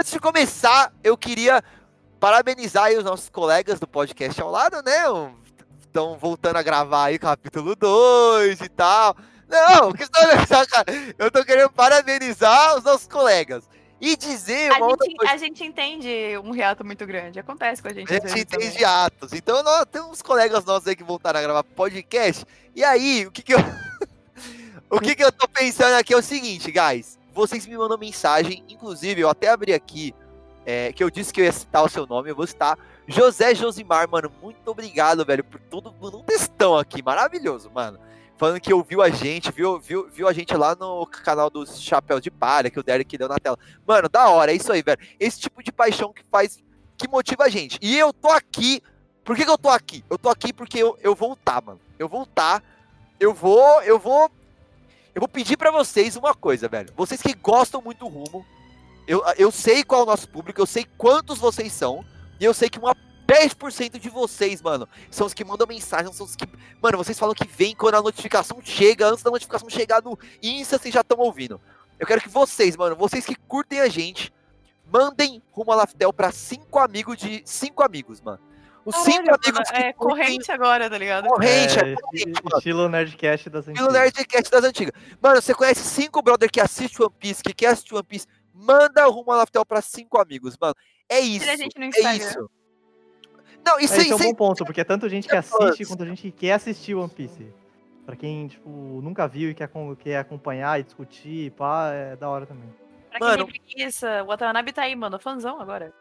antes de começar, eu queria parabenizar os nossos colegas do podcast ao lado, né? Estão voltando a gravar aí capítulo 2 e tal. Não, que cara. Eu tô querendo parabenizar os nossos colegas. E dizer A uma outra gente, coisa. a gente entende um reato muito grande. Acontece com a gente. A gente entende também. atos. Então, nós temos uns colegas nossos aí que voltaram a gravar podcast. E aí, o que que eu. o que que eu tô pensando aqui é o seguinte, guys. Vocês me mandam mensagem, inclusive, eu até abri aqui, é, que eu disse que eu ia citar o seu nome, eu vou citar. José Josimar, mano, muito obrigado, velho, por todo mano, um textão aqui, maravilhoso, mano. Falando que ouviu a gente, viu, viu, viu a gente lá no canal dos Chapéus de Palha, que o Derek deu na tela. Mano, da hora, é isso aí, velho. Esse tipo de paixão que faz, que motiva a gente. E eu tô aqui, por que, que eu tô aqui? Eu tô aqui porque eu, eu vou lutar, mano. Eu vou lutar, eu vou, eu vou, eu vou pedir pra vocês uma coisa, velho. Vocês que gostam muito do rumo, eu, eu sei qual é o nosso público, eu sei quantos vocês são, e eu sei que uma 10% de vocês, mano, são os que mandam mensagem, são os que. Mano, vocês falam que vem quando a notificação chega, antes da notificação chegar no Insta, vocês já estão ouvindo. Eu quero que vocês, mano, vocês que curtem a gente, mandem rumo a Laftel pra cinco amigos de. cinco amigos, mano. Os cinco Caralho, amigos mano, que é corrente agora, tá ligado? Corrente, é, É, corrente, estilo Nerdcast das Estilo antigas. Nerdcast das antigas. Mano, você conhece cinco brother que assiste One Piece, que quer assistir One Piece? Manda rumo a Laftel pra cinco amigos, mano. É isso. a gente no é Instagram. isso. Não, e É, esse é um bom ponto, porque é tanto gente que assiste quanto gente que quer assistir One Piece. Pra quem, tipo, nunca viu e quer, quer acompanhar e discutir, pá, é da hora também. Pra quem Mano. tem preguiça, o Watanabe tá aí, mano. Fãzão agora.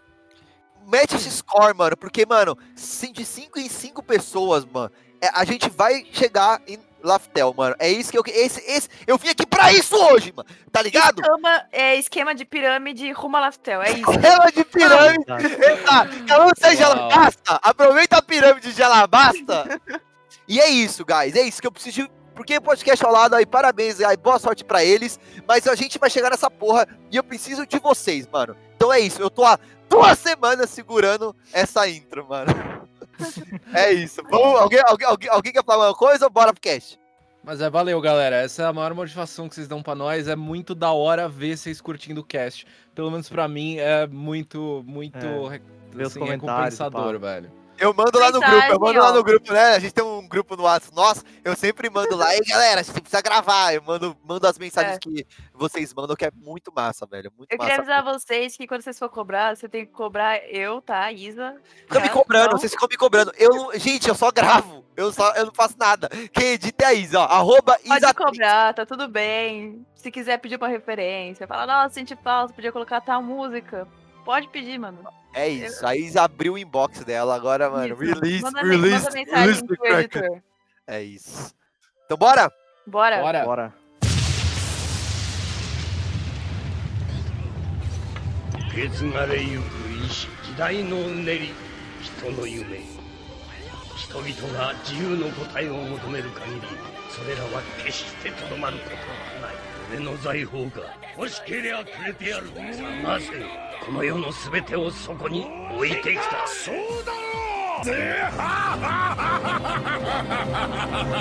Mete esse score, mano, porque, mano, de 5 em 5 pessoas, mano, é, a gente vai chegar em Laftel, mano. É isso que eu. Esse, esse, eu vim aqui pra isso hoje, mano. Tá ligado? Esquema, é, esquema de pirâmide rumo a Laftel. É isso. Ela de pirâmide. Tá. Eita, calma você de Uau. alabasta. Aproveita a pirâmide de alabasta. e é isso, guys. É isso que eu preciso. de- Porque o podcast ao lado aí, parabéns, aí, boa sorte pra eles. Mas a gente vai chegar nessa porra e eu preciso de vocês, mano. Então é isso. Eu tô há duas semanas segurando essa intro, mano. é isso. Vamos, alguém, alguém, alguém, alguém quer falar uma coisa ou bora pro cast? Mas é, valeu, galera. Essa é a maior motivação que vocês dão pra nós. É muito da hora ver vocês curtindo o cast. Pelo menos pra mim, é muito, muito É, assim, comentários recompensador, velho. Eu mando lá no grupo, eu mando lá no grupo, né? A gente tem um grupo no WhatsApp nosso, eu sempre mando lá, e galera, a gente precisa gravar. Eu mando, mando as mensagens É. que vocês mandam, que é muito massa, velho. Muito Eu massa. queria avisar vocês que quando vocês for cobrar, você tem que cobrar eu, tá? Isa. Fica me tá? cobrando, Não? vocês ficam me cobrando. Eu gente, eu só gravo. Eu, só, eu não faço nada. Quem edita é a Isa, ó. Arroba Pode Isa. cobrar, tá tudo bem. Se quiser pedir uma referência, fala, nossa, senti falta, podia colocar tal música. Pode pedir, mano. É isso. A Isa abriu o inbox dela agora, mano. Isso. Release, manda, release, manda release the cracker. editor. É isso. Então bora? Bora. Bora. Bora. 俺の財宝が欲しけりゃくれてやる。まずこの世の全てをそこに置いてきた。そうだろ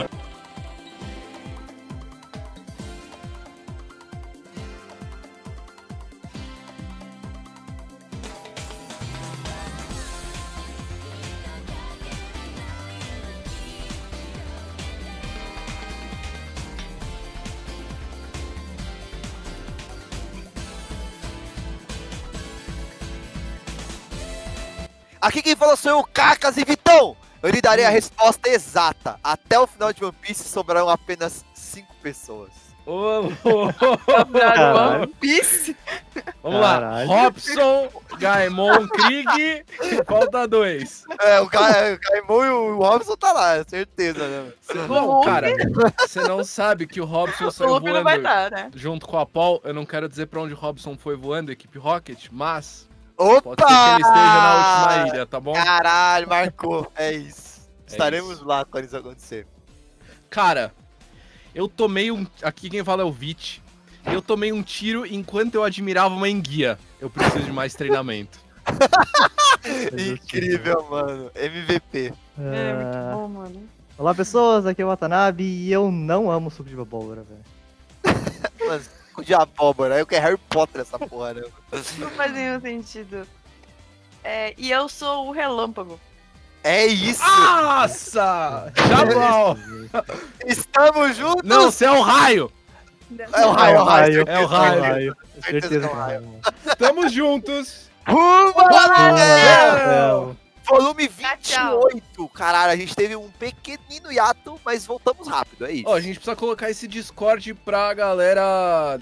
う。Aqui quem fala sou eu, Cacas e Vitão. Eu lhe darei a resposta exata. Até o final de One Piece sobrarão apenas 5 pessoas. Ô, ô, ô, Caralho. One Piece. Vamos lá. Caralho. Robson, Gaimon, Krieg. Falta dois. É, o Ga- o Gaimon e o Robson tá lá, certeza, né? Bom, cara, você não sabe que o Robson O saiu Luffy não vai voando estar, né? junto com a Paul. Eu não quero dizer pra onde o Robson foi voando, equipe Rocket, mas Opa! pode ser que ele esteja na última ilha, tá bom? Caralho, marcou. É isso. É Estaremos isso. lá quando isso acontecer. Cara, eu tomei um. Aqui quem fala é o Vit. Eu tomei um tiro enquanto eu admirava uma enguia. Eu preciso de mais treinamento. Incrível, mano. MVP. É, muito Ah, bom, mano. Olá pessoas, aqui é o Watanabe e eu não amo suco de abóbora, velho. Mas de abóbora. Eu quero Harry Potter essa porra, né? Não faz nenhum sentido. É, e eu sou o relâmpago. É isso! Nossa! Jamal! Estamos juntos! Não, você é o raio! É o raio, é o raio. É o raio. Certeza que é o Certeza raio. Tamo juntos! Rumo Ah, Rafael! é. Volume Tchau, 28. Caralho, a gente teve um pequenino hiato, mas voltamos rápido, é isso. Ó, a gente precisa colocar esse Discord pra galera,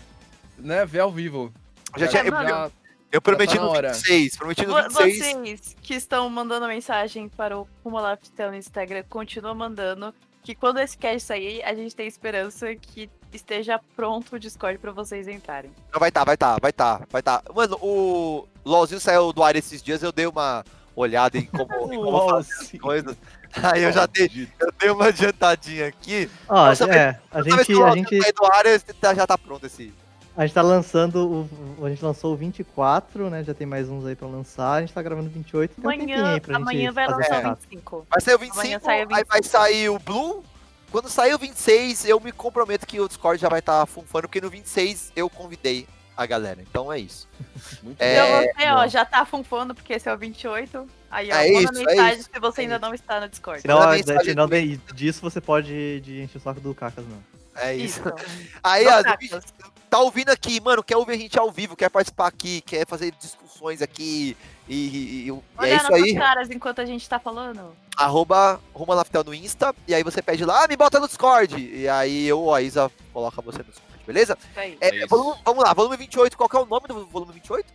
né, ver ao vivo. Já tinha- mano. Eu prometi tá no hora. 26, prometi no Vo- 26. Vocês que estão mandando mensagem para o Rumo Laftel no Instagram, continuam mandando. Que quando esse cast sair, a gente tem esperança que esteja pronto o Discord pra vocês entrarem. Não, vai tá, vai tá, vai tá, vai tá. Mano, o LOLzinho saiu do ar esses dias, eu dei uma olhada em como, em como fazer as coisas. Aí eu já dei, eu dei uma adiantadinha aqui. Ó, Nossa, é, a gente, o a gente, sair do ar, tá- já tá pronto esse. a gente tá lançando, o, a gente lançou o 24, né, já tem mais uns aí pra lançar, a gente tá gravando o 28, então tem um tempinho Amanhã, aí pra amanhã vai lançar o 25. Vai sair o Amanhã 25, sai o aí vai 25. sair o Blue. Quando sair o 26, eu me comprometo que o Discord já vai estar tá funfando, porque no 26 eu convidei a galera. Então é isso. Muito É, Então você, ó, já tá funfando, porque esse é o 28. Aí, ó, É manda isso, é mensagem isso, se você é ainda isso. não está no Discord. A- mensagem senão no de- disso você pode de encher o saco do Cacas, não. É isso. Isso. Aí, Não, ó, Cacas. tá ouvindo aqui, mano, quer ouvir a gente ao vivo, quer participar aqui, quer fazer discussões aqui. E, e- e- e Olha é isso aí. caras enquanto a gente tá falando. Arroba Ruma Laftel no Insta. E aí você pede lá, ah, me bota no Discord. E aí eu a Isa coloca você no Discord, beleza? Aí. É, É volume- vamos lá, volume 28. Qual que é o nome do volume 28?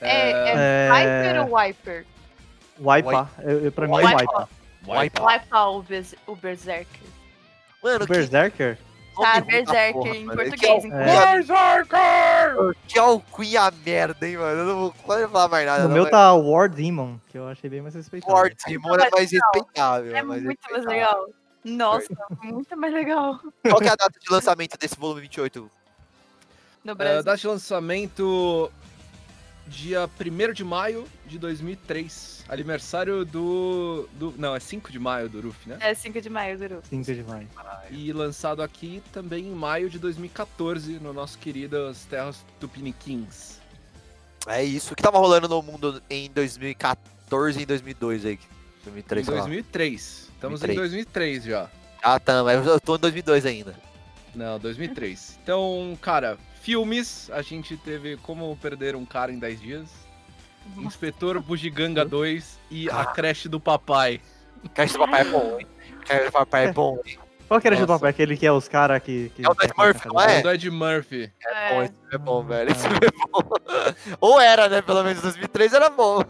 É, é É. Viper ou Wiper? Wipa, eu, eu, pra mim é Wipa. Wipa. Wipe. Wiper o, Berz- o Berserker. Mano, O Berserker? nome Tá, Berserker porra, em mano. português. Que, então. É. Berserker! que alcunha a merda, hein, mano. Eu não vou falar mais nada. No não, meu mas- tá War Demon, que eu achei bem mais respeitável. Forte, Simon é mais respeitável. É mais muito mais legal. Nossa, muito mais legal. Qual que é a data de lançamento desse volume 28? No Uh, Brasil. data de lançamento dia 1 de maio de 2003. Aniversário do, do. Não, é 5 de maio do Ruf, né? É 5 de maio, Duru. 5 de maio. E lançado aqui também em maio de 2014, no nosso querido As Terras Tupiniquins. É isso. O que tava rolando no mundo em 2014 e em 2002 aí? 2003, Em sei lá. 2003. Estamos 2003. em 2003 já. Ah, tá, mas eu tô em 2002 ainda. Não, 2003. Então, cara, filmes, a gente teve Como Perder um Cara em 10 Dias, Inspetor Bugiganga 2 e A Creche do Papai. Creche do Papai é bom, hein? Creche do Papai é bom, hein? Qual que era de Nossa. papai? Aquele que é os caras que, que. É o Ed Murphy, não é? Do Ed Murphy. É bom, É, esse filme é bom, velho. Esse filme é bom. Ou era, né? Pelo menos em 2003 era bom.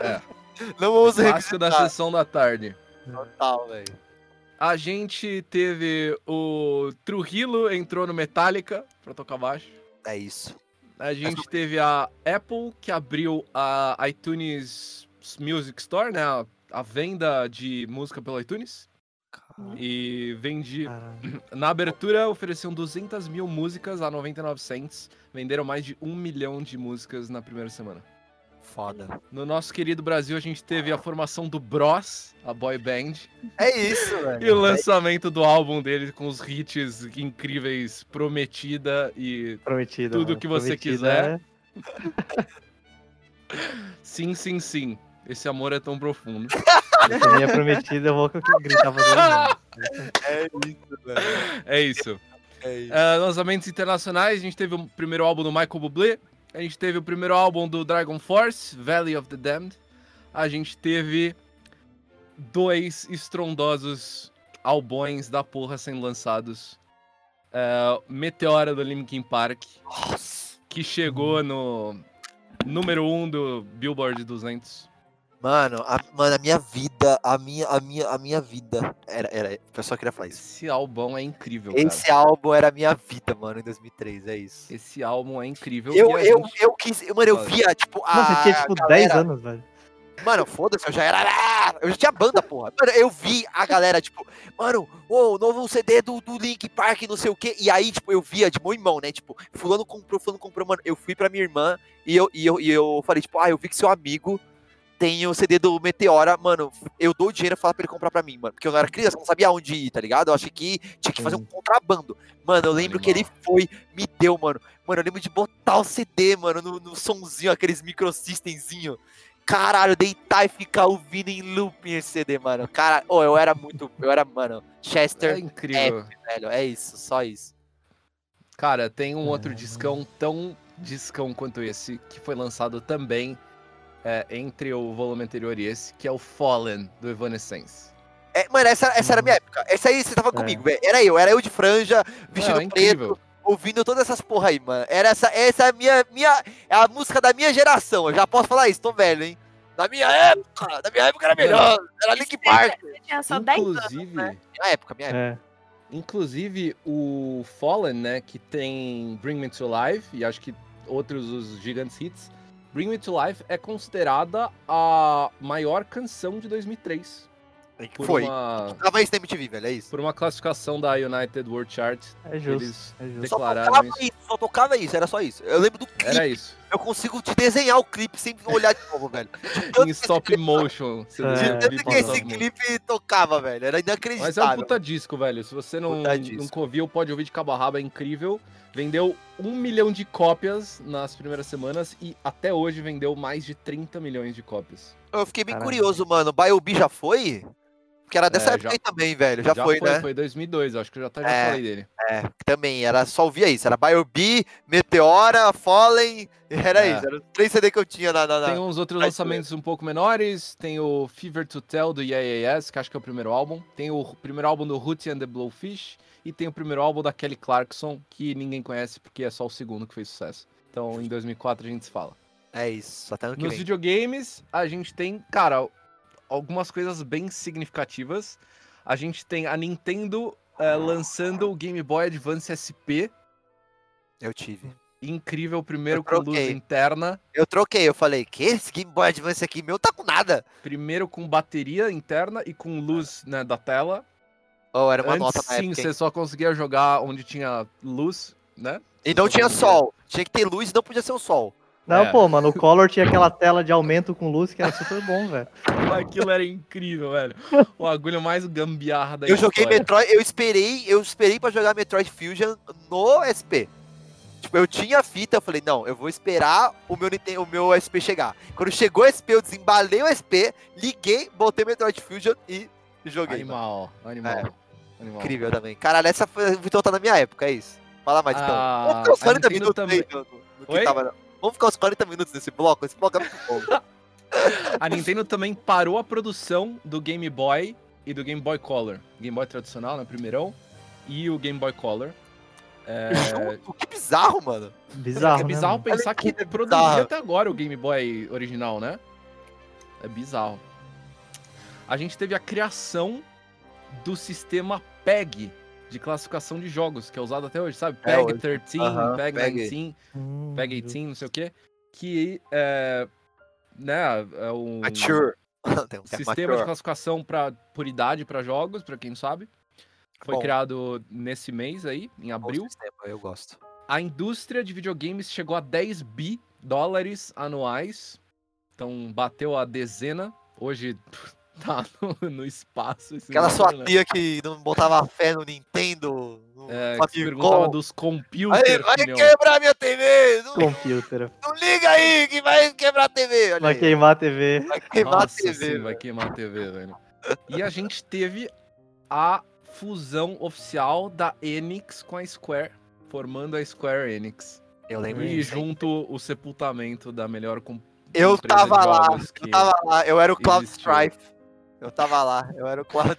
É. Não vamos Clássico da sessão da tarde. Total, velho. A gente teve o Trujillo entrou no Metallica pra tocar baixo. É isso. A gente teve a Apple que abriu a iTunes Music Store, né? A, a venda de música pelo iTunes. E vende. Caralho. Na abertura ofereciam 200 mil músicas a 99 cents. Venderam mais de um milhão de músicas na primeira semana. Foda. No nosso querido Brasil, a gente teve a formação do Bros, a boy band, É isso, velho. e o lançamento do álbum dele com os hits incríveis Prometida e Prometida. Tudo mano. que você Prometida quiser. Sim, sim, sim. Esse amor é tão profundo. É, essa minha prometida, eu vou gritar pra. É isso, velho. É isso. É isso. Ah, lançamentos internacionais, a gente teve o primeiro álbum do Michael Bublé, a gente teve o primeiro álbum do Dragon Force, Valley of the Damned, a gente teve dois estrondosos albões da porra sendo lançados. Ah, Meteora do Linkin Park, Nossa. que chegou no número 1 um do Billboard 200. Mano, a, mano, a minha vida, a minha, a minha, a minha vida. Era, era, o pessoal queria falar isso. Esse álbum é incrível, cara. Esse álbum era a minha vida, mano, em 2003, é isso. Esse álbum é incrível. Eu, e eu, gente- eu quis, mano, eu via, tipo, a. Nossa, você tinha tipo galera- 10 anos, velho. Mano, foda-se, eu já era. Eu já tinha banda, porra. Mano, eu vi a galera, tipo, mano, ô, novo CD do, do Link Park, não sei o quê. E aí, tipo, eu via de mão em mão, né? Tipo, fulano comprou, fulano comprou, mano. Eu fui pra minha irmã e eu, e eu, e eu falei, tipo, ah, eu vi que seu amigo tem o CD do Meteora, mano, eu dou dinheiro e falo pra ele comprar pra mim, mano. Porque eu não era criança, não sabia onde ir, tá ligado? Eu achei que tinha que fazer um contrabando. Mano, eu lembro que ele Animal. foi, me deu, mano. Mano, eu lembro de botar o CD, mano, no, no sonzinho, aqueles microsystemzinho. Caralho, deitar e ficar ouvindo em looping esse CD, mano. Cara, oh, eu era muito. Eu era, mano, É Chester, incrível. velho. É isso, só isso. Cara, tem um outro discão tão discão quanto esse, que foi lançado também é, entre o volume anterior e esse, que é o Fallen, do Evanescence. É, mano, essa, essa era a minha época. Essa aí você tava comigo, velho. Era eu, era eu de franja, vestido Não, é preto, ouvindo todas essas porra aí, mano. Era essa, essa é a minha, minha. É a música da minha geração. Eu já posso falar isso, tô velho, hein? Da minha época, da minha época era melhor. Era Link Park. Você tinha só 10 anos, Inclusive, né? Minha época, minha época. É. inclusive o Fallen, né, que tem Bring Me to Life e acho que outros os gigantes hits, Bring Me to Life é considerada a maior canção de 2003. Por Foi. uma Tava isso na MTV, velho, é isso. por uma classificação da United World Chart. É justo. Eles É justo. Só declararam tocava isso. isso, só tocava isso, era só isso. Eu lembro do clipe, Era isso. Eu consigo te desenhar o clipe sem olhar de novo, velho. Em stop clipe- motion. você É, De tanto que esse motion. clipe tocava, velho. Era Mas é um inacreditável. puta disco, velho. Se você não, nunca ouviu, pode ouvir de cabo a rabo, é incrível. Vendeu um milhão de cópias nas primeiras semanas e até hoje vendeu mais de 30 milhões de cópias. Eu fiquei bem Caralho. curioso, mano. Biobi já foi? Porque era dessa É, época já- aí também, velho. Já, foi, né? Foi 2002, eu acho que eu já até já É. falei dele. É, que também era só ouvia isso. Era Biobi, Meteora, Fallen. Era É. isso. Era os três CD que eu tinha na. na, na- Tem uns outros lançamentos um pouco menores. Tem o Fever to Tell do Yes, que acho que é o primeiro álbum. Tem o primeiro álbum do Hootie and the Blowfish. E tem o primeiro álbum da Kelly Clarkson, que ninguém conhece porque é só o segundo que fez sucesso. Então em 2004 a gente se fala. É isso. Até ano que Nos vem. videogames, a gente tem, cara, algumas coisas bem significativas. A gente tem a Nintendo eh, lançando o Game Boy Advance SP. Eu tive. Incrível, primeiro com luz interna, Eu troquei. Eu falei, que esse Game Boy Advance aqui meu tá com nada. primeiro com bateria interna e com luz né, da tela. Oh, era uma Antes, nota sim, época. você só conseguia jogar onde tinha luz, né? E não tinha sol. Tinha que ter luz e não podia ser o sol. Não, É. pô, mano, o Color tinha aquela tela de aumento com luz que era super bom, velho. Aquilo era incrível, velho. O agulho mais gambiarra da Eu joguei história. Metroid, eu esperei, eu esperei pra jogar Metroid Fusion no SP. Tipo, eu tinha a fita, eu falei, não, eu vou esperar o meu, Nintendo, o meu SP chegar. Quando chegou o SP, eu desembalei o SP, liguei, botei Metroid Fusion e joguei. mano. Animal, animal. É. animal. Incrível também. Caralho, essa foi, Vitor tá na minha época, é isso. Fala mais, então. Ah, Vamos ficar uns a 40 Nintendo minutos aí também- no que Oi? tava. Vamos ficar uns 40 minutos nesse bloco? Esse bloco é muito bom. A Nintendo também parou a produção do Game Boy e do Game Boy Color. Game Boy tradicional, né? Primeirão. E o Game Boy Color. É? Que bizarro, mano. Bizarro, é né, bizarro mano? pensar que que produzia bizarro. até agora o Game Boy original, né? É bizarro. A gente teve a criação do sistema PEG de classificação de jogos, que é usado até hoje, sabe? É, PEG hoje. 13, Aham, PEG PEG. 19, Hum, PEG justo. 18, não sei o quê. Que é. Né, é um Mature. Um é sistema de mature. classificação pra, por idade para jogos, pra quem não sabe. Foi Bom. criado nesse mês aí, em Bom abril. sistema, eu gosto. A indústria de videogames chegou a 10 bi dólares anuais. Então bateu a dezena. Hoje tá no, no espaço. esse Aquela sua né? tia que não botava fé no Nintendo, no É, que perguntava dos Aí, computers. vai filhão. quebrar minha TV! Não, Computer. não liga aí que vai quebrar a TV! Olha Vai aí. queimar a TV. Vai queimar a Nossa, TV. sim, vai velho. queimar a TV, velho. E a gente teve a fusão oficial da Enix com a Square, formando a Square Enix. Eu lembro E junto o sepultamento da melhor com Eu tava de lá, eu tava lá, eu era o Cloud existiu. Strife. Eu tava lá, eu era o Cloud.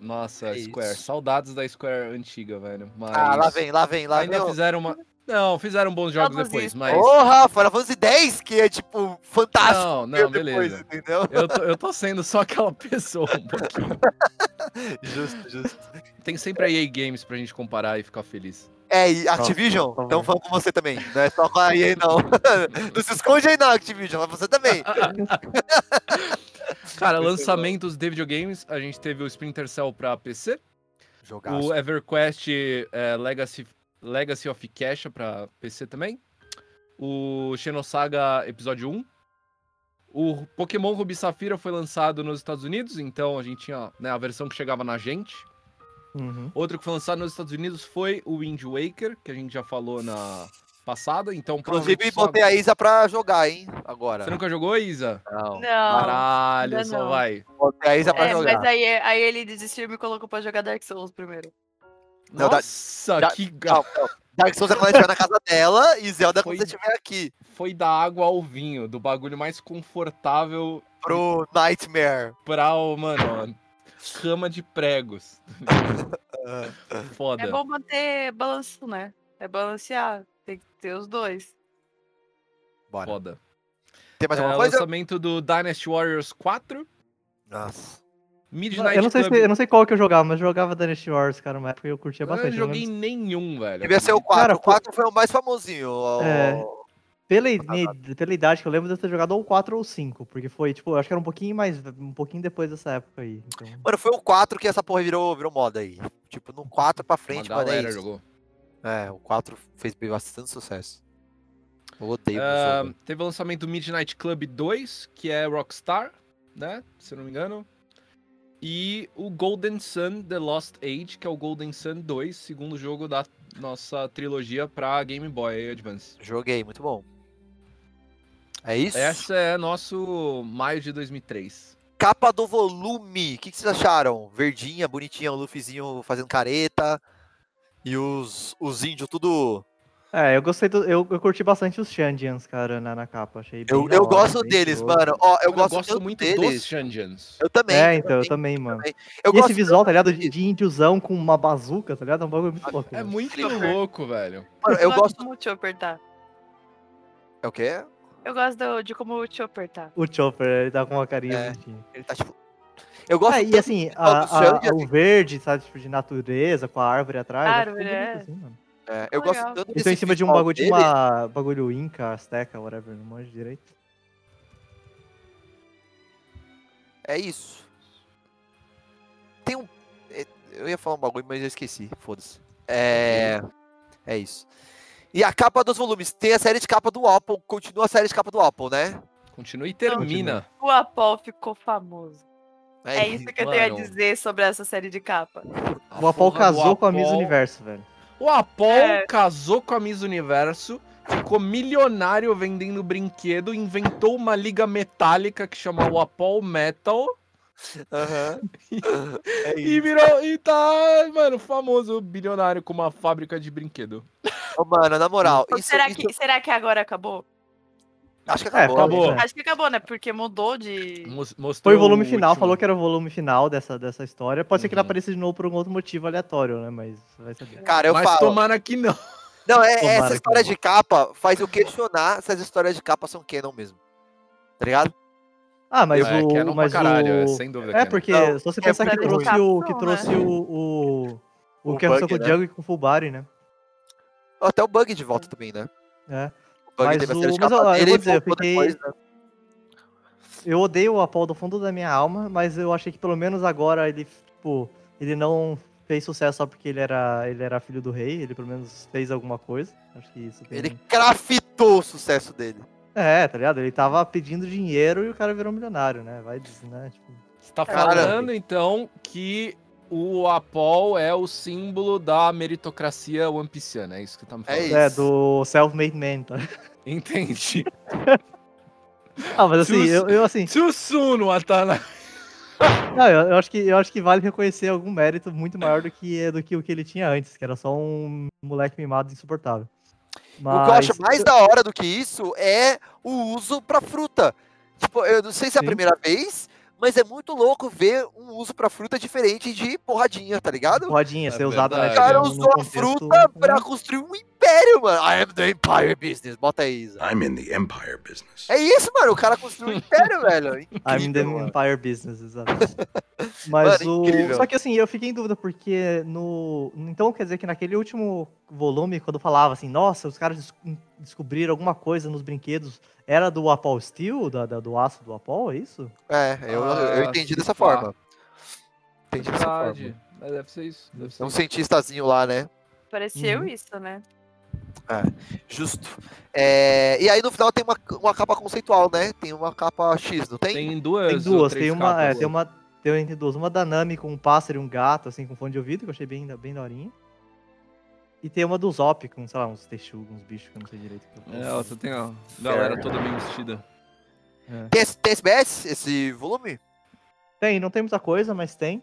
Nossa, É Square. isso. Saudades da Square antiga, velho. Mas Ah, lá vem, lá vem, lá ainda vem. fizeram uma. Não, fizeram bons jogos depois, mas. Porra, Final Fantasy 10, que é tipo fantástico. Não, não, depois, beleza. entendeu? Eu tô, eu tô sendo só aquela pessoa um pouquinho. Justo, justo. Tem sempre a EA Games pra gente comparar e ficar feliz. É, e Activision, estamos falando com você também. Não é só com a EA, não. não se esconde aí, não, Activision, mas você também. Cara, lançamentos de videogames, a gente teve o Splinter Cell pra PC, Jogaço. o EverQuest é, Legacy, Legacy of Cash pra PC também, o Xenosaga Episódio 1, O Pokémon Ruby Safira foi lançado nos Estados Unidos, então a gente tinha né, a versão que chegava na gente. Uhum. Outro que foi lançado nos Estados Unidos foi o Wind Waker, que a gente já falou na passada, então Inclusive, só- botei a Isa pra jogar, hein? Agora. Você nunca jogou, Isa? Não. Não. Caralho, ainda só não. vai. Botei a Isa pra É, jogar. mas aí, aí ele desistiu e me colocou pra jogar Dark Souls primeiro. Não, Nossa, da- que ga- Não, não. Dark Souls é quando a gente na casa dela e Zelda é quando Foi- você estiver aqui. foi da água ao vinho, do bagulho mais confortável Pro Nightmare. pra, o, mano, ó, cama de pregos. Foda. É bom manter balanço, né? É balancear. Tem que ter os dois. Bora. Foda. Tem mais É, alguma coisa? lançamento do Dynasty Warriors 4, Nossa. Midnight Eu não, sei Club. se, eu não sei qual que eu jogava, mas eu jogava Dynasty Wars, cara, uma época eu curtia Eu não bastante. eu joguei lembro- nenhum, velho. Devia ser o 4. Cara, o 4 foi o mais famosinho. o- É. Pela, pela idade que eu lembro de eu ter jogado ou 4 ou 5, porque foi, tipo, eu acho que era um pouquinho mais, um pouquinho depois dessa época aí. Então, Mano, foi o 4 que essa porra virou, virou moda aí. Tipo, no 4 pra frente, mano, é galera isso. jogou. É, o 4 fez bastante sucesso. Eu odeio jogo. teve o lançamento do Midnight Club 2, que é Rockstar, né? Se eu não me engano. E o Golden Sun The Lost Age, que é o Golden Sun 2, segundo jogo da nossa trilogia pra Game Boy Advance. Joguei, muito bom. É isso? Essa é nosso maio de 2003. Capa do volume. O que, que vocês acharam? Verdinha, bonitinha, o Luffyzinho fazendo careta. E os, os índios tudo. é, eu gostei, do, eu, eu curti bastante os Shandians, cara, na, na capa, achei bem Eu, eu hora, gosto bem deles, mano. Ó, eu, Eu gosto, gosto muito deles. dos Shandians. Eu também. É, então, eu também. também, mano. Eu e esse visual, tá ligado? De, de índiozão com uma bazuca, tá ligado? É um bagulho muito louco. É mano. muito louco, velho. Mano, eu gosto gosto. de como o Chopper tá. É o quê? Eu gosto do- de como o Chopper tá. O Chopper, ele tá com uma carinha É. bonitinha. Ele tá tipo. Eu gosto Ah, e assim, a- a- Xande, o assim. verde, sabe, tipo, de natureza, com a árvore atrás. acho Árvore, ficou bonito, é. assim, mano. É, eu Legal. gosto tanto Eles estão em cima de um bagulho de dele. uma. bagulho Inca, Azteca, whatever, não manjo direito. É isso. Tem um. é, Eu ia falar um bagulho, mas eu esqueci. Foda-se. É. É isso. E a capa dos volumes. Tem a série de capa do Apple. Continua a série de capa do Apple, né? Continua e termina. O Apol ficou famoso. É, isso que eu tenho a dizer sobre essa série de capa. o Apol casou com a Miss Apol- Universo, velho. O Apol É. casou com a Miss Universo, ficou milionário vendendo brinquedo, inventou uma liga metálica que chama o Apol Metal Aham. é e virou e tá, mano, famoso bilionário com uma fábrica de brinquedo. Ô, mano, na moral. Isso, será, isso- que, será que agora acabou? Acho que É, acabou. acabou. né? Acho que acabou, né? Porque mudou de. Mos- Mostrou Foi o volume final, último. falou que era o volume final dessa, dessa história. Pode ser que ele Uhum. apareça de novo por um outro motivo aleatório, né? Mas vai saber. Cara, eu Mas falo. tomara que não. Não, é, Tomara essa que história de capa faz eu questionar se as histórias de capa são canon mesmo. Tá ligado? Ah, mas é, o. Canon mas pra caralho, é, o... sem dúvida. É, Canon. porque Não, se você é pensar que trouxe o. Que né? trouxe o. O, o, O que aconteceu com o né? Jungle e com o Fulbari, né? Até o Bug de volta também, né? É. Mas o- mas, ó, eu vou dizer, eu fiquei- depois, né? Eu odeio o Apol do fundo da minha alma, mas eu achei que pelo menos agora ele, tipo, ele não fez sucesso só porque ele era, ele era filho do rei, ele pelo menos fez alguma coisa. Acho que isso tem... Ele craftou o sucesso dele. É, tá ligado? Ele tava pedindo dinheiro e o cara virou milionário, né? Vai dizer, né? Tipo, Você tá falando, então, que o Apol é o símbolo da meritocracia One Pieceana, é isso que tá me É falando? isso. é, do self-made man, tá? Entendi. Ah, mas assim, eu, eu assim, Susuno, Atana. não, eu, eu acho que, eu acho que vale reconhecer algum mérito muito maior do que, do que o que ele tinha antes, que era só um moleque mimado insuportável. O que eu acho Mas- mais da hora do que isso é o uso pra fruta. Tipo, eu não sei se é a Sim. primeira vez, mas é muito louco ver um uso pra fruta diferente de porradinha, tá ligado? Rodinha, É ser usado verdade. O cara num- num usou a fruta pra construir um império, mano. I am the Empire Business. Bota aí, Isa. I'm in the Empire business. É isso, mano. O cara construiu um império, velho. I'm the Incrível, mano. Empire Business, exato. Mas Mano, o. incrível. Só que assim, eu fiquei em dúvida, porque no. Então quer dizer que naquele último volume, quando falava assim, nossa, os caras des- descobriram alguma coisa nos brinquedos, era do Apple Steel, da, da- do aço do Apple, é isso? É, eu, eu Ah, entendi se dessa pá. forma. Entendi dessa forma. É, Deve ser isso. Deve ser É um isso. cientistazinho lá, né? Pareceu Uhum. isso, né? Justo. É, e aí no final tem uma, uma capa conceitual, né? Tem uma capa X, não tem? Tem duas. Tem ou duas, três tem uma, é, tem uma, tem tem duas. Uma da Nami com um pássaro e um gato, assim, com fone de ouvido, que eu achei bem, bem daorinha. E tem uma do Zop com, sei lá, uns texugos, uns bichos que eu não sei direito. o que eu É, outra tem a galera toda bem vestida. Tem, esse- tem SBS, esse volume? Tem, não tem muita coisa, mas tem.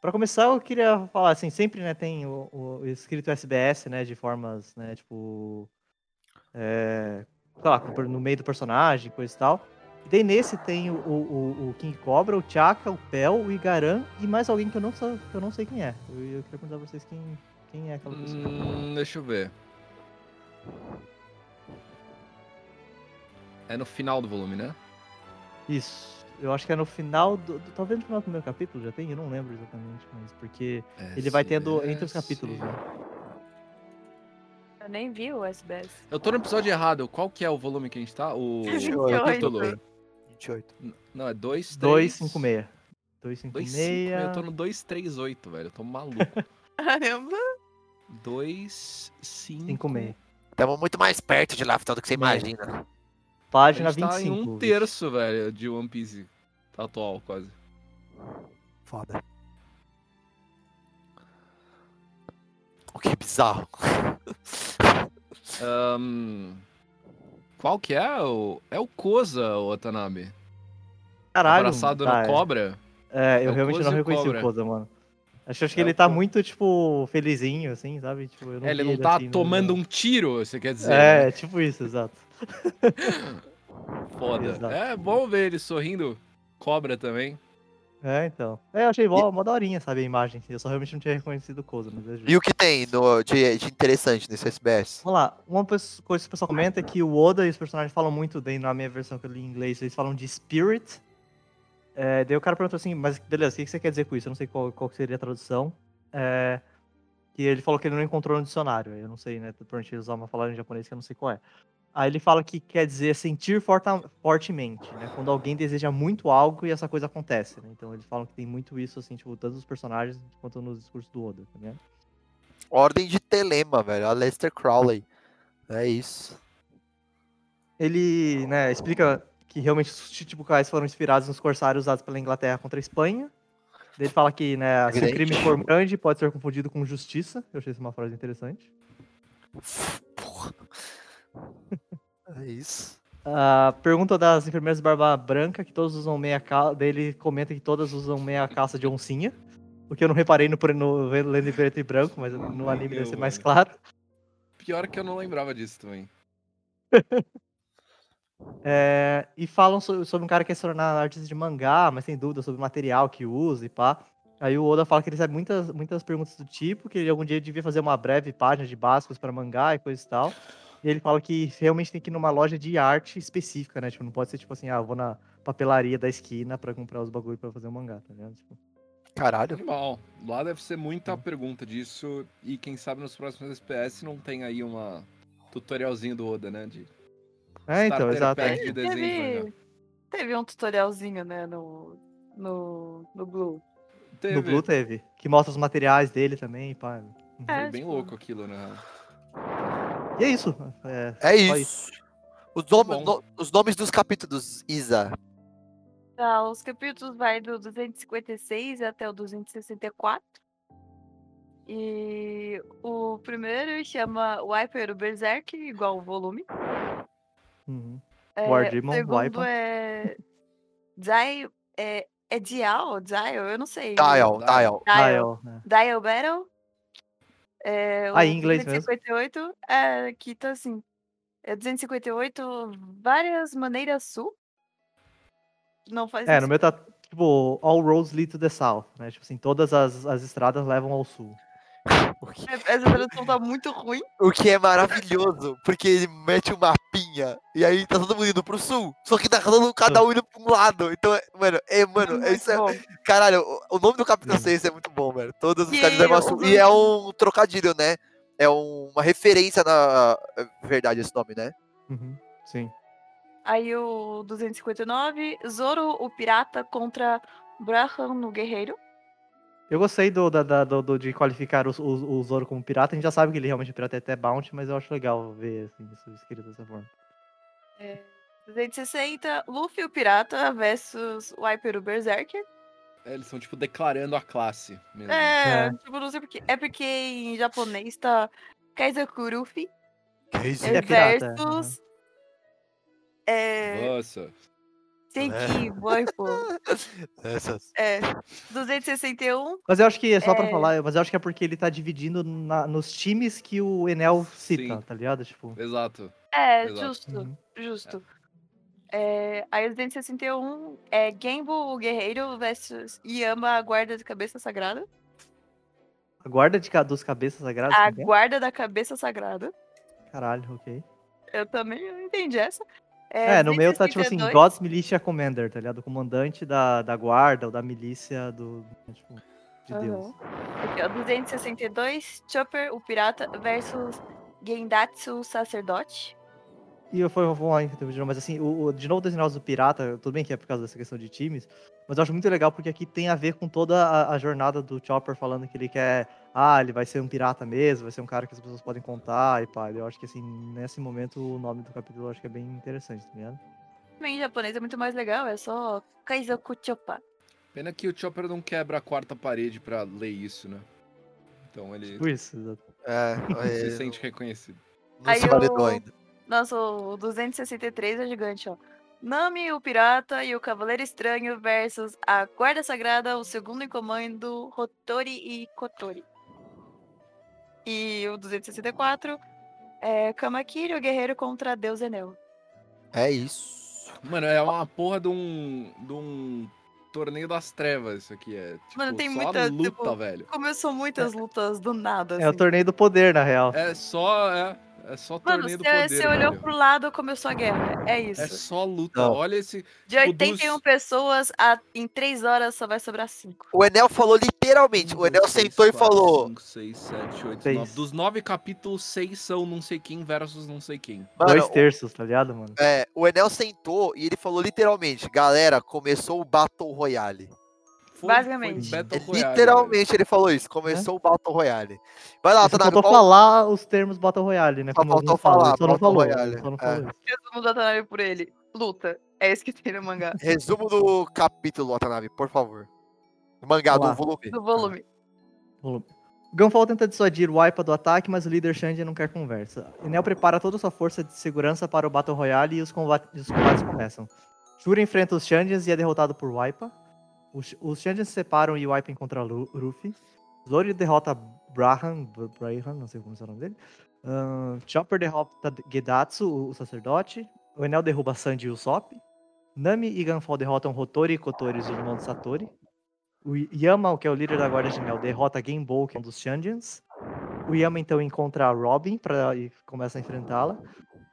Pra começar, eu queria falar, assim, sempre, né, tem o, o escrito SBS, né, de formas, né, tipo... É, sei lá, no meio do personagem, coisa e tal. E daí nesse tem o, o, o- o King Cobra, o Chaka, o Pel, o Igaran e mais alguém que eu não, sou, que eu não sei quem é. Eu, eu queria perguntar pra vocês quem, quem é aquela pessoa. Hum, deixa eu ver. É no final do volume, né? Isso. Eu acho que é no final do, do- Talvez no final do primeiro capítulo já tem, eu não lembro exatamente, mas porque ele vai tendo entre os SBS. capítulos, né? Eu nem vi o SBS. Eu tô no episódio errado. Qual que é o volume que a gente tá? O. O olhar, título. 28. N- Não, é 2, 3... 256. 2, 256. Eu tô no 238, velho. Eu tô maluco. Caramba. 2, 5... 56. Estamos muito mais perto de Laftel do que você É. imagina. A Página gente tá 25. em um terço, velho, de One Piece. Tá atual, quase. Foda. O que bizarro. Ahn, Qual que é? O... É o Koza, o Watanabe. Caralho. Abraçado tá, no é. cobra. É, eu É o realmente não reconheci Cobra. o Koza, mano. Acho, acho que É ele tá muito, tipo, felizinho, assim, sabe? Tipo, eu não É, ele não tá assim, tomando um tiro, você quer dizer. É, né? tipo isso, exato. Foda. exato. É bom ver ele sorrindo. Cobra também. É, então. É, eu achei mó, mó daorinha, sabe, a imagem. Eu só realmente não tinha reconhecido o Koza, mas é. E o que tem no, de, de interessante nesse SBS? Vamos lá, uma coisa que o pessoal comenta é que o Oda e os personagens falam muito, daí na minha versão que eu li em inglês, eles falam de spirit. É, daí o cara perguntou assim, mas beleza, o que você quer dizer com isso? Eu não sei qual, qual seria a tradução. É, que ele falou que ele não encontrou no dicionário, eu não sei, né? Provavelmente eles usam uma palavra em japonês que eu não sei qual é. Aí ele fala que quer dizer sentir forta- fortemente, né? Quando alguém deseja muito algo e essa coisa acontece, né? Então eles falam que tem muito isso, assim, tipo, tanto nos personagens quanto nos discursos do Oda, tá ligado? Ordem de Telema, velho. A Lester Crowley. É isso. ele né, explica que realmente os Chichibukais foram inspirados nos corsários usados pela Inglaterra contra a Espanha. Ele fala que né, se o crime for grande, pode ser confundido com justiça. Eu achei isso uma frase interessante. Porra. É isso. A pergunta das enfermeiras de barba branca, que todos usam meia calça. Ele comenta que todas usam meia calça de oncinha. O que eu não reparei no, no lendo em preto e branco, mas no anime deve ser mais claro. Pior que eu não lembrava disso também. É, e falam so- sobre um cara que quer se tornar artista de mangá, mas tem dúvida sobre o material que usa e pá. Aí o Oda fala que ele recebe muitas, muitas perguntas do tipo, que ele algum dia devia fazer uma breve página de básicos para mangá e coisa e tal. E ele fala que realmente tem que ir numa loja de arte específica, né? Tipo, não pode ser tipo assim, ah, vou na papelaria da esquina pra comprar os bagulho pra fazer um mangá, tá ligado? Tipo, Caralho. Animal. Lá deve ser muita pergunta disso. E quem sabe nos próximos SPS não tem aí uma tutorialzinho do Oda, né? De É, então, exato. pack é. de desenho. Teve, teve um tutorialzinho, né, no, no, no Blue. Teve. No Blue teve. Que mostra os materiais dele também, pá. Foi É, bem tipo, louco aquilo, né? E é isso. É, É só isso. Os, nome- no- os nomes dos capítulos, Isa. Tá, os capítulos vai do 256 até o 264. E o primeiro chama Wiper Berserk, igual o volume. Uhum. É, War o Demon, segundo é. Zai. É, é Dial? Dial? Eu não sei. Dial, Dial. Dial. Dial. Dial, né? Dial Battle. É, Ah, em inglês mesmo. 258 é, aqui tá assim. É 258, várias maneiras sul. Não faz É, isso. no meu tá, tipo, all roads lead to the south, né? Tipo assim, todas as, as estradas levam ao sul. Essa tradução tá muito ruim. O que é maravilhoso, porque ele mete um mapinha e aí tá todo mundo indo pro sul. Só que tá todo cada um indo pra um lado. Então, é- mano, é, mano, muito isso é. bom. Caralho, o, o nome do capítulo Sim. 6 é muito bom, velho. Todos os caminhos levam sul. E é um trocadilho, né? É um- uma referência na é verdade esse nome, né? Uhum, Sim. Aí o 259, Zoro, o pirata, contra Brahman, no guerreiro. Eu gostei do, da, da- do- do- de qualificar o, o, o Zoro como pirata. A gente já sabe que ele realmente é pirata é até Bounty, mas eu acho legal ver assim, isso escrito dessa forma. 260, Luffy o Pirata versus Wiper o Berserker. É, eles estão, tipo, declarando a classe mesmo. É, É. tipo, não sei porquê. É porque em japonês tá Kaizoku Luffy isso? Ele é pirata, é, versus. É. Nossa. Senki, Boipo. Essas. É. 261. Mas eu acho que é só pra É. falar, mas eu acho que é porque ele tá dividindo na- nos times que o Enel cita, Sim. tá ligado? Tipo. Exato. É, Exato. justo, uhum. justo. É, aí o 261 é Genbo, o guerreiro, versus Yama, a guarda de cabeça sagrada. A guarda de, dos cabeças sagradas. A que é? guarda da cabeça sagrada. Caralho, ok. Eu também não entendi essa. É, no meu tá tipo assim, 262, God's Militia Commander, tá ligado? O comandante da, da guarda ou da milícia do. Tipo, de Deus. Aham. Aqui, ó, 262, Chopper, o pirata, versus Gendatsu, o sacerdote. E eu fui, vou lá, então, de novo, mas assim, o, o- de novo, o desenho do pirata, tudo bem que é por causa dessa questão de times, mas eu acho muito legal porque aqui tem a ver com toda a, a jornada do Chopper falando que ele quer. Ah, ele vai ser um pirata mesmo, vai ser um cara que as pessoas podem contar e pá. Eu acho que assim, nesse momento o nome do capítulo eu acho que é bem interessante, tá ligado? Também em japonês é muito mais legal, é só Kaizoku Choppa. Pena que o Chopper não quebra a quarta parede pra ler isso, né? Então ele Tipo isso, exato. É, se sente reconhecido. não se validou ainda. Nossa, o 263 é gigante, ó. Nami, o pirata e o cavaleiro estranho versus a guarda sagrada, o segundo em comando, Hotori e Kotori. E o 264 é Kamakiri, o guerreiro contra Deus Enel. É isso. Mano, é uma porra de um. de um torneio das trevas isso aqui. É tipo, Mano, tem só muita, luta, tipo, velho. Começou muitas lutas do nada, É o assim. torneio do poder, na real. É só. É, é só Mano, torneio do você poder. você olhou velho. pro lado, começou a guerra. É isso. É só luta. Não. Olha esse. De tipo, 81 dos- pessoas, a- em 3 horas só vai sobrar 5. O Enel falou literalmente. O Enel sentou e falou. cinco, seis, sete, oito, Seis. nove. Dos nove capítulos, seis são não sei quem versus não sei quem. Mano, Dois terços, tá ligado, mano? É, o Enel sentou e ele falou literalmente, galera, começou o Battle Royale. Foi- Basicamente. foi Battle É, Royale, literalmente ele falou isso, começou o Battle Royale. Vai lá, Só Tanabe, faltou falar os termos Battle Royale, né? Só Como faltou falar, só não falou. Royale, Só não é. falou isso. Resumo do Atanabe por ele. Luta. É isso que tem no mangá. resumo do capítulo, Watanabe, por favor. Do mangá, do volume. Do volume. Volume. Gunfall tenta dissuadir o Wipa do ataque, mas o líder Shanji não quer conversa. Enel prepara toda a sua força de segurança para o Battle Royale e os combates, os combates começam. Shura enfrenta os Shanjins e é derrotado por Wipa. Os, os Shanjins se separam e encontra Lu- Luffy. Zoro derrota Brahan, Br- Brahan, não sei como é o nome dele. Ahn, Chopper derrota Gedatsu, o, sacerdote. O Enel derruba Sanji e o Sop. Nami e Gunfall derrotam Hotori e Kotori, os irmãos de Satori. O Yama, que é o líder da Guarda de Nel, derrota Genbo, que é um dos Shandians. O Yama então encontra a Robin pra, e começa a enfrentá-la.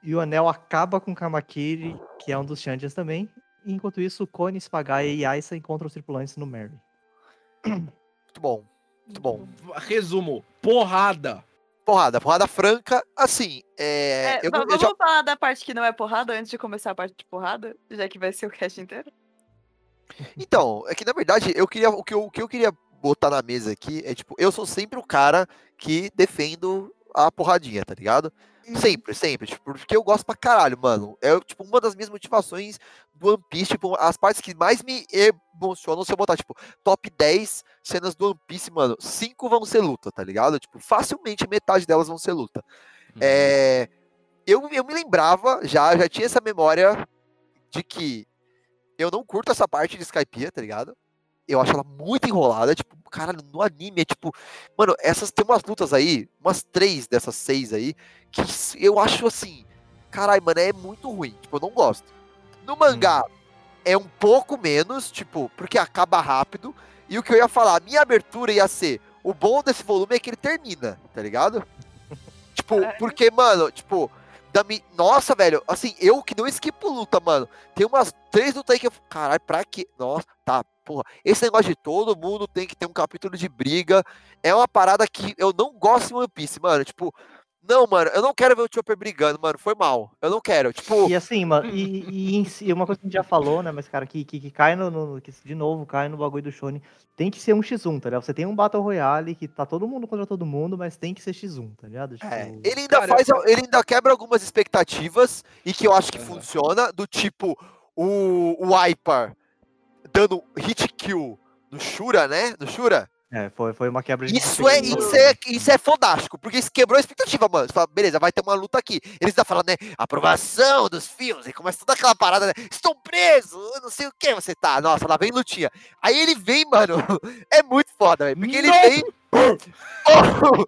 E o Anel acaba com Kamakiri, que é um dos Shandians também. Enquanto isso, o Kone, Spagaia e Aisa encontram os tripulantes no Merry. Muito bom. Muito bom. Resumo: porrada. Porrada, porrada franca. Assim, é. É, eu, va- não- eu vamos já- falar da parte que não é porrada antes de começar a parte de porrada? Já que vai ser o cast inteiro? Então, é que na verdade, eu queria. O que eu, o que eu queria botar na mesa aqui é tipo, eu sou sempre o cara que defendo a porradinha, tá ligado? Sempre, sempre. Tipo, porque eu gosto pra caralho, mano. É tipo uma das minhas motivações do One Piece, tipo, as partes que mais me emocionam se eu botar, tipo, top 10 cenas do One Piece, mano, 5 vão ser luta, tá ligado? Tipo, facilmente metade delas vão ser luta. É, eu, eu me lembrava, já, já tinha essa memória de que eu não curto essa parte de Skypiea, tá ligado? Eu acho ela muito enrolada, tipo, caralho, no anime é tipo. Mano, essas tem umas lutas aí, umas três dessas seis aí, que eu acho assim. Caralho, mano, é muito ruim. Tipo, eu não gosto. No mangá é um pouco menos, tipo, porque acaba rápido. E o que eu ia falar, a minha abertura ia ser. O bom desse volume é que ele termina, tá ligado? tipo, Caralho. porque, mano, tipo. Nossa, velho, assim, eu que não esquipo luta, mano. Tem umas três lutas aí que eu. Caralho, pra quê? Nossa, tá, porra. Esse negócio de todo mundo tem que ter um capítulo de briga. É uma parada que eu não gosto em One Piece, mano. Tipo, Não, mano, eu não quero ver o Chopper brigando, mano. Foi mal. Eu não quero. Tipo, E assim, mano, e, e si, uma coisa que a gente já falou, né? Mas, cara, que, que, que cai no, no- que de novo, cai no bagulho do Shonen. Tem que ser um X1, tá ligado? Você tem um Battle Royale que tá todo mundo contra todo mundo, mas tem que ser X1, tá ligado? Tipo, É, ele ainda Cara, faz, ele ainda quebra algumas expectativas e que eu acho que Aham. funciona, do tipo o, o Hyper dando hit kill no Shura, né? No Shura. É, foi, foi uma quebra de Isso é, expectativa. isso é, isso é fodástico, porque isso quebrou a expectativa, mano. Você fala, beleza, vai ter uma luta aqui. Eles estão falando, né? Aprovação dos filmes, e começa toda aquela parada, né? Estou preso, eu não sei o que você tá. Nossa, lá vem lutinha. Aí ele vem, mano, é muito foda, velho, porque ele Não. vem. Oh,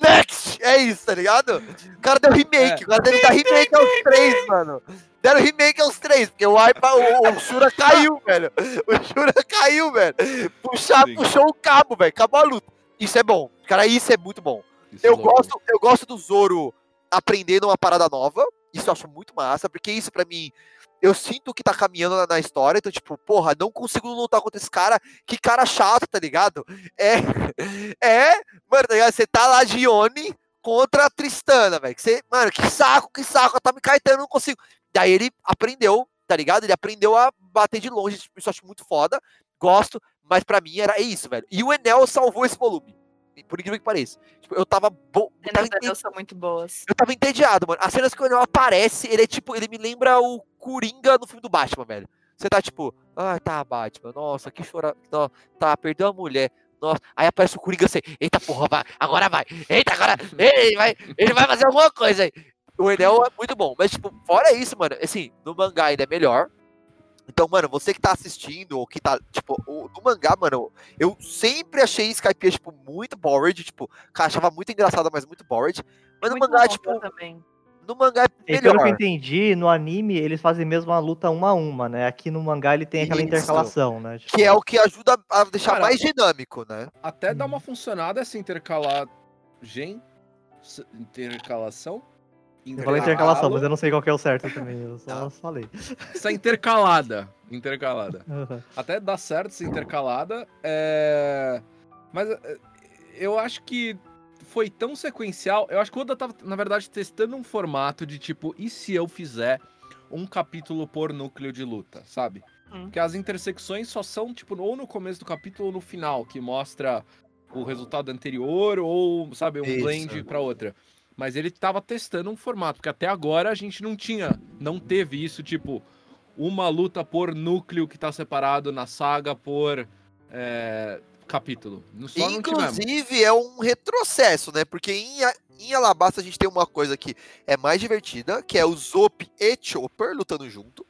next! É isso, tá ligado? O cara deu remake, o cara deve dar remake aos três, mano. Deram remake aos três, porque o Aipa, o, o Shura caiu, velho. O Shura caiu, velho. Puxar, Sim. puxou o cabo, velho. Acabou a luta. Isso é bom. Cara, isso é muito bom. Isso é Eu louco. gosto, eu gosto do Zoro aprendendo uma parada nova. Isso eu acho muito massa, porque isso pra mim, eu sinto que tá caminhando na, na história. Então, tipo, porra, não consigo lutar contra esse cara. Que cara chato, tá ligado? É, é, mano, tá ligado? Você tá lá de contra a Tristana, velho. Mano, que saco, que saco, tá me caetando, eu não consigo. Daí ele aprendeu, tá ligado? Ele aprendeu a bater de longe, tipo, isso eu acho muito foda. Gosto, mas pra mim era isso, velho. E o Enel salvou esse volume. Por incrível que pareça. Tipo, eu tava bom. Eu tava são muito boas. eu tava entediado, mano. As cenas que o Enel aparece, ele é tipo, ele me lembra o Coringa no filme do Batman, velho. Você tá tipo, ah, tá, Batman, nossa, que chora. Não, tá, perdeu a mulher. Nossa, aí aparece o Coringa assim, eita porra, vai, agora vai, eita, agora, ele vai, ele vai fazer alguma coisa aí. O Enel é muito bom, mas tipo, fora isso, mano, assim, no mangá ainda é melhor. Então, mano, você que tá assistindo, ou que tá, tipo, o, no mangá, mano, eu sempre achei Skype, tipo, muito bored, tipo, cara, achava muito engraçado, mas muito bored. Mas no Muito mangá, bom tipo, também. no mangá é E pelo que eu melhor. entendi, no anime eles fazem mesmo uma luta uma a uma, né? Aqui no mangá ele tem aquela Isso. intercalação, né? Tipo, Que é o que ajuda a deixar Cara, mais dinâmico, né? Até dá uma funcionada essa intercalar. Gen. s- Eu falei intercalação, mas eu não sei qual que é o certo também. Eu só Tá. falei. Essa intercalada. Intercalada. Aham. Até dá certo essa intercalada. É... Mas é, eu acho que foi tão sequencial. Eu acho que o Oda tava, na verdade, testando um formato de tipo, e se eu fizer um capítulo por núcleo de luta, sabe? Hum. Que as intersecções só são, tipo, ou no começo do capítulo ou no final, que mostra o resultado anterior, ou, sabe, um Isso. blend pra outra. Mas ele tava testando um formato, porque até agora a gente não tinha, não teve isso, tipo, uma luta por núcleo que tá separado na saga por é, capítulo. Só. Inclusive, é um retrocesso, né? Porque em, em Alabasta a gente tem uma coisa que é mais divertida, que é o Zop e Chopper lutando junto.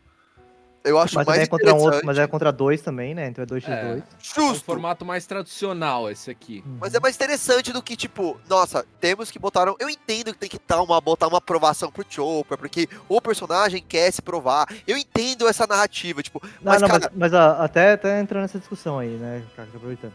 Eu acho Mas, mais é contra um outro, mas é contra dois também, né? Então é 2x2. É. É um Justo. formato mais tradicional esse aqui. Mas é mais interessante do que, tipo, nossa, temos que botar. um- Eu entendo que tem que dar uma, botar uma aprovação pro Chopper, porque o personagem quer se provar. Eu entendo essa narrativa, tipo, Não, mas, não, cara, mas, mas, a- até, até entrando nessa discussão aí, né, cara, aproveitando.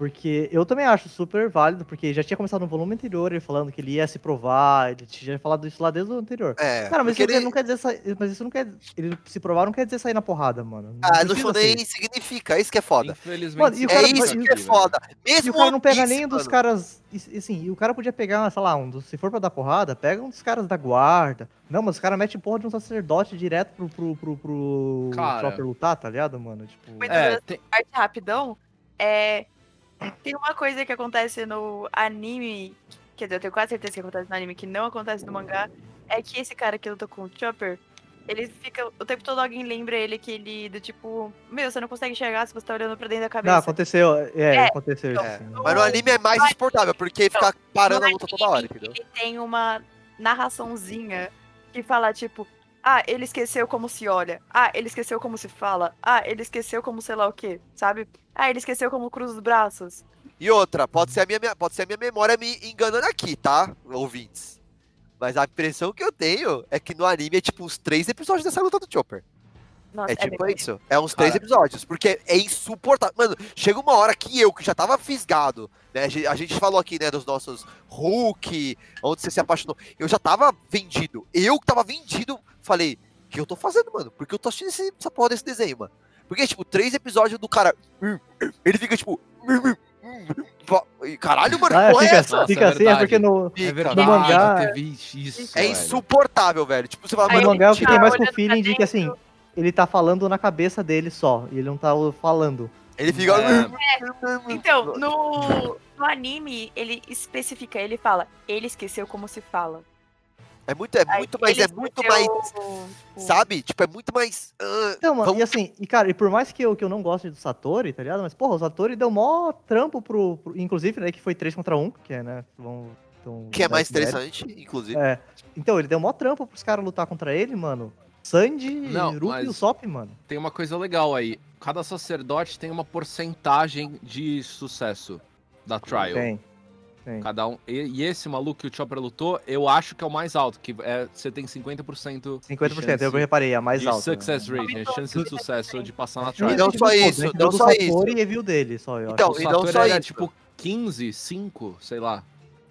Porque eu também acho super válido, porque já tinha começado no volume anterior ele falando que ele ia se provar, ele tinha falado isso lá desde o anterior. é. Cara, mas isso não quer dizer sa- mas isso não quer. Ele se provar não quer dizer sair na porrada, mano. Não Ah, no Shonen ser. significa, é isso que é foda. Infelizmente. Mano, e o É cara- isso que é foda. Mesmo E o cara não pega One nem Piece, dos mano. caras. e- Assim, e o cara podia pegar, sei lá, um dos, se for pra dar porrada, pega um dos caras da guarda. Não, mas os caras metem porra de um sacerdote direto pro, pro, pro, pro Cara. Lutar, tá ligado, mano? Tipo. Mas- É, tem- parte rapidão, é. Tem uma coisa que acontece no anime. Quer dizer, eu tenho quase certeza que acontece no anime que não acontece no mangá. É que esse cara que luta com o Chopper, ele fica. O tempo todo alguém lembra ele que ele, do tipo, meu, você não consegue enxergar se você tá olhando pra dentro da cabeça. Não, aconteceu. É, É, aconteceu então, isso. É. Mas no anime é mais insuportável, porque fica parando a luta toda hora, entendeu? Ele tem uma narraçãozinha que fala, tipo, ah, ele esqueceu como se olha. Ah, ele esqueceu como se fala. Ah, ele esqueceu como sei lá o quê, sabe? Ah, ele esqueceu como cruza os braços. E outra, pode ser, a minha, pode ser a minha memória me enganando aqui, tá, ouvintes? Mas a impressão que eu tenho é que no anime é tipo uns três episódios dessa luta do Chopper. Nossa, É tipo bem- isso. É uns três Cara. episódios. Porque é insuportável. Mano, chega uma hora que eu, que já tava fisgado, né? A gente, falou aqui, né, dos nossos Hulk, onde você se apaixonou. Eu já tava vendido. Eu que tava vendido, falei, o que eu tô fazendo, mano? Porque eu tô assistindo esse, essa porra desse desenho, mano. Porque, tipo, três episódios do cara. Ele fica, tipo. Caralho, mano, Ah, é fica, essa? Nossa, fica é assim, é verdade. porque no, É Fica. verdade, mangá- isso. É insuportável, velho. Tipo, você fala, Aí no mano, ele mangá eu fiquei mais com o feeling de que assim. Ele tá falando na cabeça dele só, e ele não tá falando. ele fica. Então, no, no anime, ele especifica, ele fala, ele esqueceu como se fala. É muito, é Aí muito mais, ele é muito mais, o- sabe? Tipo, é muito mais. ah, Então, mano, Vamos- e assim, e cara, e por mais que eu, que eu não goste do Satori, tá ligado? Mas, porra, o Satori deu mó trampo pro. pro- inclusive, né, que foi 3 contra 1, que é, né? Vão, então, que é mais interessante, inclusive. É. Então, ele deu mó trampo pros caras lutar contra ele, mano. Sandy, Não, Ruffy e o Sop, mano. Tem uma coisa legal aí. Cada sacerdote tem uma porcentagem de sucesso da trial. Tem. Tem. Cada um. E, e esse maluco que o Chopper lutou, eu acho que é o mais alto, que é, você tem 50%. 50%, de eu reparei, a mais alta. success né? rate, a chance de sucesso de passar na E trial. não tipo, só isso, não do só isso. e review dele, só, eu Então, o e não só era isso. tipo 15, 5, sei lá.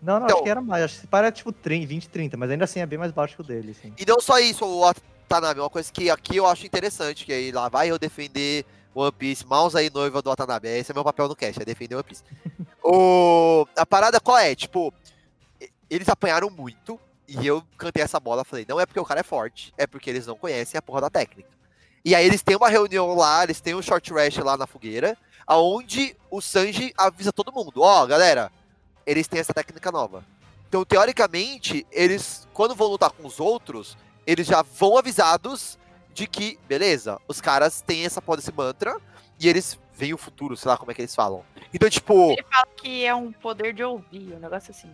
Não, não, Então- acho que era mais. Acho que para tipo 30, 20, 30, mas ainda assim é bem mais baixo que o dele, assim. E não só isso, o Watanabe, uma coisa que aqui eu acho interessante, que aí lá vai eu defender One Piece, mouse aí noiva do Watanabe, esse é meu papel no cast, é defender One Piece. o, a parada qual é? Tipo, eles apanharam muito, e eu cantei essa bola, falei, não é porque o cara é forte, é porque eles não conhecem a porra da técnica. E aí eles têm uma reunião lá, eles têm um short rest lá na fogueira, aonde o Sanji avisa todo mundo, ó, galera, eles têm essa técnica nova. Então, teoricamente, eles, quando vão lutar com os outros, eles já vão avisados de que, beleza, os caras têm essa porra desse mantra e eles veem o futuro, sei lá como é que eles falam. Então, tipo, Ele fala que é um poder de ouvir, um negócio assim.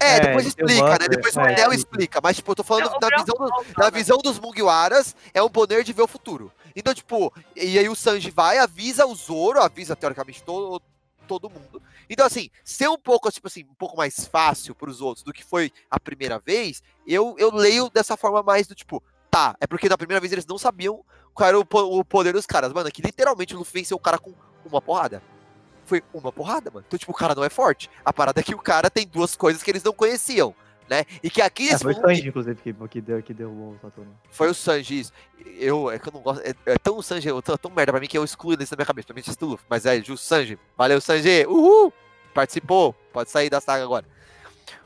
é, É, depois explica, né? Depois o é, Enel explica. mas, tipo, eu tô falando Não, o da visão, do- né? visão dos Mugiwaras, é um poder de ver o futuro. Então, tipo, e aí o Sanji vai, avisa o Zoro, avisa teoricamente todo, todo mundo. Então, assim, ser um pouco, tipo assim, um pouco mais fácil pros outros do que foi a primeira vez, eu, eu leio dessa forma mais do tipo, tá, é porque na primeira vez eles não sabiam qual era o, o poder dos caras. Mano, que literalmente o Luffy venceu o cara com uma porrada. Foi uma porrada, mano. Então, tipo, o cara não é forte. A parada é que o cara tem duas coisas que eles não conheciam, né? E que aqui É, foi o Sanji, inclusive, que, que, deu, que derrubou o Saturno. foi o Sanji, isso. Eu, é que eu não gosto. É, é tão Sanji, eu tão, tão merda pra mim que eu excluo isso da minha cabeça. Pra mim, do Luffy. Mas é justo Sanji. Valeu, Sanji. Uhul! Participou. Pode sair da saga agora.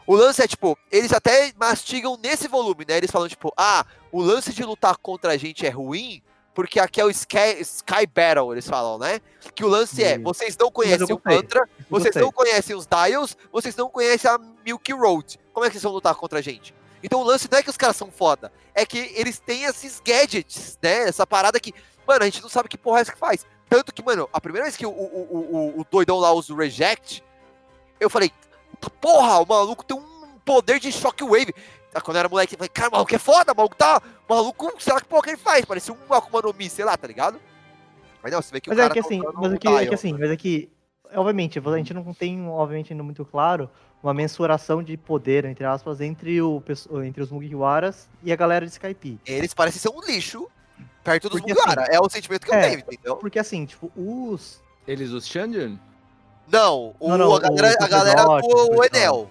O lance é, tipo, eles até mastigam nesse volume, né? Eles falam, tipo, ah, o lance de lutar contra a gente é ruim, porque aqui é o Sky, Sky Battle, eles falam, né? Que o lance é, vocês não conhecem o mantra, vocês não conhecem os Dials, vocês não conhecem a Milky Road. Como é que vocês vão lutar contra a gente? Então o lance não é que os caras são foda, é que eles têm esses gadgets, né? Essa parada que, mano, a gente não sabe que porra é essa que faz. Tanto que, mano, a primeira vez que o, o, o, o- doidão lá usa o Reject, eu falei, porra, o maluco tem um poder de shockwave. Quando eu era moleque, eu falei, cara, o maluco é foda, o maluco tá. O maluco, sei lá que porra que ele faz. Parecia um Akuma no Mi, sei lá, tá ligado? Mas não, você vê que Mas o é cara que tá assim, mas é que, é que assim, mas é que, obviamente, a gente não tem, obviamente, ainda muito claro uma mensuração de poder, entre aspas, entre, o, entre os Mugiwaras e a galera de Skype. Eles parecem ser um lixo perto dos Porque, Mugiwara. é o sentimento que eu é. tenho, entendeu? Porque assim, tipo, os. Eles, os Shandian? Não, o, Não, não, a galera, o a galera do o Enel.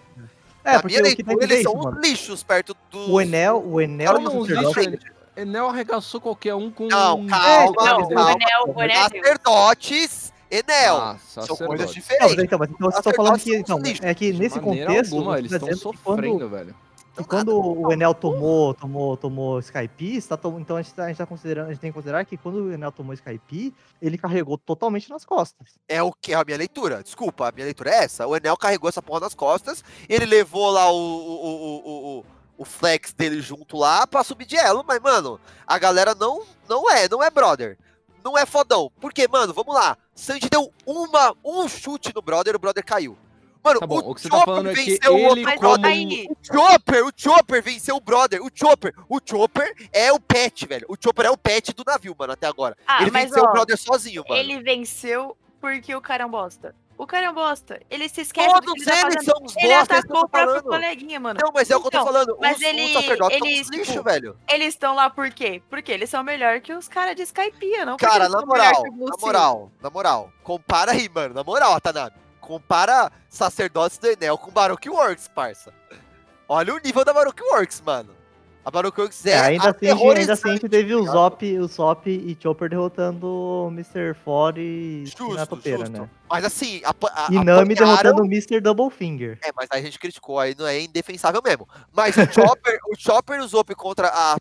É, Na porque minha leitura, ver eles são mano. uns lixos perto do. O Enel, o Enel Cara, e não, o os sacerdote. lixos Enel arregaçou qualquer um com. Não, um- calma, Não, calma. o Enel, o Enel é. Sacerdotes, Enel. Ah, são sacerdote. coisas Não, mas diferentes. então, mas então eu estou falando que. Então, é que De nesse contexto. alguma, eles tá estão dizendo que quando- sofrendo, velho. E quando o Enel tomou, tomou, tomou Skype, tá tom- então a gente, tá, a gente tá considerando, a gente tem que considerar que quando o Enel tomou Skype, ele carregou totalmente nas costas. É o que é a minha leitura. Desculpa, a minha leitura é essa. O Enel carregou essa porra nas costas. Ele levou lá o, o, o, o, o- o flex dele junto lá pra subir de elo. Mas, mano, a galera não, não é, não é brother. Não é fodão. Porque, mano, vamos lá. Sanji deu uma, um chute no brother, o brother caiu. Mano, Tá bom, o, o que você tá Chopper falando é que venceu o ele outro brother. aí, O Chopper, o Chopper venceu o brother. O Chopper, o Chopper é o pet, velho. O Chopper é o pet do navio, mano, até agora. ah, ele mas venceu o ó, brother sozinho, mano. ele venceu porque o cara é um bosta. O cara é um bosta. Ele se esquece do Todos que ele tá eles fazendo. são uns Ele bosta, eu atacou o próprio coleguinha, mano. Não, mas é o que eu tô Então, falando. mas os, ele- os ele, uns lixo, tipo, velho. Eles estão lá por quê? Porque eles são melhor que os caras de Skypiea, não Cara, eles na moral, na moral, na moral. Compara aí, mano. Na moral, Watanabe. Compara sacerdotes do Enel com Baroque Works, parça. Olha o nível da Baroque Works, mano. A Works é, É, ainda, assim, ainda assim a gente teve o Zop, o Sop e Chopper derrotando o Mr. Ford e Justo, na topeira, justo. né? Mas assim, a, a, E Nami derrotando o Mr. Double Finger. É, mas aí a gente criticou, aí não é indefensável mesmo. Mas o Chopper, o Chopper e o Zop contra a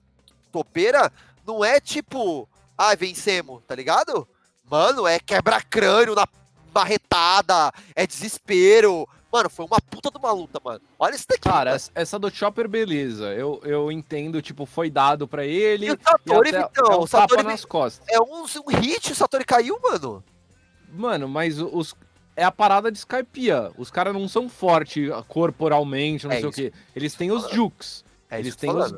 topeira não é tipo, ah, vencemos, tá ligado? Mano, é quebra-crânio na barretada, é desespero. Mano, foi uma puta de uma luta, mano. Olha isso daqui. Cara, essa- do Chopper, beleza. Eu, eu entendo, tipo, foi dado pra ele. E o Satori, e até- Vitão, é o um tapa Satori nas costas. é um, um hit, o Satori caiu, mano. Mano, mas os. É a parada de Skypiea. Os caras não são fortes corporalmente, não É sei o isso. quê. Eles têm os jukes. É Eles têm os.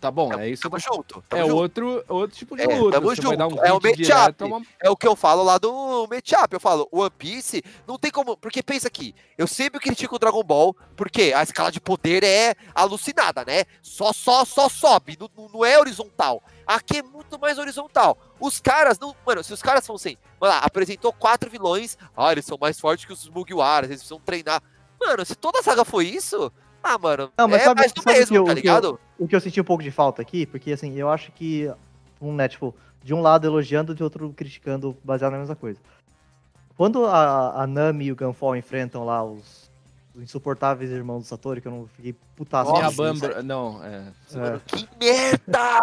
Tá bom, é isso. Tamo junto. Tamo É junto. outro, outro tipo de É, luta. tamo Você dar um junto. É o matchup. é uma- É o que eu falo lá do matchup. Eu falo, One Piece não tem como. Porque pensa aqui, eu sempre critico o Dragon Ball, porque a escala de poder é alucinada, né? Só, só, só sobe, não, não é horizontal. Aqui é muito mais horizontal. Os caras não. Mano, se os caras são assim, lá, apresentou quatro vilões. Ah, eles são mais fortes que os Mugiwaras, eles precisam treinar. Mano, se toda a saga foi isso, ah, mano, Não, mas é sabe- mais do sabe o que mesmo, eu- tá o que eu- ligado? O que eu senti um pouco de falta aqui, porque assim, eu acho que um, né, tipo, de um lado elogiando, de outro criticando, baseado na mesma coisa. Quando a, a Nami e o Gunfall enfrentam lá os insuportáveis irmãos do Satoru, que eu não fiquei putaço. Nossa. Bambra. Não, é. É. Que merda!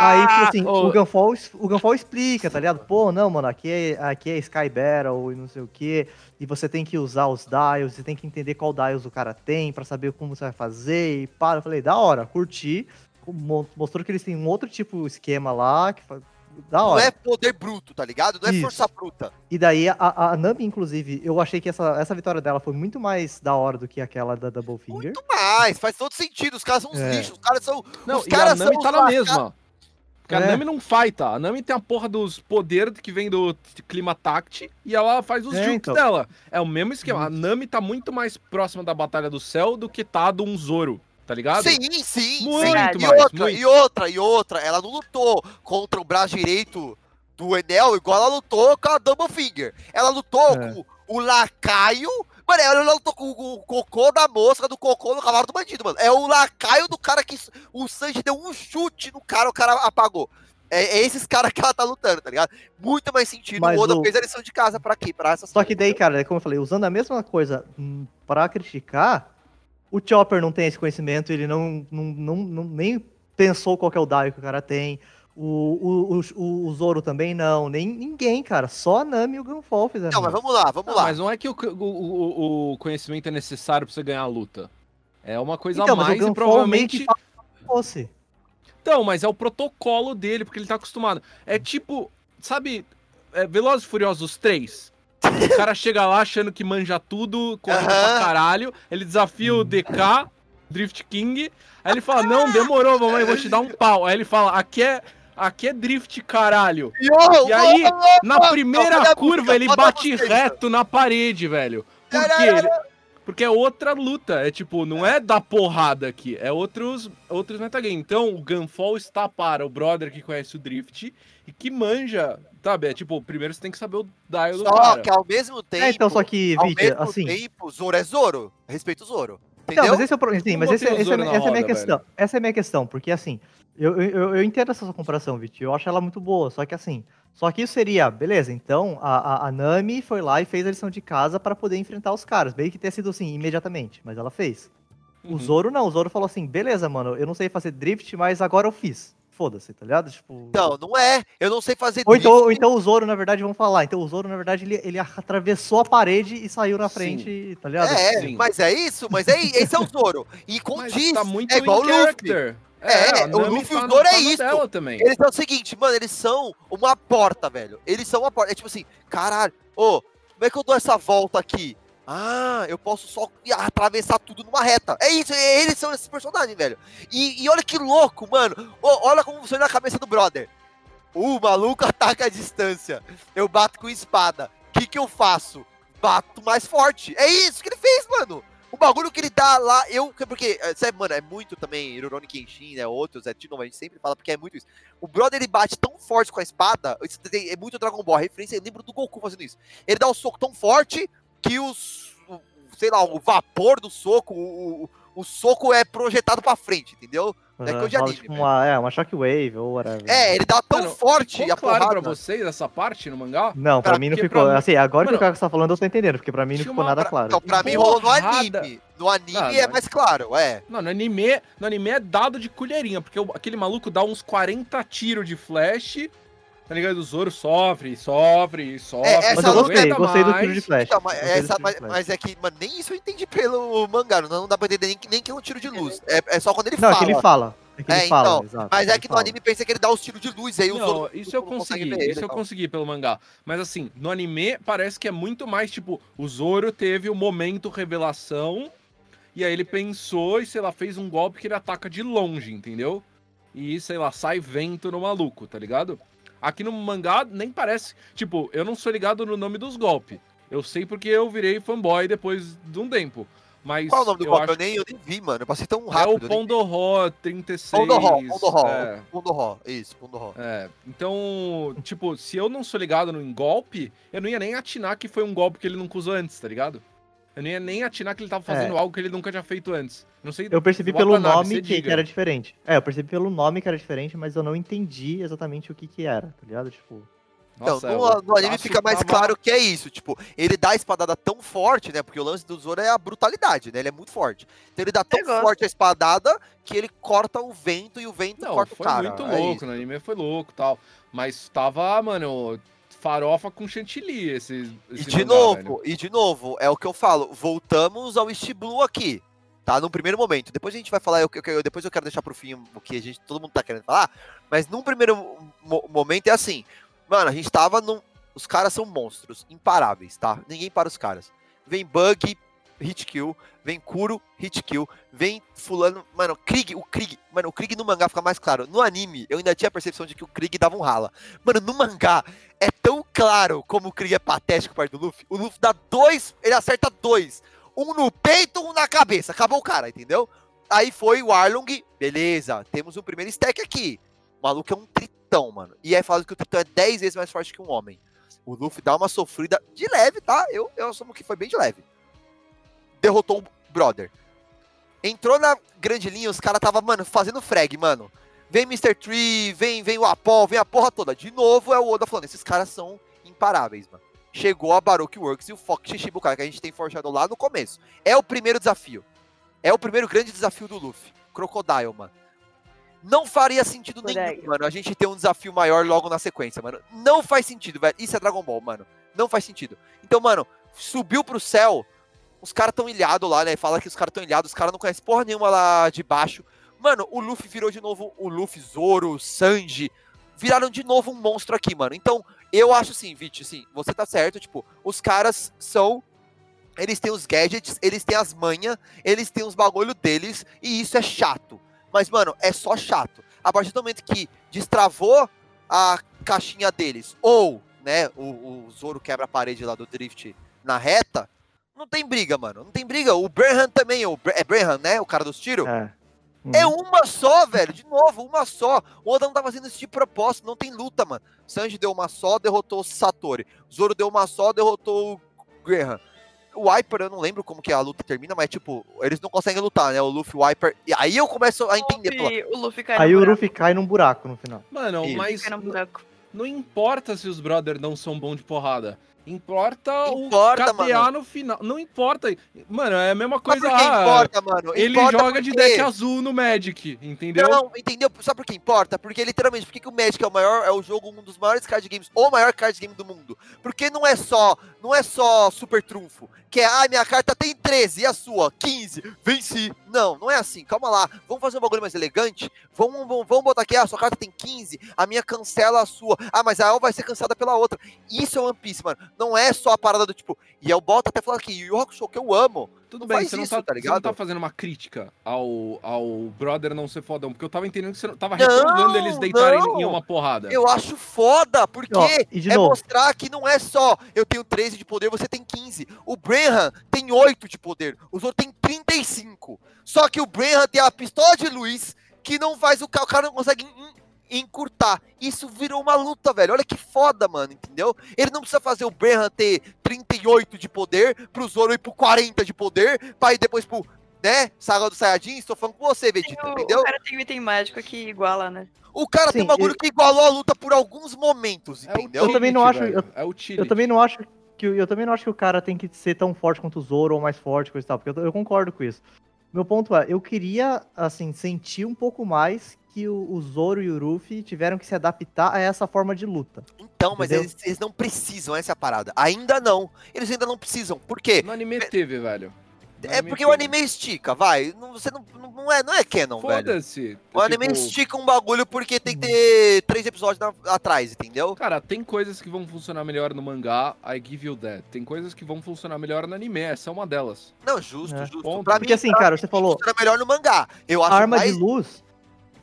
Aí, tipo assim, Ô. o, Gunfall, o Gunfall explica, tá ligado? Pô, não, mano, aqui é, aqui é Sky Battle e não sei o quê. E você tem que usar os dials, você tem que entender qual dials o cara tem pra saber como você vai fazer. E pá, eu falei, da hora, curti. Mo- Mostrou que eles têm um outro tipo de esquema lá. Que Da Não hora. é poder bruto, tá ligado? Não é Isso. força bruta. E daí a, a Nami, inclusive, eu achei que essa, essa vitória dela foi muito mais da hora do que aquela da Double Finger. Muito mais, faz todo sentido. Os caras são uns É. lixos, os caras são. Não, os e a caras Nami são tá na mesma. Porque a É. Nami não fighta. A Nami tem a porra dos poderes que vem do clima tact e ela faz os É, jukes então. dela. É o mesmo esquema. A Nami tá muito mais próxima da Batalha do Céu do que tá do um Zoro, tá ligado? Sim, sim, Muito sim. mais, E muito. outra, e outra, e outra. Ela não lutou contra o braço direito do Enel igual ela lutou com a Double Finger. Ela lutou É. com o lacaio. Mano, ela lutou com o cocô da mosca, do cocô do cavalo do bandido, mano. É o lacaio do cara que o Sanji deu um chute no cara, o cara apagou. É, é esses caras que ela tá lutando, tá ligado? Muito mais sentido. Mas o Oda o- fez a lição de casa pra quê? Pra essas Só que daí, cara, como eu falei, usando a mesma coisa hum, pra criticar, o Chopper não tem esse conhecimento, ele não, não, não, não- nem pensou qual que é o Daio que o cara tem. O, o, o, o Zoro também não, nem ninguém, cara. Só a Nami e o Gunfall fizeram. Não, mas vamos lá, vamos Não, lá. mas não é que o, o, o- conhecimento é necessário pra você ganhar a luta. É uma coisa então, a mas mais o e Gunfall provavelmente. que fosse. Então, mas é o protocolo dele, porque ele tá acostumado. É tipo, sabe, é, Velozes e Furiosos 3? O cara chega lá achando que manja tudo, correndo pra Aham. caralho, ele desafia o DK, Drift King, aí ele fala, não, demorou, mamãe, vou te dar um pau. Aí ele fala, aqui é, aqui é Drift, caralho. E aí, na primeira curva, ele bate reto na parede, velho. Por quê? Porque é outra luta. É tipo, não é da porrada aqui. É outros, outros metagame. Então, o Gunfall está para o brother que conhece o Drift e que manja. Sabe? É tipo, primeiro você tem que saber o dial do Só cara. que ao mesmo tempo. É, então, só que, ao Vitor, mesmo assim. tempo, Zoro é Zoro. Respeito o Zoro. Então, Entendeu? mas esse é o problema. Sim, Não mas esse, o esse é, essa é a minha roda, questão. Essa é a minha questão, porque assim, eu, eu, eu entendo essa sua comparação, Vitor. Eu acho ela muito boa. Só que assim, só que isso seria, beleza, então a, a, a Nami foi lá e fez a lição de casa pra poder enfrentar os caras. Meio que ter sido assim, imediatamente, mas ela fez. O Uhum. Zoro não, o Zoro falou assim, beleza, mano, eu não sei fazer drift, mas agora eu fiz. Foda-se, tá ligado? Tipo. Não, não é. Eu não sei fazer Ou então, drift. ou então o Zoro, na verdade, vamos falar. Então o Zoro, na verdade, ele, ele atravessou a parede e saiu na Sim. frente, tá ligado? É, Sim. mas é isso, mas é, esse é o Zoro. E condiz. tá muito é igual o Luffy. character. É, a o Luffy e o tá- Zoro tá é na isso. Eles são o seguinte, mano, eles são uma porta, velho. Eles são uma porta. É tipo assim, caralho, ô, como é que eu dou essa volta aqui? Ah, eu posso só atravessar tudo numa reta. É isso, eles são esses personagens, velho. E, e olha que louco, mano. Olha como funciona a cabeça do brother. O maluco ataca a distância. Eu bato com espada. O que, que eu faço? Bato mais forte. É isso que ele fez, mano. O bagulho que ele dá lá, eu. Porque, é, sabe, mano, é muito também Rurouni Kenshin, né? Outros, é, novo, a gente sempre fala porque é muito isso. O brother ele bate tão forte com a espada. Isso é muito Dragon Ball. Referência, eu lembro do Goku fazendo isso. Ele dá um soco tão forte que os. o- sei lá, o vapor do soco, o, o, o soco é projetado pra frente, entendeu? É Aham, coisa de rola, anime, tipo velho. uma, é, uma shockwave ou whatever. É, ele dá tão Mano, forte Ficou a claro porrada. pra vocês essa parte no mangá? Não, pra Pra- mim não ficou. mim- Assim, agora Mano, que o cara tá falando, eu tô entendendo, porque pra mim não ficou nada Pra- claro. Então, pra mim rolou no anime. No anime Ah, é mais claro, é. Não, no anime, no anime é dado de colherinha, porque o- aquele maluco dá uns 40 tiros de flash, tá ligado? O Zoro sofre, sofre, sofre. essa Mas eu não gostei, aguenta gostei do tiro de flash. Então, mas, essa- mas- flash. mas é que, mano, nem isso eu entendi pelo mangá. Não, não dá pra entender nem, que- nem que é um tiro de luz. É, é só quando ele Não, é fala. que ele fala. É que ele É, fala, então, exato. Mas é que no fala. anime pensa que ele dá os tiros de luz, aí Não, outros isso eu não consegui, ele, isso eu consegui pelo mangá. Mas assim, no anime parece que é muito mais tipo, o Zoro teve o momento revelação, e aí ele pensou e, sei lá, fez um golpe que ele ataca de longe, entendeu? E, sei lá, sai vento no maluco, tá ligado? Aqui no mangá nem parece. Tipo, eu não sou ligado no nome dos golpes. Eu sei porque eu virei fanboy depois de um tempo. Mas Qual é o nome do eu golpe? Eu, nem, eu nem vi, mano. Eu passei tão é o rápido. eu nem- Pondoró 36. Pondoró, Pondoró. É. Pondoró, isso, Pondoró. É, então, tipo, se eu não sou ligado no golpe, eu não ia nem atinar que foi um golpe que ele nunca usou antes, tá ligado? Eu não ia nem atinar que ele tava fazendo algo que ele nunca tinha feito antes. Não sei. Eu percebi pelo nome que, que era diferente. É, eu percebi pelo nome que era diferente, mas eu não entendi exatamente o que que era, tá ligado? Tipo, Nossa, então, é, no, no anime fica mais tava- claro que é isso. Tipo, ele dá a espadada tão forte, né? Porque o lance do Zoro é a brutalidade, né? Ele é muito forte. Então ele dá tão gosto. forte a espadada que ele corta o vento e o vento Não, corta o foi cara. muito é louco, isso. no anime foi louco e tal. Mas tava, mano, farofa com chantilly esse, E esse de mangá, novo, velho. e de novo, é o que eu falo. Voltamos ao East Blue aqui. Tá? No primeiro momento. Depois a gente vai falar, eu- eu- depois eu quero deixar pro fim o que a gente, todo mundo tá querendo falar. Mas num primeiro mo- momento é assim. Mano, a gente tava num. Os caras são monstros, imparáveis, tá? Ninguém para os caras. Vem Bug, hit kill. Vem Kuro, hit kill. Vem Fulano. Mano, Krieg, o Krieg. Mano, o Krieg no mangá fica mais claro. No anime, eu ainda tinha a percepção de que o Krieg dava um rala. Mano, no mangá, é tão claro como o Krieg é patético perto do Luffy. O Luffy dá dois, ele acerta dois. Um no peito, um na cabeça. Acabou o cara, entendeu? Aí foi o Arlong, beleza. Temos um primeiro stack aqui. O maluco é um tritão, mano. E aí falando que o tritão é 10 vezes mais forte que um homem. O Luffy dá uma sofrida de leve, tá? Eu, eu assumo que foi bem de leve. Derrotou o brother. Entrou na grande linha, os caras tava, mano, fazendo frag, mano. Vem Mr. Tree, vem, vem o Apol, vem a porra toda. De novo é o Oda falando, esses caras são imparáveis, mano. Chegou a Baroque Works e o Fox Shichibukai, que a gente tem forjado lá no começo. É o primeiro desafio. É o primeiro grande desafio do Luffy. Crocodile, mano. Não faria sentido nenhum, Crocodile. mano, a gente ter um desafio maior logo na sequência, mano. Não faz sentido, velho. Isso é Dragon Ball, mano. Não faz sentido. Então, mano, subiu pro céu, os caras tão ilhados lá, né? Fala que os caras tão ilhados, os caras não conhecem porra nenhuma lá de baixo. Mano, o Luffy virou de novo o Luffy, Zoro, Sanji. Viraram de novo um monstro aqui, mano. Então, eu acho assim, Vit, assim, você tá certo, tipo, os caras são. Eles têm os gadgets, eles têm as manhas, eles têm os bagulho deles, e isso é chato. Mas, mano, é só chato. A partir do momento que destravou a caixinha deles, ou, né, o, o Zoro quebra a parede lá do Drift na reta, não tem briga, mano. Não tem briga. O Braham também, o é Braham, né? O cara dos tiros. é. Uhum. É uma só, velho. De novo, uma só. O Oda não tá fazendo isso de propósito. Não tem luta, mano. Sanji deu uma só, derrotou o Satori. Zoro deu uma só, derrotou o Graham. O Viper, eu não lembro como que a luta termina, mas tipo, eles não conseguem lutar, né? O Luffy, o Viper. E aí eu começo a entender. pô, Luffy- o Luffy cai Aí no o buraco. Luffy cai num buraco no final. Mano, Isso. mas não importa se os brothers não são bons de porrada. Importa, Importa, o KDA no final. Não importa. Mano, é a mesma Mas coisa. que ah, importa, mano? ele Importa joga de porque- deck azul no Magic, entendeu? Não, entendeu? Sabe por que importa? Porque literalmente, por que que o Magic é o maior, é o jogo, um dos maiores card games, ou o maior card game do mundo? Porque não é só, não é só super trunfo, que é, ah, minha carta tem 13 e a sua 15, venci. Não, não é assim, calma lá. Vamos fazer um bagulho mais elegante? Vamos, vamos, vamos botar aqui, ah, a sua carta tem 15, a minha cancela a sua. Ah, mas a El vai ser cancelada pela outra. Isso é One Piece, mano. Não é só a parada do tipo, e eu boto até falar aqui, Yu Hakusho, que eu amo. Tudo Não bem, faz você não, isso, tá, tá você não tá fazendo uma crítica ao, ao brother não ser fodão, porque eu tava entendendo que você não tava Não, reprovando eles deitarem não. em uma porrada. Eu acho foda, porque Ó, e é novo. mostrar que não é só eu tenho 13 de poder, você tem 15. O Brenhan tem 8 de poder, os outros tem 35. Só que o Brenhan tem a pistola de luz que não faz o cara, o cara não consegue encurtar. Isso virou uma luta, velho. Olha que foda, mano, entendeu? Ele não precisa fazer o Brenhan ter 38 de poder, pro Zoro ir pro 40 de poder, pra ir depois pro né? Saga dos Saiyajins, tô falando com você, Vegeta, O, entendeu? o cara tem um item mágico que iguala, né? O cara tem Sim, um bagulho eu- que igualou a luta por alguns momentos, É o entendeu? Eu também não acho- velho. É o. Eu também não acho que o- eu também não acho que o cara tem que ser tão forte quanto o Zoro ou mais forte, coisa e tal, porque eu, eu concordo com isso. Meu ponto é, eu queria, assim, sentir um pouco mais que o, o Zoro e o Ruffy tiveram que se adaptar a essa forma de luta. Então, mas eles, eles não precisam, essa é a parada. Ainda não. Eles ainda não precisam. Por quê? No anime teve, velho. No É porque o teve. anime estica, vai. Não, você não, não, não é, não é canon, velho. Foda-se. O anime Tipo, estica um bagulho porque tem que ter três episódios na- atrás, entendeu? Cara, tem coisas que vão funcionar melhor no mangá, I give you that. Tem coisas que vão funcionar melhor no anime, essa é uma delas. Não, justo, É. justo. Ponto. Pra Porque mim, assim, cara, você falou, funciona melhor no mangá. Eu acho a arma mais... de luz,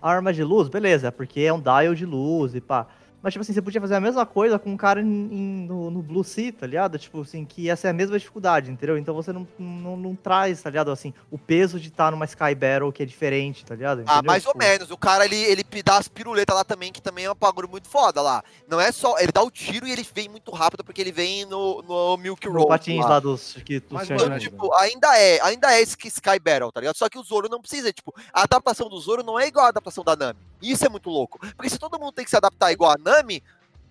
arma de luz, beleza, porque é um dial de luz e pá. Mas, tipo assim, você podia fazer a mesma coisa com um cara em- em- no, no Blue Sea, tá ligado? Tipo assim, que essa é a mesma dificuldade, entendeu? Então você não, não, não traz, tá ligado? Assim, o peso de estar numa Sky Battle que é diferente, tá ligado? Ah, Entendeu? mais ou Tipo, menos. O cara, ele, ele dá as piruletas lá também, que também é um bagulho muito foda lá. Não é só... Ele dá o tiro e ele vem muito rápido, porque ele vem no, no Milk No Road patins lá. lá dos... Que, dos Mas, Então, mano, tipo, ainda é, ainda é esse Sky Battle, tá ligado? Só que o Zoro não precisa, tipo, a adaptação do Zoro não é igual a adaptação da Nami. Isso é muito louco. Porque se todo mundo tem que se adaptar igual a Nami,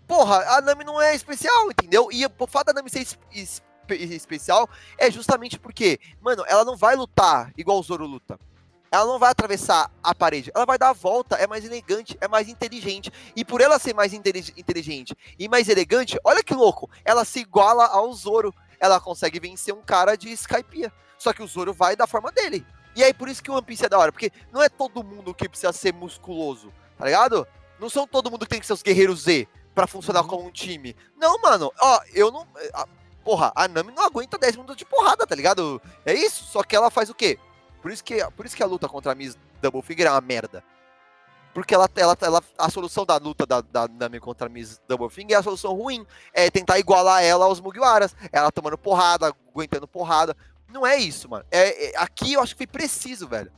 porra, a Nami não é especial, entendeu? E o fato da Nami ser es- espe- especial é justamente porque, mano, ela não vai lutar igual o Zoro luta. Ela não vai atravessar a parede, ela vai dar a volta, é mais elegante, é mais inteligente. E por ela ser mais intelig- inteligente e mais elegante, olha que louco, ela se iguala ao Zoro. Ela consegue vencer um cara de Skypiea. Só que o Zoro vai da forma dele. E aí por isso que o One Piece é da hora, porque não é todo mundo que precisa ser musculoso, tá ligado? Não são todo mundo que tem que ser os guerreiros Z pra funcionar Uhum. como um time. Não, mano, ó, eu não. a- porra, a Nami não aguenta 10 minutos de porrada, tá ligado? É isso, só que ela faz o quê? Por isso que, por isso que a luta contra a Miss Double Figure é uma merda. Porque ela, ela, ela, a solução da luta da, da Nami contra a Miss Double Finger é a solução ruim. É tentar igualar ela aos Mugiwaras. Ela tomando porrada, aguentando porrada. Não é isso, mano. É, é- aqui eu acho que foi preciso, velho.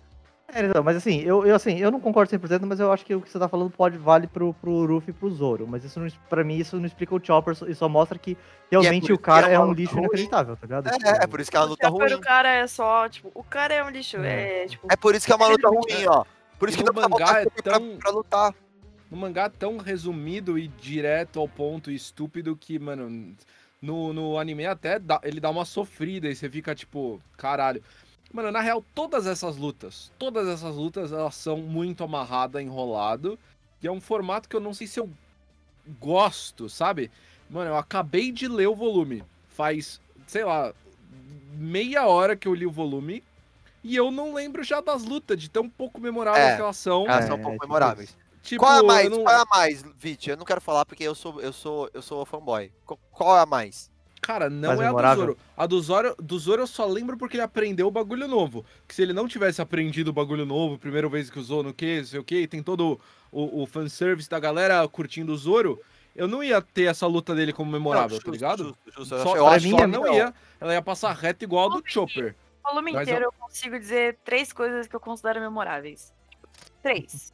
É, então, mas assim eu, eu, assim, eu não concordo 100%, mas eu acho que o que você tá falando pode vale pro, pro Ruffy e pro Zoro. Mas isso, não, pra mim, isso não explica o Chopper e só mostra que realmente por o cara é é um lixo ruim. inacreditável, tá ligado? Tipo, É, é por isso que é uma luta o ruim. do cara é só, tipo, o cara é um lixo. É, tipo, É por isso que é uma luta ruim, ó. Por isso E que no não mangá é Chopper pra, tão- pra lutar. No mangá tão resumido e direto ao ponto e estúpido que, mano, no, no anime até dá- ele dá uma sofrida e você fica tipo, caralho. Mano, na real, todas essas lutas, todas essas lutas, elas são muito amarrada, enrolado. E é um formato que eu não sei se eu gosto, sabe? Mano, eu acabei de ler o volume. Faz, sei lá, meia hora que eu li o volume. E eu não lembro já das lutas, de tão pouco memoráveis É. que elas são. Elas É, são um pouco tipo memoráveis. Tipo, qual é a mais? eu não- Qual é a mais, Vit? Eu não quero falar porque eu sou, eu sou, eu sou fanboy. Qu- Qual é a mais? Cara, não Mais é a do memorável? Zoro. A do Zoro, do Zoro eu só lembro porque ele aprendeu o bagulho novo. Que se ele não tivesse aprendido o bagulho novo, primeira vez que usou no que, sei o que, tem todo o, o fanservice da galera curtindo o Zoro, eu não ia ter essa luta dele como memorável, Não, tá justo, ligado? justo, justo. Eu Só, acho- eu pra acho mim, que ela não ia. Ela ia passar reto igual a do Chopper. o volume inteiro eu consigo dizer três coisas que eu considero memoráveis. Três.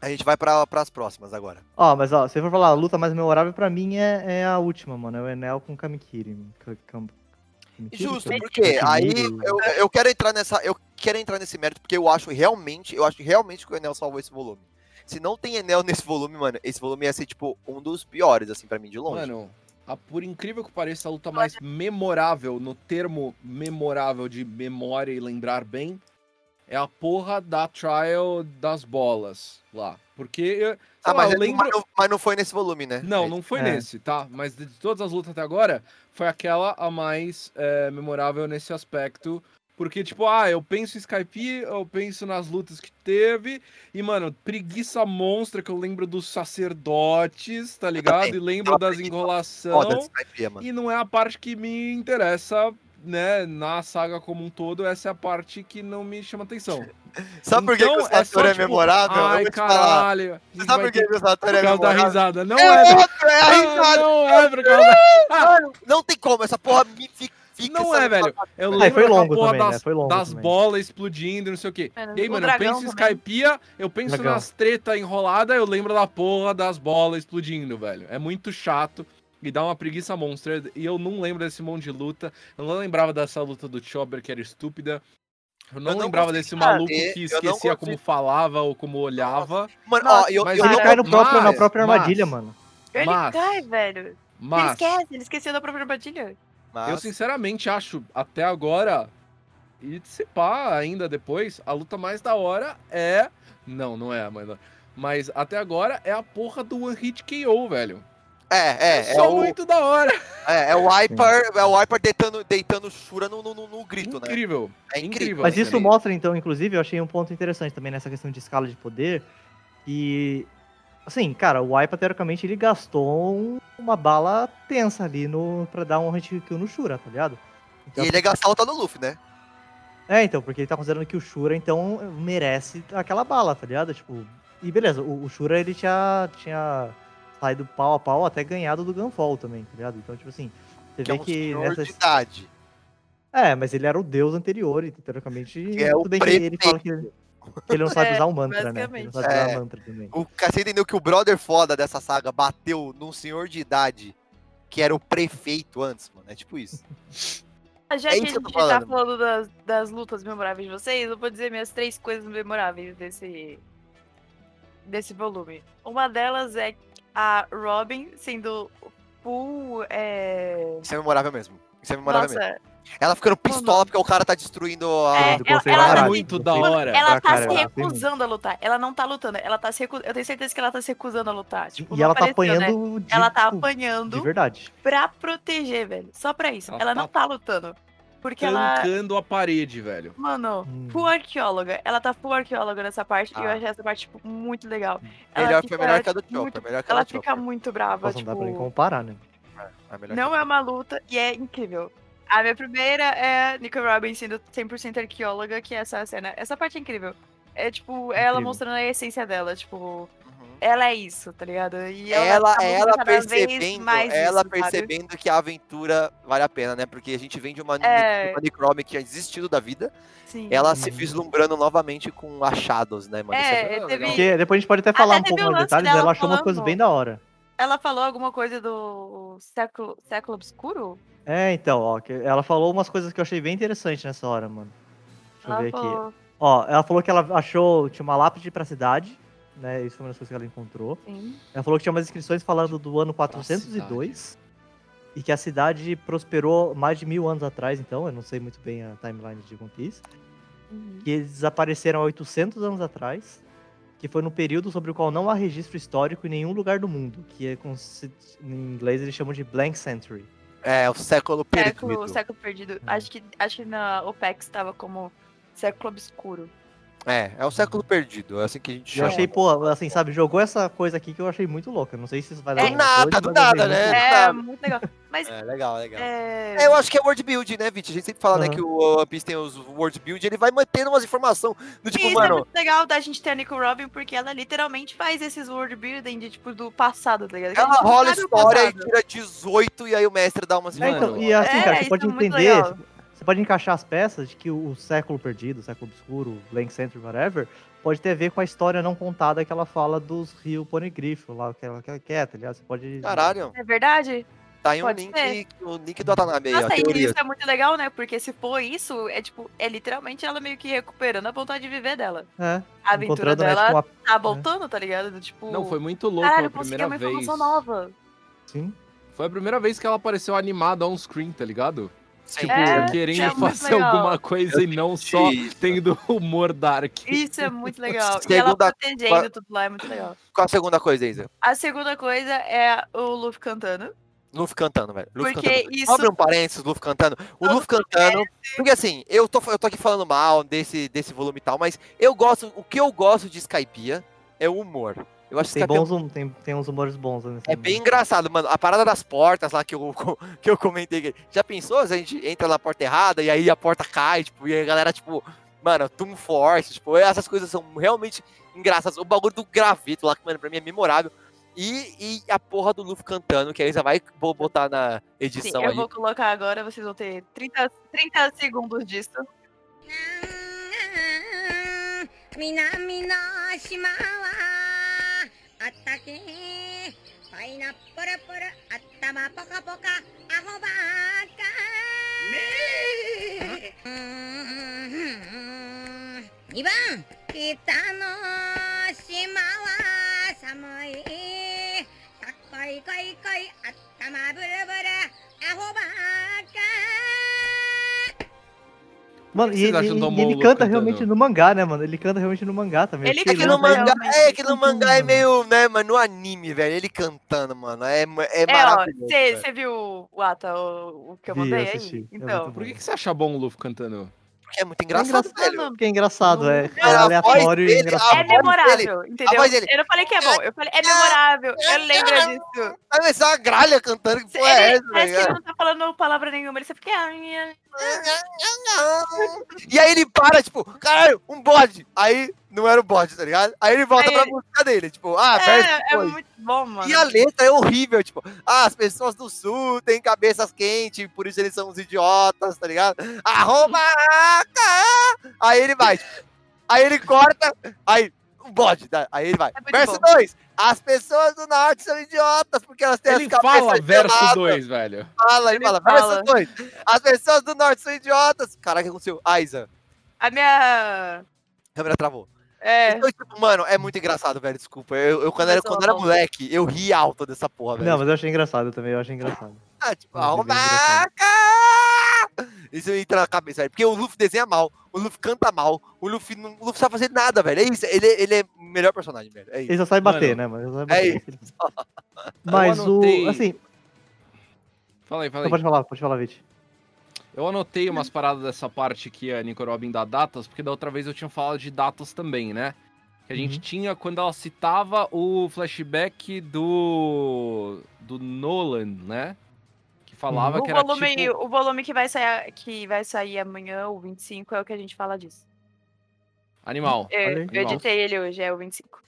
A gente vai pra, pras próximas agora. Ó, mas ó, se eu for falar, a luta mais memorável pra mim é, é a última, mano. É o Enel com Kamikiri. Kamikiri? Justo, porque aí eu, eu quero entrar nessa. Eu quero entrar nesse mérito, porque eu acho realmente, eu acho realmente que o Enel salvou esse volume. Se não tem Enel nesse volume, mano, esse volume ia ser, tipo, um dos piores, assim, pra mim, de longe. Mano, a, por incrível que pareça, a luta mais memorável, no termo memorável de memória e lembrar bem, é a porra da trial das bolas lá. Porque, ah, lá, mas, eu é- lembro... mas não, mas não foi nesse volume, né? Não, não foi É. nesse, tá? Mas de todas as lutas até agora, foi aquela a mais é, memorável nesse aspecto. Porque, tipo, ah, eu penso em Skype, eu penso nas lutas que teve. E, mano, preguiça monstra que eu lembro dos sacerdotes, tá ligado? E lembro das mano. E não é a parte que me interessa, né? Na saga como um todo, essa é a parte que não me chama atenção. Sabe por que, que o Então, é só, é, tipo, memorável? eu Ai, caralho. Você sabe por que, o Sator Por é causa da memorável? risada. Não É é, outro, é a ah, risada. não é por causa Mano, não tem como, essa porra me fica. fica Não é, velho. Eu Aí lembro foi longo porra também, né? das, Foi longo das também. bolas explodindo e não sei o quê. Mano, E aí, o mano, eu penso em. Skypiea, eu penso Dragão. nas treta enrolada, eu lembro da porra das bolas explodindo, velho. É muito chato e dá uma preguiça monstra. E eu não lembro desse monte de luta. Eu não lembrava dessa luta do Chopper, que era estúpida. Eu não Eu não lembrava desse maluco que esquecia como falava ou como olhava. Mano, ó, eu, mas eu Ele não cai no próprio, na mas- própria mas- armadilha, mano. Ele Mas- cai, velho. Ele Mas esquece, ele esqueceu da própria armadilha. Mas- eu sinceramente acho, até agora, e se pá ainda depois, a luta mais da hora é. Não, não é, mas. Mas até agora é a porra do One Hit KO, velho. É, é, é, só o, muito da hora. é, é o Viper, é o Viper deitando, deitando o Shura no, no, no- no grito, né? incrível. É incrível. incrível. Mas isso mostra, então, inclusive, eu achei um ponto interessante também nessa questão de escala de poder. E. Assim, cara, o Aipa, teoricamente, ele gastou um- uma bala tensa ali no, pra dar um hit kill no Shura, tá ligado? Então, E ele ia gastar luta do Luffy, né? É, então, porque ele tá considerando que o Shura, então, merece aquela bala, tá ligado? Tipo, e beleza, o, o Shura, ele tinha, tinha saído pau a pau até ganhado do Gunfall também, tá ligado? Então, tipo assim, você Que é vê um que nessas... de idade. É, mas ele era o deus anterior, e teoricamente, Que é o tudo bem que ele fala que ele, que ele não sabe É, usar o mantra, né? Ele não sabe usar É. o mantra também. O você entendeu que o brother foda dessa saga bateu num senhor de idade que era o prefeito antes, mano. É tipo isso. Já É que a gente tá falando. falando das, das lutas memoráveis de vocês, eu vou dizer minhas três coisas memoráveis desse, desse volume. Uma delas é a Robin sendo full. É... Isso é memorável mesmo. Isso é memorável mesmo. Nossa, Ela ficando pistola porque o cara tá destruindo a. É, Eu ela- ela tá muito da hora. ela tá se recusando a lutar. Ela não tá lutando, ela tá se recusando. Eu tenho certeza que ela tá se recusando a lutar. Tipo, E ela tá apareceu, né? apanhando de, Ela tá tipo, apanhando de verdade. pra proteger, velho. Só pra isso. Ela Ela, não tá lutando. Porque ela. Tancando a parede, velho. Mano, Hum. full arqueóloga. Ela tá full arqueóloga nessa parte. E eu Ah. achei essa parte, tipo, muito legal. Ela Melhor, fica foi melhor que a do muito- Chopper. Melhor que a Ela fica Chopper. muito brava, Nossa, não dá pra nem tipo. comparar, né? É, melhor Não que é uma luta e é incrível. A minha primeira é Nico Robin sendo 100% arqueóloga, que é essa cena. Essa parte é incrível. É, tipo, ela Incrível. mostrando a essência dela, tipo. Ela é isso, tá ligado? E Ela, tá ela vez percebendo, mais ela isso, sabe? percebendo que a aventura vale a pena, né? Porque a gente vem de uma, É. de uma Necrome que tinha desistido da vida, Sim. ela se Uhum. vislumbrando novamente com achados, né, mano? É, muito teve-. Porque depois a gente pode até falar Até um pouco mais detalhes, ela achou umas falando- coisas bem da hora. Ela falou alguma coisa do século, século obscuro? É, então, ó, ela falou umas coisas que eu achei bem interessantes nessa hora, mano. Deixa eu Ela ver aqui. falou, Ó, ela falou que ela achou, tinha uma lápide pra cidade, né? Isso foi uma das coisas que ela encontrou. sim. Ela falou que tinha umas inscrições falando do ano 402 e que a cidade prosperou mais de mil anos atrás, então, eu não sei muito bem a timeline de One Piece. Uhum. Que eles desapareceram há 800 anos atrás, que foi num período sobre o qual não há registro histórico em nenhum lugar do mundo, que é em inglês eles chamam de blank century. É, o século perdido. Século, século perdido. Acho que, acho que na OPEX tava como século obscuro. É, é o século perdido, é assim que a gente Eu chama. achei, pô, assim, sabe, jogou essa coisa aqui que eu achei muito louca. Não sei se isso vai dar É, nada, coisa, do eu nada, né? É, muito legal. Mas É, legal, legal. é... É, eu acho que é world build, né, Vit? A gente sempre fala, né, Aham. que o One Piece tem os world build, ele vai mantendo umas informações do tipo, E isso é mano, muito legal da gente ter a Nico Robin, porque ela literalmente faz esses world building de, tipo, do passado, tá ligado? Ela rola história e tira 18 e aí o mestre dá umas É, então, e assim, é, cara, você pode é muito entender, legal. Você pode encaixar as peças de que o, o século perdido, o século obscuro, o Blank Century, whatever, pode ter a ver com a história não contada que ela fala dos Rio Poneglyph, lá, que ela, que ela quer, tá ligado? Você pode... Caralho, É verdade? tá aí um Pode link, o link do Atanabe aí, ó, Nossa, e teoria. isso é muito legal, né? Porque se for isso, é tipo, é literalmente ela meio que recuperando a vontade de viver dela. É, A aventura né, dela tipo, uma... tá voltando, tá ligado? Do, Tipo, Não, foi muito louco caralho, a primeira uma vez. informação nova. Sim. Foi a primeira vez que ela apareceu animada on screen, tá ligado? Tipo, É, querendo é fazer legal. alguma coisa e não só Isso. tendo humor dark. Isso é muito legal. e ela Segunda- protegendo tudo lá é muito legal. Qual a segunda coisa, Isa? A segunda coisa é o Luffy cantando. Luffy cantando, velho. Luffy Porque cantando. isso- Abre um parênteses, Luffy cantando. O Luffy cantando. Porque assim, eu tô, eu tô aqui falando mal desse, desse volume e tal, mas eu gosto. O que eu gosto de Skypiea é o humor. Eu acho Tem, Skypiea bons, hum- tem, tem uns humores bons nesse É bem engraçado, mano. A parada das portas lá que eu, que eu comentei. aqui. Já pensou se a gente entra na porta errada e aí a porta cai, tipo, e a galera, tipo, mano, Toon Force, tipo, essas coisas são realmente engraçadas. O bagulho do graveto lá, que, mano, pra mim é memorável. E, e a porra do Luffy cantando, que a Isa vai bo- botar na Sim, edição eu aí. vou colocar agora, vocês vão ter 30, 30 segundos disso. 南の島は あったけパイナップルプル頭ポカポカアホばっかねえ。北の島は寒い。かっこいこいこいあったまブルブルアホバカ Mano, e ele, ele- ele canta realmente no mangá, né, mano? Ele canta realmente no mangá também. Ele É que no mangá, é que no mangá é meio, né, mas no anime, velho, ele cantando, mano, é, é É, maravilhoso. você viu o Ata, o, o que eu mandei aí? É Então, muito Por que, que você acha bom o Luffy cantando? Porque é muito engraçado, velho. Porque é engraçado, é, é aleatório e dele- engraçado. a é voz dele- memorável, entendeu? Eu não falei que é bom, eu falei é memorável, eu lembro disso. Vai ver só uma gralha cantando, que porra é essa, parece que ele não tá falando palavra nenhuma, ele só fica... E aí ele para, tipo, caralho, um bode. Aí não era o bode, tá ligado? Aí ele volta Aí pra música dele, tipo, ah, É, é muito bom, mano. E a letra é horrível, tipo, ah, as pessoas do sul têm cabeças quentes, por isso eles são uns idiotas, tá ligado? Arroba! Aí ele vai, aí ele corta, aí, um bode, aí ele vai. É Verso bom. 2, as pessoas do norte são idiotas, porque elas têm Ele as cabeças fala verso geladas. 2, velho. Fala, ele, Ele fala, fala. verso 2, as pessoas do norte são idiotas. Caraca, o que aconteceu? Aiza, A minha... a câmera travou. É, Então, tipo, mano, é muito engraçado, velho, desculpa. Eu, eu quando, era, quando era moleque, eu ri alto dessa porra, velho. Não, mas eu achei engraçado também, eu achei engraçado. Ah, tipo, arrobaca! Isso entra na cabeça, velho. Porque o Luffy desenha mal, o Luffy canta mal, o Luffy não, o Luffy sabe fazer nada, velho. É isso, ele, ele é o melhor personagem, velho. É isso. Ele só sabe bater, Mano, né, mano? Ele só sabe É bater. Mas o. Assim, Fala aí, fala não, aí. pode falar, pode falar, Vit. Eu anotei umas paradas dessa parte que a Nico Robin dá datas, porque da outra vez eu tinha falado de datas também, né? Que a gente Uhum. tinha quando ela citava o flashback do. do Nolan, né? Falava o que era volume, tipo. o volume que vai, sair, que vai sair amanhã, o 25, é o que a gente fala disso. Animal. Eu, eu editei ele hoje, é o 25.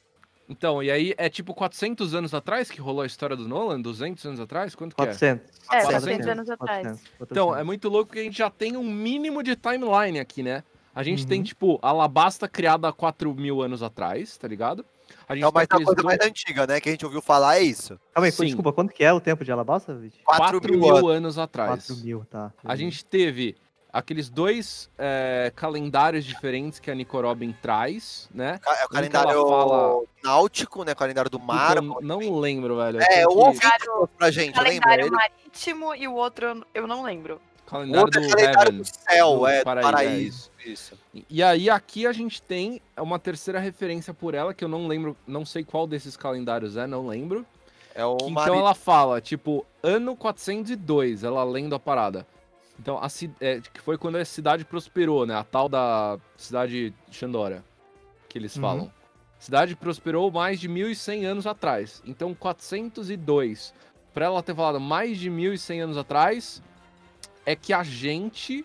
Então, e aí é tipo 400 anos atrás que rolou a história do Nolan? 200 anos atrás? Quanto que é? 400. É, 400 400 anos atrás. 400, Então, 400. é muito louco que a gente já tem um mínimo de timeline aqui, né? A gente tem, Uhum. tipo, a Alabasta criada há 4 mil anos atrás, tá ligado? A gente É uma coisa dois- mais antiga, né? Que a gente ouviu falar, é isso. Calma aí, desculpa, quanto que é o tempo de Alabasta, Vit? 4, 4 mil, mil anos. anos atrás. 4 mil, tá. A gente teve aqueles dois é, calendários diferentes que a Nico Robin traz, né? É o Um calendário fala- náutico, né? Calendário do mar. Puta, eu não lembro, velho. É, o que- ouvinte trouxe pra gente, lembra? Calendário Ele, marítimo e o outro eu não lembro. Calendário outro do é calendário Heaven. do céu, do é, do paraíso, é paraíso. Isso. E aí aqui a gente tem uma terceira referência por ela, que eu não lembro, não sei qual desses calendários é, não lembro. É o Que então ela fala, tipo, ano 402, ela lendo a parada. Então, a, é, que foi quando a cidade prosperou, né? A tal da cidade Xandora, que eles Uhum. falam. Cidade prosperou mais de 1.100 anos atrás. Então, 402, pra ela ter falado mais de 1.100 anos atrás, é que a gente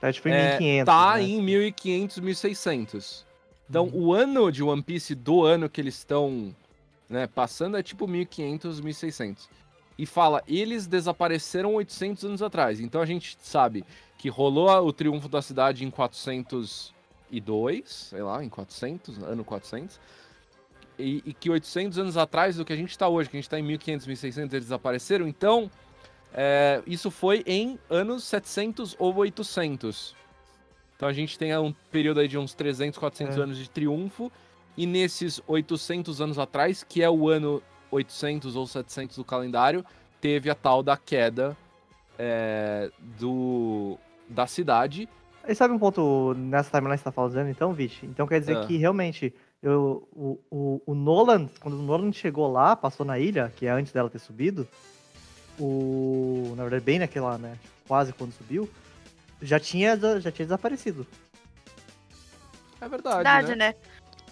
Tá tipo em é, 1500. tá né? em 1500, 1600. Então, Uhum. o ano de One Piece do ano que eles estão né, passando é tipo 1500, 1600. E fala, eles desapareceram 800 anos atrás. Então a gente sabe que rolou o triunfo da cidade em 402, sei lá, em 400, ano 400. E, e que 800 anos atrás do que a gente tá hoje, que a gente tá em 1500, 1600, eles desapareceram. Então, é, isso foi em anos 700 ou 800. Então a gente tem um período aí de uns 300, 400 É. anos de triunfo. E nesses 800 anos atrás, que é o ano 800 ou 700 do calendário, teve a tal da queda é, do, da cidade. E sabe um ponto nessa timeline que você tá falando, então, Vit? Então quer dizer Ah. que realmente eu, o, o, o Nolan, quando o Nolan chegou lá, passou na ilha, que é antes dela ter subido, o. Na verdade, bem naquela, né? Quase quando subiu, já tinha, já tinha desaparecido. É verdade, Cidade, né? né?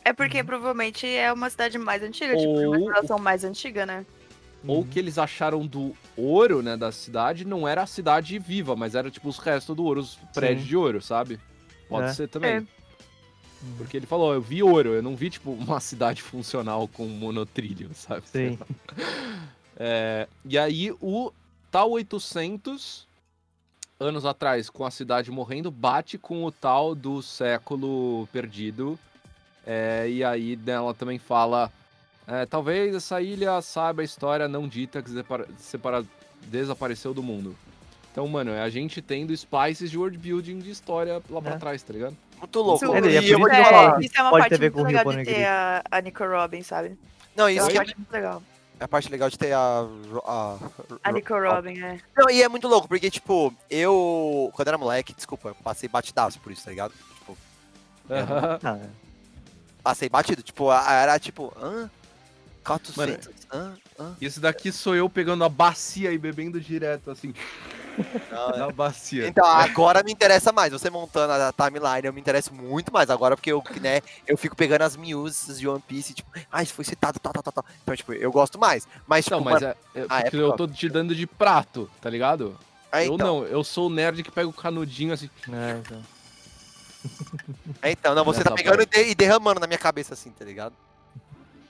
É porque provavelmente é uma cidade mais antiga, tipo, de uma Ou- civilização mais antiga, né? Ou Uhum. o que eles acharam do ouro, né, da cidade, não era a cidade viva, mas era tipo os restos do ouro, os prédios de ouro, sabe? Pode É. ser também. É. Uhum. Porque ele falou, eu vi ouro, eu não vi, tipo, uma cidade funcional com monotrilho, sabe? Sim. É, e aí o tal 800 anos atrás, com a cidade morrendo, bate com o tal do século perdido. É, e aí ela também fala, é, talvez essa ilha saiba a história não dita que separa- separa- desapareceu do mundo. Então, mano, é a gente tendo spices de world building de história lá pra É. trás, tá ligado? Muito louco. Isso, é E eu vou te é, falar. isso é uma Pode parte muito legal de ter a, a Nico Robin, sabe? Não, É isso uma que é parte muito legal. A parte legal de ter a. a, A Nico Robin, é. Não, e é muito louco, porque, tipo, eu. Quando era moleque, desculpa, eu passei batidaço por isso, tá ligado? Tipo, Aham. Ah, é. passei batido. Tipo, era tipo, hã? 400? Hã? Hã? Isso daqui sou eu pegando a bacia e bebendo direto, assim, Não, é. na bacia. Então, agora me interessa mais. Você montando a timeline, eu me interesso muito mais agora, porque eu, né, eu fico pegando as miúças de One Piece, tipo, ah, isso foi citado, tal, tal, tal, tal. Então, tipo, eu gosto mais. Mas, tipo, Não, mas mano, é, é Ah, é porque eu tô te dando de prato, tá ligado? é, Eu então, não, eu sou o nerd que pega o canudinho assim. É, então. é, então, não, você tá pegando e, de- e derramando na minha cabeça, assim, tá ligado?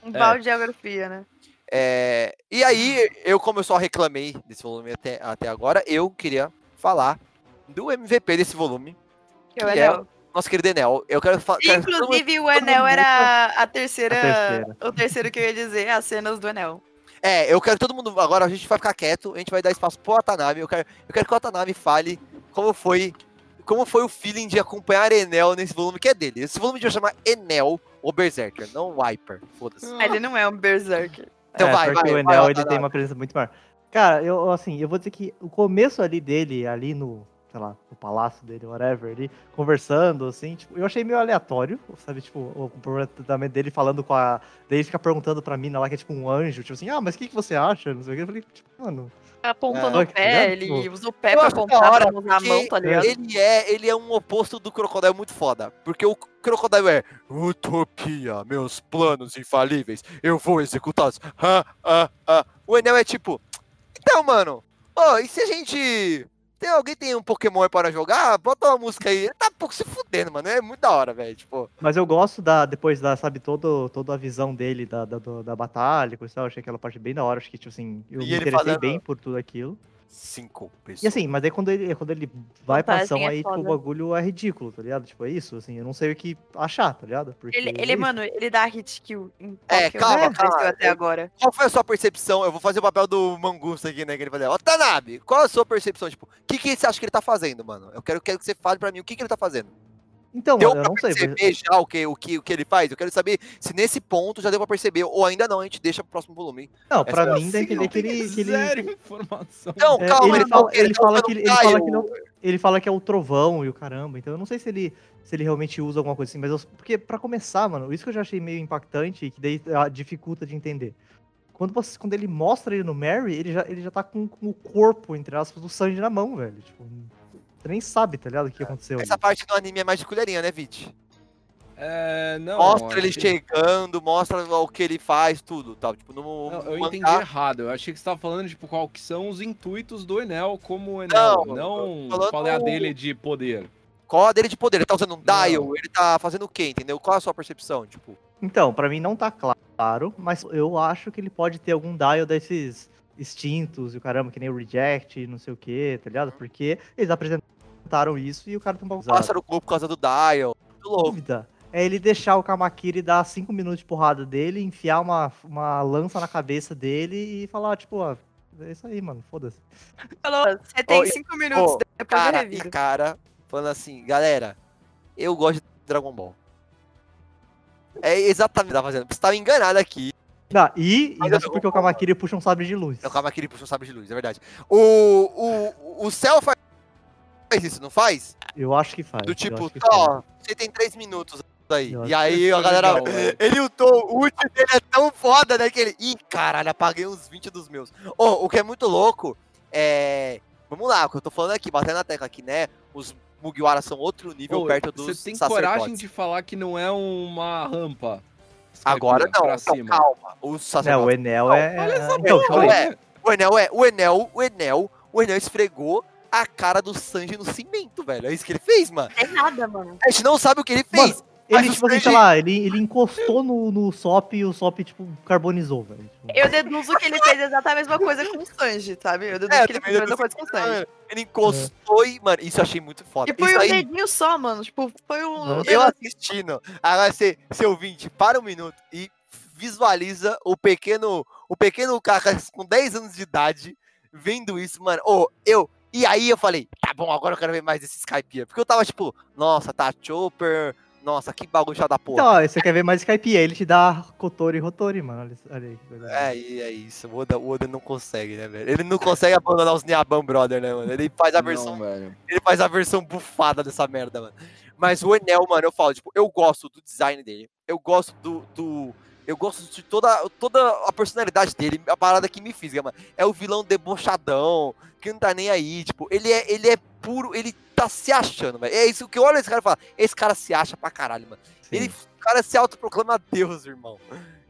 Um É. balde de geografia, né? É, e aí, eu, como eu só reclamei desse volume até, até agora, eu queria falar do MVP desse volume, Que é o Que é Enel. nosso querido Enel. Eu quero falar. Inclusive, o Enel era a terceira, A terceira. O terceiro que eu ia dizer, as cenas do Enel. É, eu quero todo mundo. Agora a gente vai ficar quieto, a gente vai dar espaço pro Watanabe. Eu quero, eu quero que o Watanabe fale como foi. Como foi o feeling de acompanhar Enel nesse volume que é dele. Esse volume vai chamar Enel ou Berserker, não Wiper. Foda-se. Ele não é um Berserker. Então é, vai, porque vai, o Enel vai, ele tem uma presença muito maior. Cara, eu assim, eu vou dizer que o começo ali dele, ali no, sei lá, no palácio dele, whatever, ali, conversando, assim, tipo, eu achei meio aleatório, sabe, tipo, o comportamento dele falando com a. Daí ele fica perguntando pra mina lá, que é tipo um anjo, tipo assim, ah, mas o que, que você acha? Não sei o que. Eu falei, tipo, mano. Apontando É, o pé, ele usa o pé Eu pra apontar hora, pra usar a mão, tá ligado? Ele é, ele é um oposto do Crocodile muito foda. Porque o Crocodile é utopia, meus planos infalíveis, eu vou executá-los. Ah, ah, ah. O Enel é tipo, então, mano, ó, e se a gente. Tem alguém tem um Pokémon aí para jogar? Bota uma música aí. Ele tá um pouco se fudendo, mano. É muito da hora, velho. Tipo, Mas eu gosto da, depois da, sabe, todo, toda a visão dele da, da, da batalha, coisa eu achei aquela parte bem da hora, acho que, tipo assim, eu E me interessei fazendo- bem por tudo aquilo. Cinco pessoas. E assim, mas aí quando ele, quando ele vai pra ação, é aí, tipo, o bagulho é ridículo, tá ligado? Tipo, é isso, assim, eu não sei o que achar, tá ligado? Porque Ele, é ele isso. mano, ele dá hit kill em É, calma? Apareceu calma. até agora. Qual foi a sua percepção? Eu vou fazer o papel do Mangusta aqui, né? Que ele vai dizer, Ó, Tanabe, qual a sua percepção? Tipo, o que, que você acha que ele tá fazendo, mano? Eu quero, quero que você fale pra mim o que, que ele tá fazendo. Então, Deu mano, eu pra não sei, mas- perceber já o que, o, que, o que ele faz? Eu quero saber se nesse ponto já deu pra perceber, ou ainda não, a gente deixa pro próximo volume. Não, pra Essa- mim dá a entender que ele. Que ele Zero informação. Não, é, calma, ele, ele, fala, ele tá fala que ele, ele fala que não. Ele fala que é o trovão e o caramba, então eu não sei se ele, se ele realmente usa alguma coisa assim, mas eu, porque pra começar, mano, isso que eu já achei meio impactante e que daí ah, dificulta de entender. Quando, você, quando ele mostra ele no Mary, ele já, ele já tá com, com o corpo, entre aspas, do Sanji na mão, velho. Tipo, você nem sabe, tá ligado, o que aconteceu. Essa ali. parte do anime é mais de colherinha, né, Vit? É, não. mostra ele achei- chegando, mostra o que ele faz, tudo, tal. Tipo, no Não, no eu mangá- entendi errado. Eu achei que você tava falando, tipo, qual que são os intuitos do Enel como o Enel. Não, Não, qual é a dele de poder. Qual a dele de poder? Ele tá usando um Não. dial? Ele tá fazendo o quê, entendeu? Qual a sua percepção? Tipo, Então, pra mim não tá claro, mas eu acho que ele pode ter algum dial desses instintos e o caramba, que nem o reject, não sei o que, tá ligado? Porque eles apresentaram isso e o cara tem um bagulho. passa no corpo por causa do dial. Muito louco. dúvida é ele deixar o Kamakiri dar 5 minutos de porrada dele, enfiar uma, uma lança na cabeça dele e falar, tipo, ó, é isso aí, mano, foda-se. Falou, você tem Ô, e- cinco minutos ô, depois Cara da e cara falando assim, galera, eu gosto de Dragon Ball. É exatamente o que tá fazendo. Você tava enganado aqui. Ah, e ainda eu- porque o Kamakiri puxa um sabre de luz. Não, calma que ele puxou o sabre de luz, é verdade. O, o, o céu faz isso, não faz? Eu acho que faz. Do tipo, ó, você tem três minutos aí. Eu E aí Isso a é galera. legal, velho. Ele ultou, o ult dele é tão foda, né? Que ele. Ih, caralho, apaguei uns 20 dos meus. Ô, o que é muito louco é. Vamos lá, o que eu tô falando aqui, batendo na tecla aqui, né? Os Mugiwara são outro nível Ô, perto dos Você tem sacerdotes. coragem de falar que não é uma rampa? Agora não, então, calma. Os É, o sacerdotes. Enel é. Olha essa Então, é. O Enel é. O Enel, o Enel, o Enel esfregou a cara do Sanji no cimento, velho. É isso que ele fez, mano. Não tem nada, mano. A gente não sabe o que ele fez. Ele, tipo assim, sei lá, ele, ele encostou no, no Sop e o Sop, tipo, carbonizou, velho. Tipo, Eu deduzo que ele fez exatamente a mesma coisa com o Sanji, sabe? Eu deduzo É, que ele fez a mesma coisa com o Sanji. Ele encostou e, mano, isso eu achei muito foda. E foi isso um aí, dedinho só, mano. Tipo, foi um. Uhum. eu assistindo. Agora, você, seu ouvinte, para um minuto e visualiza o pequeno, o pequeno Kaká com 10 anos de idade vendo isso, mano. Ô, eu, E aí eu falei, tá bom, agora eu quero ver mais desse Skypiea. Porque eu tava tipo, nossa, tá Chopper, nossa, que chato da porra. Então, ó, você quer ver mais Skype, aí ele te dá Kotori e Rotori, mano. Olha, aí. É, é isso. O Oda, o Oda não consegue, né, velho? Ele não consegue abandonar os Nyaban Brother, né, mano? Ele faz a versão Não, velho. ele faz a versão bufada dessa merda, mano. Mas o Enel, mano, eu falo, tipo, eu gosto do design dele. Eu gosto do. do eu gosto de toda, toda a personalidade dele, a parada que me fisga, mano. É o vilão debochadão, que não tá nem aí. Tipo, ele é, ele é puro, ele tá se achando, velho. É isso que eu olho esse cara e falo, esse cara se acha pra caralho, mano. Sim. Ele, o cara se autoproclama Deus, irmão.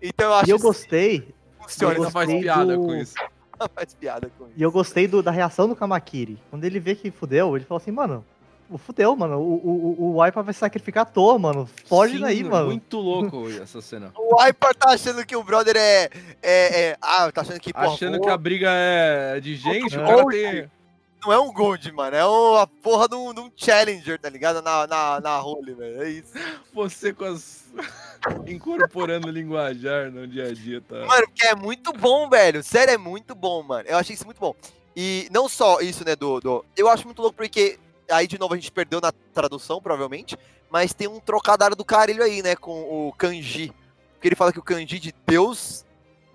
Então eu acho E eu gostei, funciona, eu Só faz piada do- com isso. faz piada com isso. e eu gostei do- da reação do Kamakiri. Quando ele vê que fudeu, ele falou assim, mano, fudeu, mano. O, o, o- Waipa vai sacrificar à toa, mano. Foge Sim, daí, mano. Muito louco essa cena. O Hyper tá achando que o brother é. é, é- ah, tá achando que. porra, Achando que a briga é de gente, o É. cara tem. Não é um Gold, mano. É uma porra de um, de um Challenger, tá ligado? Na, na, na role, velho. É isso. Você com as. incorporando linguajar no dia a dia, tá? Mano, porque é muito bom, velho. Sério, é muito bom, mano. Eu achei isso muito bom. E não só isso, né, do, do. Eu acho muito louco porque. Aí, de novo, a gente perdeu na tradução, provavelmente. Mas tem um trocadário do carilho aí, né? Com o kanji. Porque ele fala que o kanji de Deus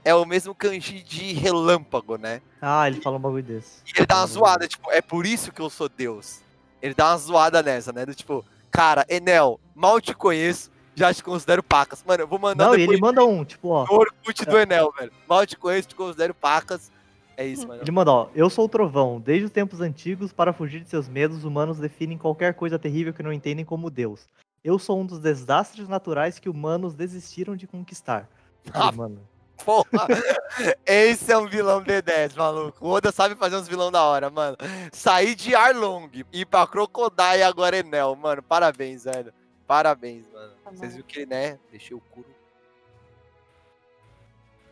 é o mesmo kanji de relâmpago, né? Ah, ele fala um bagulho desse. E ele dá uma zoada, tipo, é por isso que eu sou Deus. Ele dá uma zoada nessa, né? Do tipo, cara, Enel, mal te conheço, já te considero pacas. Mano, eu vou mandar Não, ele manda um, tipo, ó. no Orkut do Enel, velho. Mal te conheço, te considero pacas. É isso, mano. Ele manda, ó, eu sou o trovão. Desde os tempos antigos, para fugir de seus medos, humanos definem qualquer coisa terrível que não entendem como Deus. Eu sou um dos desastres naturais que humanos desistiram de conquistar. Ah, Aí, mano. Porra, esse é um vilão D10, maluco. O Oda sabe fazer uns vilão da hora, mano. Sair de Arlong, ir pra Crocodile e agora Enel, mano. Parabéns, velho. Parabéns, mano. Vocês viram que ele, né? Deixei o Kuro.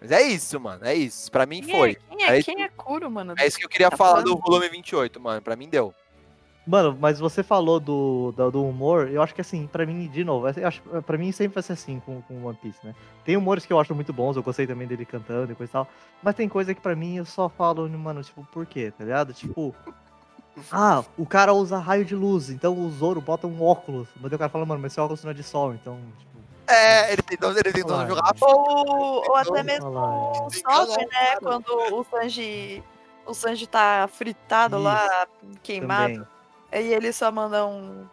Mas é isso, mano. É isso. Pra mim Quem foi. É, quem, É é, quem é Kuro, mano? É isso que eu queria Tá falar do falando? volume 28, mano. Pra mim deu. Mano, mas você falou do, do, do humor, eu acho que assim, pra mim, de novo, eu acho, pra mim sempre vai ser assim com, com One Piece, né? Tem humores que eu acho muito bons, eu gostei também dele cantando e coisa e tal, mas tem coisa que pra mim eu só falo, mano, tipo, por quê, tá ligado? Tipo, ah, o cara usa raio de luz, então o Zoro bota um óculos, mas o cara fala, mano, mas esse óculos não é de sol, então, tipo... É, ele tentou, ele tentou jogar. Ou, ou até mesmo o que né? Quando o Sanji. O Sanji tá fritado lá, queimado. Também. Aí ele só manda um.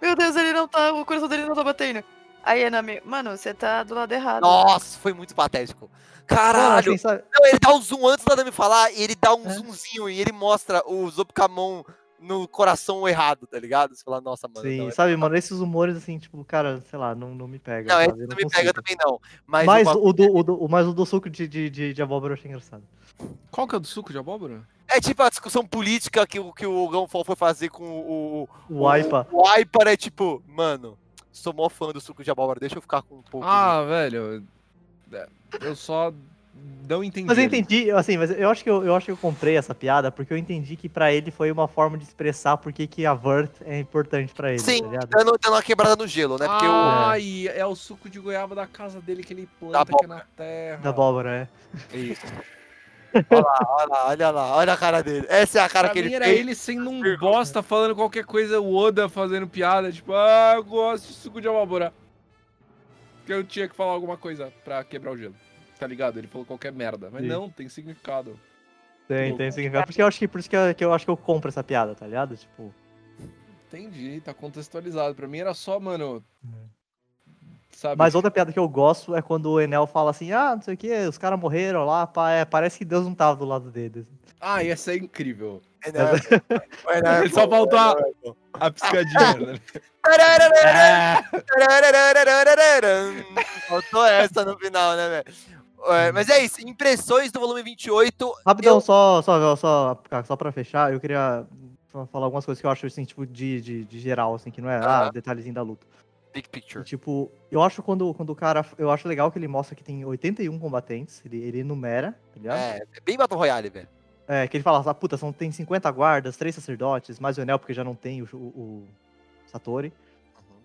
Meu Deus, ele não tá. O coração dele não tá batendo. Aí a Nami, mano, você tá do lado errado. Nossa, foi muito patético. Caralho. Não, ele dá um zoom antes da Nami falar e ele dá um É. zoomzinho e ele mostra o Zop com a mão no coração errado, tá ligado? Você fala, nossa, mano. sim, não, é- sabe, mano, esses humores, assim, tipo, cara, sei lá, não, não me pega, Não, esse sabe? Não me consigo. pega também, não. Mas, Mas uma- o, do, o, do, o- mas o do suco de, de, de, de abóbora eu achei engraçado. Qual que é o do suco de abóbora? é tipo a discussão política que, o- que o Gunfall foi fazer com o. O Aipa. O, o Aipa é tipo, mano, sou mó fã do suco de abóbora, deixa eu ficar com um pouco. Ah, velho. é, Eu só não entendi. Mas eu entendi, assim, mas eu acho que eu, eu acho que eu comprei essa piada porque eu entendi que pra ele foi uma forma de expressar por que que a Vert é importante pra ele, Sim, tá dando, dando uma quebrada no gelo, né? Porque o. ah, e é o suco de goiaba da casa dele que ele planta aqui na terra. Da abóbora, é. Isso. Olha lá, olha lá, olha lá, olha a cara dele. Essa é a cara Pra que mim ele era fez. ele sendo um bosta, falando qualquer coisa, o Oda fazendo piada, tipo, ah, eu gosto de suco de abóbora. Que eu tinha que falar alguma coisa pra quebrar o gelo. Tá ligado? Ele falou qualquer merda. Mas Sim. não, tem significado. Tem, tem significado. Por isso que eu acho que, por isso que, eu, que eu acho que eu compro essa piada, tá ligado? Tipo, Entendi, tá contextualizado. Pra mim era só, mano. Sabe? mas outra piada que eu gosto é quando o Enel fala assim, ah, não sei o que, os caras morreram lá, pá, é, parece que Deus não tava do lado deles. Ah, ia ser incrível. É, né? É, né? Só faltou a, a piscadinha, né? Faltou essa no final, né, velho? É, Mas é isso, impressões do volume 28. Rapidão, Eu- só, só, só, só pra fechar, eu queria fa- falar algumas coisas que eu acho, assim, tipo, de, de, de geral, assim, que não é, ah, Aham. detalhezinho da luta. Big Picture. E, tipo, eu acho quando, quando o cara. Eu acho legal que ele mostra que tem 81 combatentes. Ele, ele enumera, tá ligado? É. É, é bem Battle Royale, velho. que ele fala, ah, puta, são, tem 50 guardas, 3 sacerdotes, mais o Enel, porque já não tem o, o, o Satori.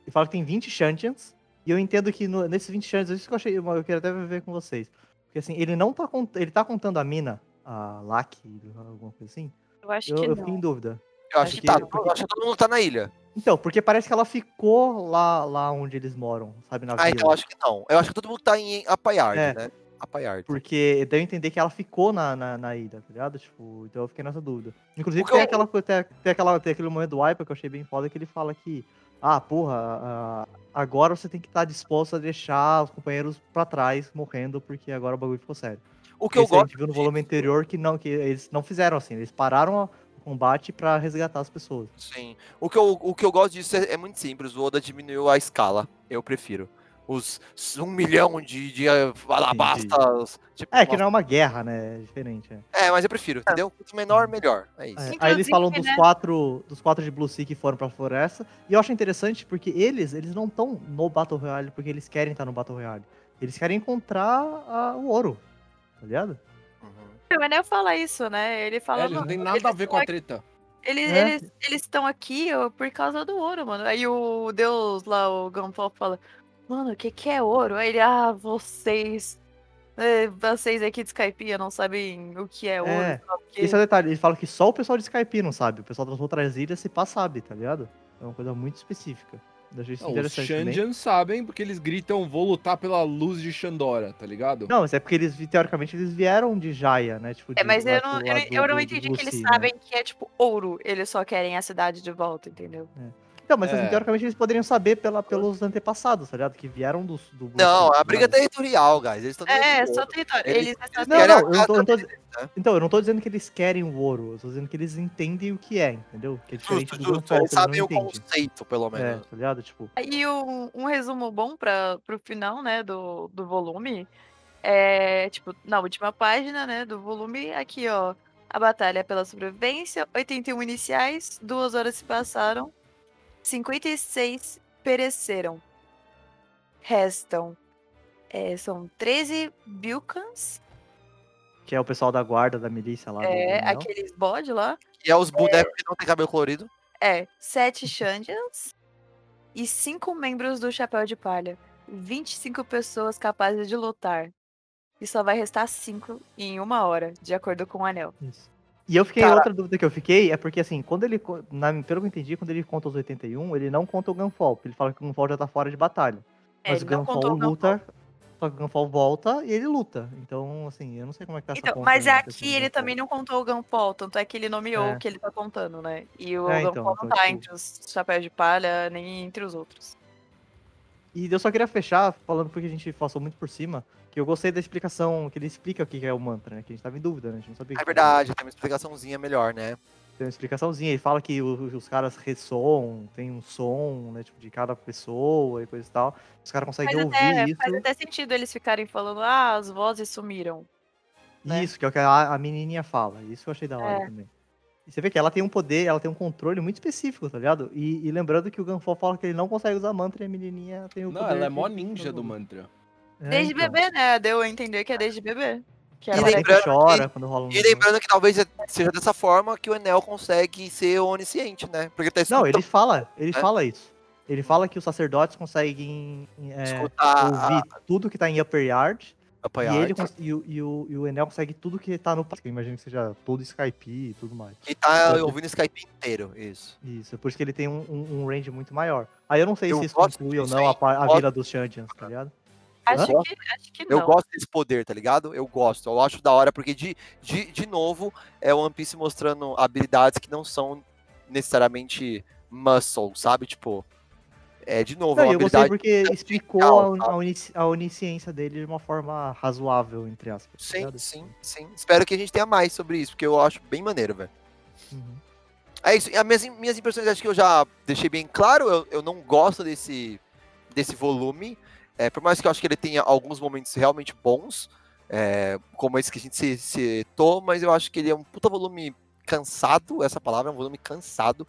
E fala que tem 20 Shantians. E eu entendo que no- nesses 20 Shantians, isso que eu achei, eu queria até ver com vocês. Porque assim, ele não tá contando. Ele tá contando a mina, a Laki, alguma coisa assim. Eu acho Eu, que eu não. fiquei em dúvida. Eu acho Porque- que tá. porque- Eu acho que todo mundo tá na ilha. Então, porque parece que ela ficou lá, lá onde eles moram, sabe, na Ah, vila. então eu acho que não. Eu acho que todo mundo tá em Apayard, É. né? Apayard. Porque deu a entender que ela ficou na, na, na ilha, tá ligado? Tipo, então eu fiquei nessa dúvida. Inclusive Porque tem, eu- aquela, tem, tem aquela, tem aquele momento do Wiper que eu achei bem foda que ele fala que, ah, porra, agora você tem que estar disposto a deixar os companheiros pra trás morrendo, porque agora o bagulho ficou sério. O que eu Esse a gosto. gente viu no volume anterior que não, que eles não fizeram assim, eles pararam o combate pra resgatar as pessoas. Sim. O que eu, o que eu gosto disso é, é muito simples. O Oda diminuiu a escala. Eu prefiro. Os um milhão de, de eh, alabastas. Tipo, É, que uma- não é uma guerra, né? É diferente. É. é, mas eu prefiro, entendeu? Quanto menor, melhor. É isso. É, Aí eles falam dos né? quatro dos quatro de Blue Sea que foram pra floresta. E eu acho interessante porque eles, eles não estão no Battle Royale porque eles querem estar no Battle Royale. Eles querem encontrar a- o ouro. Tá ligado? Uhum. O Enel fala isso, né? Ele fala. É, ele não "Mano, tem nada a ver com a treta. Eles É. eles eles estão aqui ó, por causa do ouro, mano. Aí o Deus lá, o Gunpowder, fala: Mano, o que, que é ouro? Aí ele, ah, vocês. é, vocês aqui de Skypiea não sabem o que é ouro. É, porque- Esse é o detalhe. Eles falam que só o pessoal de Skype não sabe. O pessoal das outras ilhas se pá sabe, tá ligado? É uma coisa muito específica. Não, os. Shandian sabem porque eles gritam vou lutar pela luz de Xandora, tá ligado? Não, mas é porque eles, teoricamente, eles vieram de Jaya, né? Tipo, É, de- mas lá eu não, eu, não- eu não do- do entendi que eles né? sabem que é tipo ouro. Eles só querem a cidade de volta, entendeu? Então, mas assim, É. teoricamente eles poderiam saber pela, pelos antepassados, tá ligado? Que vieram do, do Não, a briga é territorial, guys. Eles estão É, só território. Eles- Eles, Não, não, eu não tô, eu tô- né? Então, eu não tô dizendo que eles querem o ouro, eu tô dizendo que eles entendem o que é, entendeu? Que é diferente Justo, do justo. Eles sabem o entendem. conceito, pelo É, menos. tá ligado? Tipo, E um, um resumo bom para pro final, né, do, do volume é, tipo, na última página, né, do volume, aqui, ó, a batalha pela sobrevivência, 81 iniciais, duas horas se passaram, 56 pereceram. Restam, é, são 13 Bilkans, que é o pessoal da guarda, da milícia lá. do é, Enel. aqueles bode lá, E é os bonecos que não tem cabelo colorido. é, 7 Shandians e 5 membros do Chapéu de Palha. 25 pessoas capazes de lutar. E só vai restar 5 em uma hora, de acordo com o anel. Isso. E eu fiquei, Cara- outra dúvida que eu fiquei é porque, assim, quando ele, na, pelo que eu entendi, quando ele conta os 81, ele não conta o Gunfall, porque ele fala que o Gunfall já tá fora de batalha. É, Mas o não Gunfall o Gunfall. luta, só que o Gunfall volta e ele luta. Então, assim, eu não sei como é que tá essa Então, conta mas questão aqui ele Gunfall. também não contou o Gunpowder, tanto é que ele nomeou É. o que ele tá contando, né? E o É, então, não então, tá tipo- entre os Chapéus de Palha, nem entre os outros. E eu só queria fechar falando porque a gente passou muito por cima, que eu gostei da explicação, que ele explica o que é o mantra, né? Que a gente tava em dúvida, né? A gente não sabia o É verdade, tem uma explicaçãozinha melhor, né? Tem uma explicaçãozinha, ele fala que o- os caras ressoam, tem um som, né, tipo, de cada pessoa e coisa e tal. Os caras conseguem Faz ouvir até, isso. faz até sentido eles ficarem falando, ah, as vozes sumiram. né? Isso, que é o que a, a menininha fala. Isso eu achei da hora É. também. E você vê que ela tem um poder, ela tem um controle muito específico, tá ligado? E, e lembrando que o Gunfall fala que ele não consegue usar mantra e a menininha tem o Não, poder. ela é mó ninja do mantra. É, Desde então. bebê, né? Deu a entender que é desde bebê. Que E lembrando que chora quando rola um E lembrando que talvez seja dessa forma que o Enel consegue ser onisciente, né? Porque tá Não, escutando, ele fala, ele É? fala isso. Ele fala que os sacerdotes conseguem é, escutar ouvir tudo que tá em Upper Yard. a, a E, ele, e, o, e, o, e o Enel consegue tudo que tá no. Eu imagino que seja todo Skype e tudo mais. E tá Eu- ouvindo Skype inteiro, isso. Isso, é por isso que ele tem um, um, um range muito maior. Aí eu não sei Eu se isso conclui ou não a, a vila dos Shantians, tá ligado? Acho Hã? que, acho que Eu gosto desse poder, tá ligado? Eu gosto. Eu acho da hora, porque de, de, de novo é o One Piece mostrando habilidades que não são necessariamente muscle, sabe? Tipo, é de novo, é Não, uma eu gostei habilidade. porque explicou legal, a, a, unici- a onisciência dele de uma forma razoável, entre aspas. tá Sim, ligado? sim, sim. Espero que a gente tenha mais sobre isso, porque eu acho bem maneiro, velho. Uhum. É isso. E as minhas, minhas impressões acho que eu já deixei bem claro. Eu, eu não gosto desse, desse volume. É, por mais que eu acho que ele tenha alguns momentos realmente bons, é, como esse que a gente se, citou, mas eu acho que ele é um puta volume cansado, essa palavra é um volume cansado,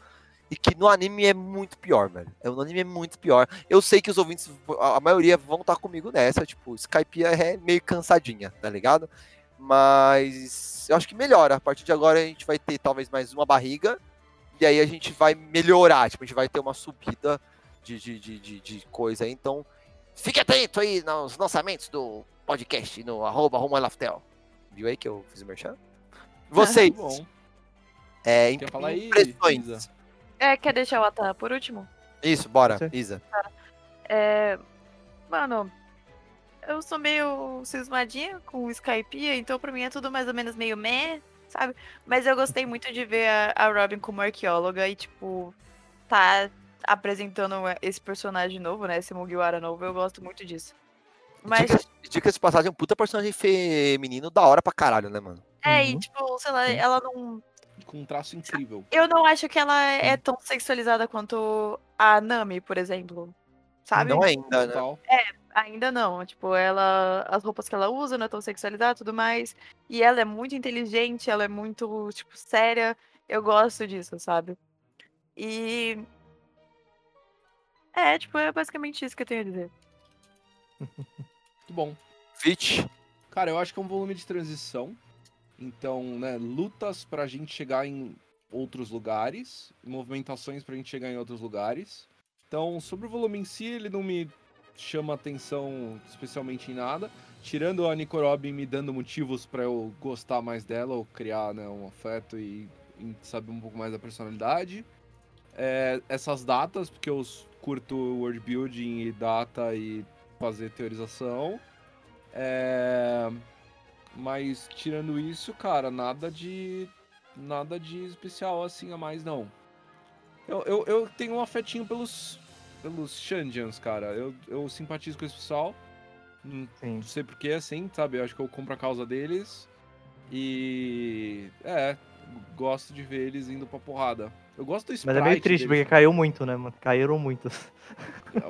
e que no anime é muito pior, velho. É, No anime é muito pior. Eu sei que os ouvintes, a maioria vão estar comigo nessa, tipo, Skype é meio cansadinha, tá ligado? Mas eu acho que melhora. A partir de agora a gente vai ter talvez mais uma barriga, e aí a gente vai melhorar, tipo, a gente vai ter uma subida de, de, de, de, de coisa. Então, fique atento aí nos lançamentos do podcast no arroba Laftel. Viu aí que eu fiz o merchan? Vocês. É, Quer falar aí, impressões. Isa? É, quer deixar o Ata por último? Isso, bora, ser. Isa. É. Mano, eu sou meio cismadinha com o Skype, então pra mim é tudo mais ou menos meio meh, sabe? Mas eu gostei muito de ver a, a Robin como arqueóloga e, tipo, tá apresentando esse personagem novo, né? Esse Mugiwara novo, eu gosto muito disso. Mas, Dicas, dicas de passagem, um puta personagem feminino da hora pra caralho, né, mano? é, e Uhum. tipo, sei lá, Sim. ela não. Com um traço incrível. Eu não acho que ela é tão sexualizada quanto a Nami, por exemplo. Sabe? Não ainda, né? Total. Ainda não. Tipo, ela. As roupas que ela usa não é tão sexualizada e tudo mais. E ela é muito inteligente, ela é muito, tipo, séria. Eu gosto disso, sabe? E. É, tipo, é basicamente isso que eu tenho a dizer. Muito bom. Fit. Cara, eu acho que é um volume de transição. Então, né, lutas pra gente chegar em outros lugares, movimentações pra gente chegar em outros lugares. Então, sobre o volume em si, ele não me chama atenção especialmente em nada, tirando a Nico Robin me dando motivos pra eu gostar mais dela ou criar, né, um afeto e, e saber um pouco mais da personalidade. É, essas datas, porque eu s- curto world building e data e fazer teorização. É... Mas tirando isso, cara, nada de. Nada de especial assim a mais, não. Eu, eu, eu tenho um afetinho pelos. pelos Shandians, cara. Eu, eu simpatizo com esse pessoal. Não Sim. sei porquê, assim, sabe? Eu acho que eu compro a causa deles. E. É, gosto de ver eles indo pra porrada. Eu gosto do Mas sprite é meio triste, porque deles. caiu muito, né, mano? Caíram muito.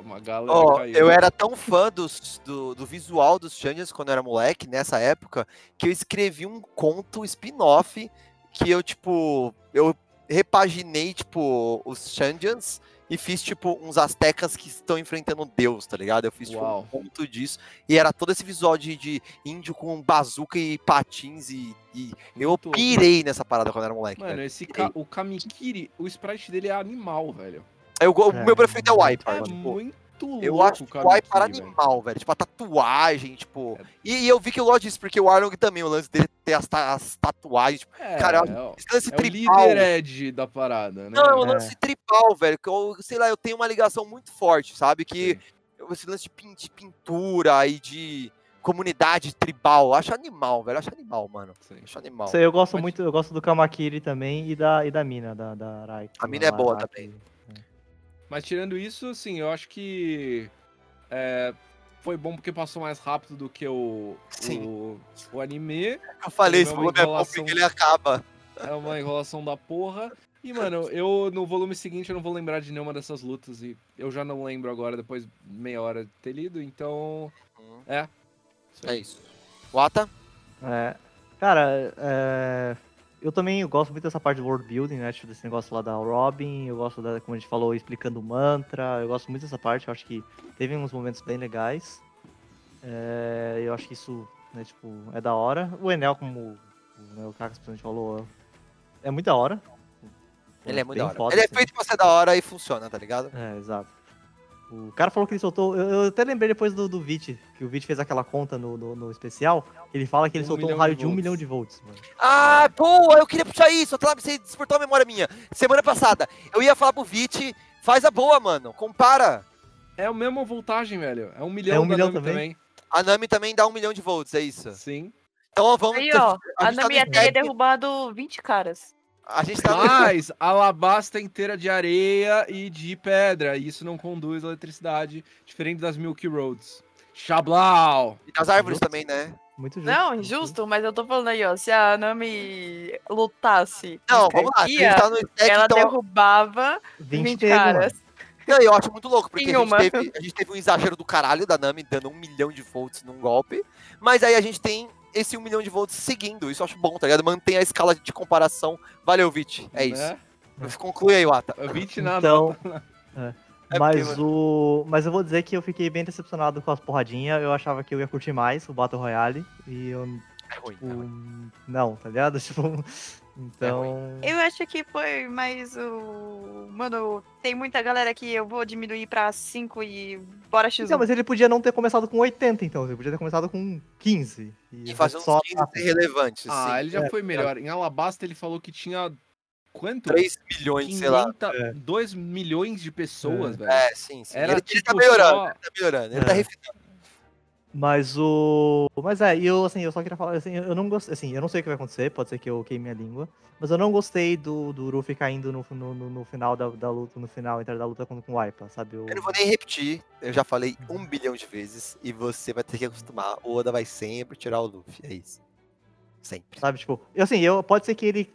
Uma galera Ó, caiu. eu era tão fã dos- do, do visual dos Shandians quando eu era moleque, nessa época, que eu escrevi um conto spin-off que eu, tipo, eu repaginei, tipo, os Shandians e fiz, tipo, uns astecas que estão enfrentando um deus, tá ligado? Eu fiz, tipo, um Uau. conto disso. E era todo esse visual de, de índio com bazuca e patins e... e eu Muito- pirei nessa parada quando eu era moleque, Mano, velho. esse ca... o Kamikiri, o sprite dele é animal, velho. Eu, o É, meu preferido é o Wiper, É tipo, muito louco Eu acho o que o Wiper Kamikiri, velho. animal, velho. Tipo, a tatuagem, tipo. É. E, e eu vi que eu gosto disso, porque o Arlong também, o lance dele ter as, ta- as tatuagens. Tipo, É, Cara, é, o- esse lance é o tripal. líder Ed da parada, né? Não, é o É. lance tripal, velho. Que eu, sei lá, eu tenho uma ligação muito forte, sabe? Que Sim. esse lance de, pin- de pintura e de comunidade tribal. Eu acho animal, velho. Eu acho animal, mano. Sim. Acho animal. Sei, eu gosto Mas- muito, eu gosto do Kamakiri também e da, e da mina, da, da Raiko. A mina é boa também. Mas tirando isso, assim, eu acho que é, foi bom porque passou mais rápido do que o, Sim. o, o anime. Eu falei, esse é uma volume é bom enrolação. porque ele acaba. É uma enrolação da porra. E, mano, eu no volume seguinte eu não vou lembrar de nenhuma dessas lutas. E eu já não lembro agora, depois de meia hora de ter lido. Então, é. Isso É isso. Wata? É, cara, é, eu também gosto muito dessa parte do world building, né? Tipo, desse negócio lá da Robin, eu gosto da, como a gente falou, explicando o mantra, eu gosto muito dessa parte, eu acho que teve uns momentos bem legais. É, eu acho que isso, né, tipo, é da hora. O Enel, como o, né, o a gente falou, é muito da hora. Ele é muito da hora. foda, ele é assim. feito pra ser da hora e funciona, tá ligado? É, exato. O cara falou que ele soltou. Eu, eu até lembrei depois do, do Vit, que o Vit fez aquela conta no, no, no especial. Ele fala que ele Um soltou um raio de de um milhão de volts, mano. Ah, boa! Eu queria puxar isso. Até lá você despertou a memória minha. Semana passada, eu ia falar pro Vit, faz a boa, mano. Compara. É a mesma voltagem, velho. É um milhão, É um da milhão Nami também? A Nami também dá um milhão de volts, é isso. Sim. Então vamos. Aí, ó, a a tá Nami ter step- derrubado 20 caras. A gente tá. Mas a Alabasta inteira de areia e de pedra. E isso não conduz eletricidade, diferente das Milky Roads. Chablau! E das árvores Justo. também, né? Muito justo. Não, injusto, mas eu tô falando aí, ó. Se a Nami lutasse. Não, vamos lá. A gente Skypiea, tá no stack, ela então. derrubava 20, 20 teve, mano. caras. Não, eu acho muito louco, porque a gente, teve, a gente teve um exagero do caralho da Nami dando um milhão de volts num golpe. Mas aí a gente tem esse um milhão de volts seguindo. Isso eu acho bom, tá ligado? Mantém a escala de comparação. Valeu, Vit. É isso. Né? Conclui aí, Wata. 20 nada. Então, É mas porque, o. Mas eu vou dizer que eu fiquei bem decepcionado com as porradinhas. Eu achava que eu ia curtir mais o Battle Royale. E eu. É ruim. Tipo, é ruim. não, tá ligado? Tipo. Então. Eu acho que foi mais o. Mano, tem muita galera que eu vou diminuir pra 5 e bora X1. Então, mas ele podia não ter começado com 80, então. Ele podia ter começado com 15. E fazer uns só 15 irrelevantes. Ah, sim. ele já É, foi melhor. Em Alabasta ele falou que tinha quanto? 3 milhões, sei lá. 500, 2 milhões de pessoas, velho. É, sim, sim. Era ele, ele tipo tá melhorando, só- ele tá melhorando, ele tá É. refinando. Mas o. Mas é, eu assim, eu só queria falar assim, eu não gostei. Assim, eu não sei o que vai acontecer, pode ser que eu queime a língua. Mas eu não gostei do, do Ruffy caindo no, no, no- final da, da luta, no final, entre da luta com, com o Aipa, sabe? Eu, Eu não vou nem repetir, eu já falei um bilhão de vezes e você vai ter que acostumar. O Oda vai sempre tirar o Luffy, é isso. Sempre. Sabe, tipo, eu, assim, eu, pode ser que ele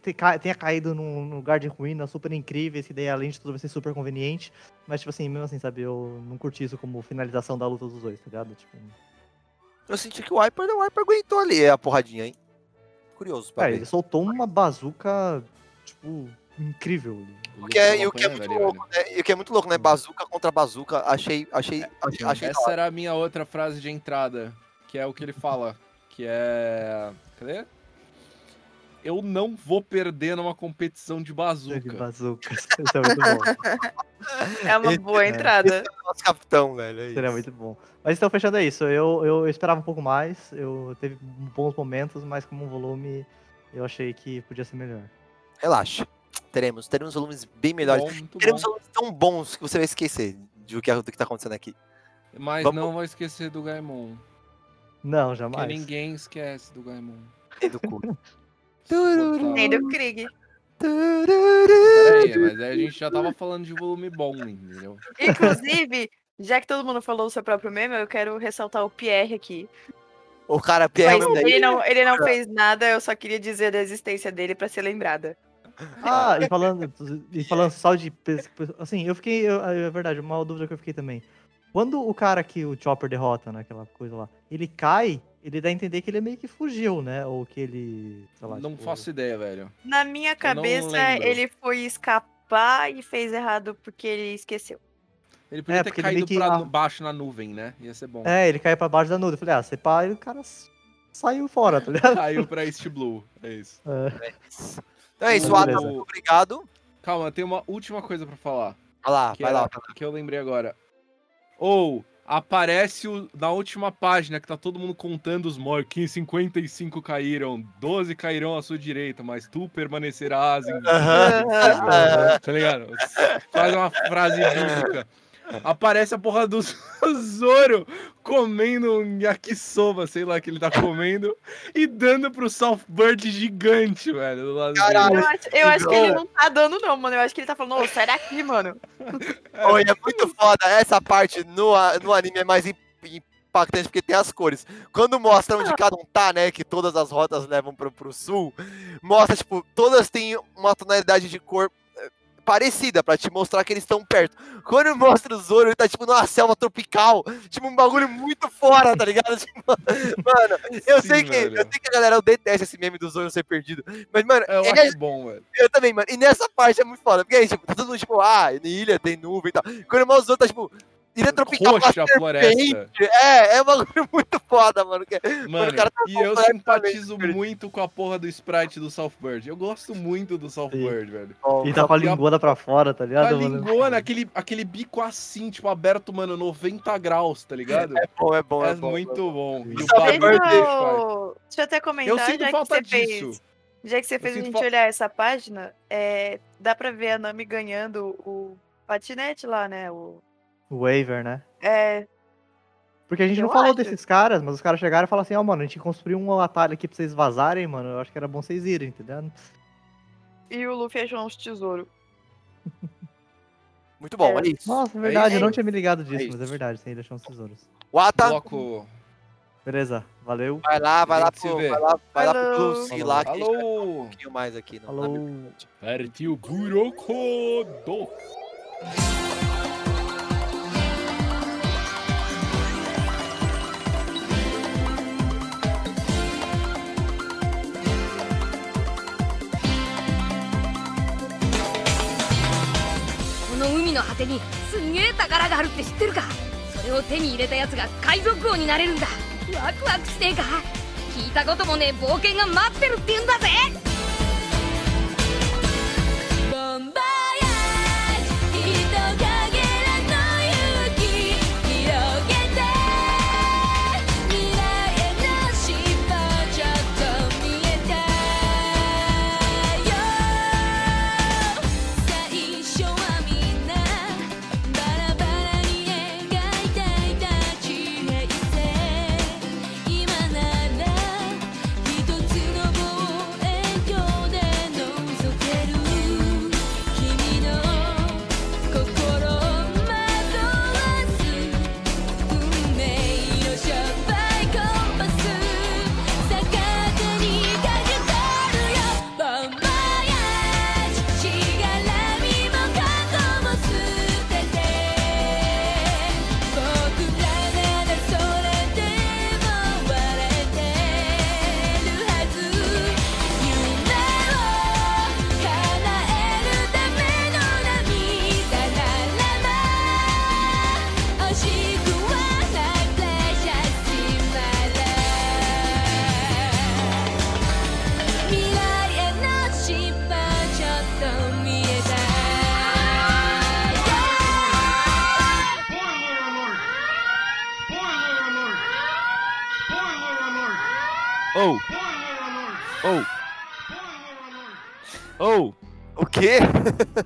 tenha caído num lugar de ruína super incrível, esse daí além de tudo vai ser super conveniente, mas tipo assim, mesmo assim, sabe, eu não curti isso como finalização da luta dos dois, tá ligado? Tipo, Eu senti que o Wiper, o Wiper aguentou ali a porradinha, hein? Curioso pra cara, ver. ele soltou uma bazuca, tipo, incrível. O que é, e o que é muito louco, né? E o que é muito louco, né? Bazuca contra bazuca. Achei, achei, achei, achei da Essa era a minha outra frase de entrada, que é o que ele fala, que é... Cadê? Eu não vou perder numa competição de De bazuca. bazuca. Isso é muito bom. É uma boa entrada. Nosso capitão, velho. É Seria isso. muito bom. Mas então, fechando é isso. Eu, eu esperava um pouco mais. Eu teve bons momentos, mas como volume, eu achei que podia ser melhor. Relaxa. Teremos, teremos volumes bem melhores. Bom, teremos bom. volumes tão bons que você vai esquecer de o que, do que tá acontecendo aqui. Mas Vamos- não vai esquecer do Gaimon. Não, Porque jamais. ninguém esquece do Gaimon. Nem do cu. Total. Nem do Krieg. Peraí, mas aí a gente já tava falando de volume bom, entendeu? Inclusive, já que todo mundo falou o seu próprio meme, eu quero ressaltar o Pierre aqui. O cara Pierre Mas Mendes. ele não, ele não fez nada, eu só queria dizer da existência dele pra ser lembrada. Ah, e falando, e falando só de. Assim, eu fiquei. eu- É verdade, uma dúvida que eu fiquei também. Quando o cara que o Chopper derrota naquela coisa lá, ele cai, ele dá a entender que ele meio que fugiu, né? Ou que ele. Sei lá, Não tipo, faço ideia, velho. Na minha cabeça, ele foi escapar e fez errado porque ele esqueceu. Ele podia É, ter caído que- pra baixo na nuvem, né? Ia ser bom. É, ele cai pra baixo da nuvem. Eu falei, ah, você pá, e o cara saiu fora, tá ligado? Caiu pra East Blue. É isso. É. Então é isso, beleza. obrigado. Calma, tem uma última coisa pra falar. Vai lá, vai é- lá. que eu lembrei agora. Ou aparece o- na última página que tá todo mundo contando os mortos. Que 55 caíram, 12 cairão à sua direita, mas tu permanecerás em. Tá ligado? Faz uma frase bíblica. Aparece a porra do Zoro comendo um yakisoba, sei lá, que ele tá comendo, e dando pro Southbird gigante, velho, do lado Caralho. Eu acho, eu acho que ele Boa. não tá dando, não, mano. Eu acho que ele tá falando, ô, sai daqui, mano. Oi, é muito foda. Essa parte no, no anime é mais im- impactante porque tem as cores. Quando mostra onde cada um tá, né? Que todas as rotas levam pro, pro sul, mostra, tipo, todas têm uma tonalidade de cor parecida pra te mostrar que eles estão perto. Quando mostra o Zoro, ele tá tipo numa selva tropical, tipo um bagulho muito fora, tá ligado? Tipo, mano, eu Sim, sei que velho. eu sei que a galera detesta esse meme do Zoro ser perdido, mas mano, Eu é- acho bom, velho. eu também, mano. E nessa parte é muito foda. Porque aí, tipo, tá todo mundo, tipo, ah, ilha, tem nuvem e tal. Quando o outros tá, tipo, ilha tropical com a Roxa a floresta. É, é um bagulho muito foda, mano. que- Mano, o cara tá e eu simpatizo muito com a porra do sprite do Southbird. Eu gosto muito do Southbird, velho. E tá com a a- linguona pra fora, tá A ligado? mano? lingona, aquele, aquele bico assim, tipo, aberto, mano, 90 graus, tá ligado? É bom, é bom, É, é, bom. muito bom. E o Southbird faz. eu, deixa eu até comentar, Eu sinto já que falta você disso. fez. Já que você fez a gente fal- olhar essa página, é, dá pra ver a Nami ganhando o patinete lá, né? O, O Waver, né? é, Porque a gente não Eu falou acho. desses caras, mas os caras chegaram e falaram assim, ó, mano, a gente construiu um atalho aqui pra vocês vazarem, mano. Eu acho que era bom vocês irem, entendeu? e o Luffy achou uns tesouros. Muito bom, É. é isso. Nossa, é verdade, eu não tinha me ligado disso, É mas é isso. verdade, sim, deixou uns tesouros. O Ata, Bloco. Beleza, valeu. vai lá, vai lá, pro, vai lá, vai lá pro Falou. Blue Sea lá, que a gente vai Alô. um pouquinho mais aqui. No, Falou. na- Partiu Burokodo. この果てにすんげえ宝があるって知ってるか？それを手に入れたやつが海賊王になれるんだ。ワクワクしねえか？聞いたこともねえ冒険が待ってるって言うんだぜ！Oh! Oh! O quê?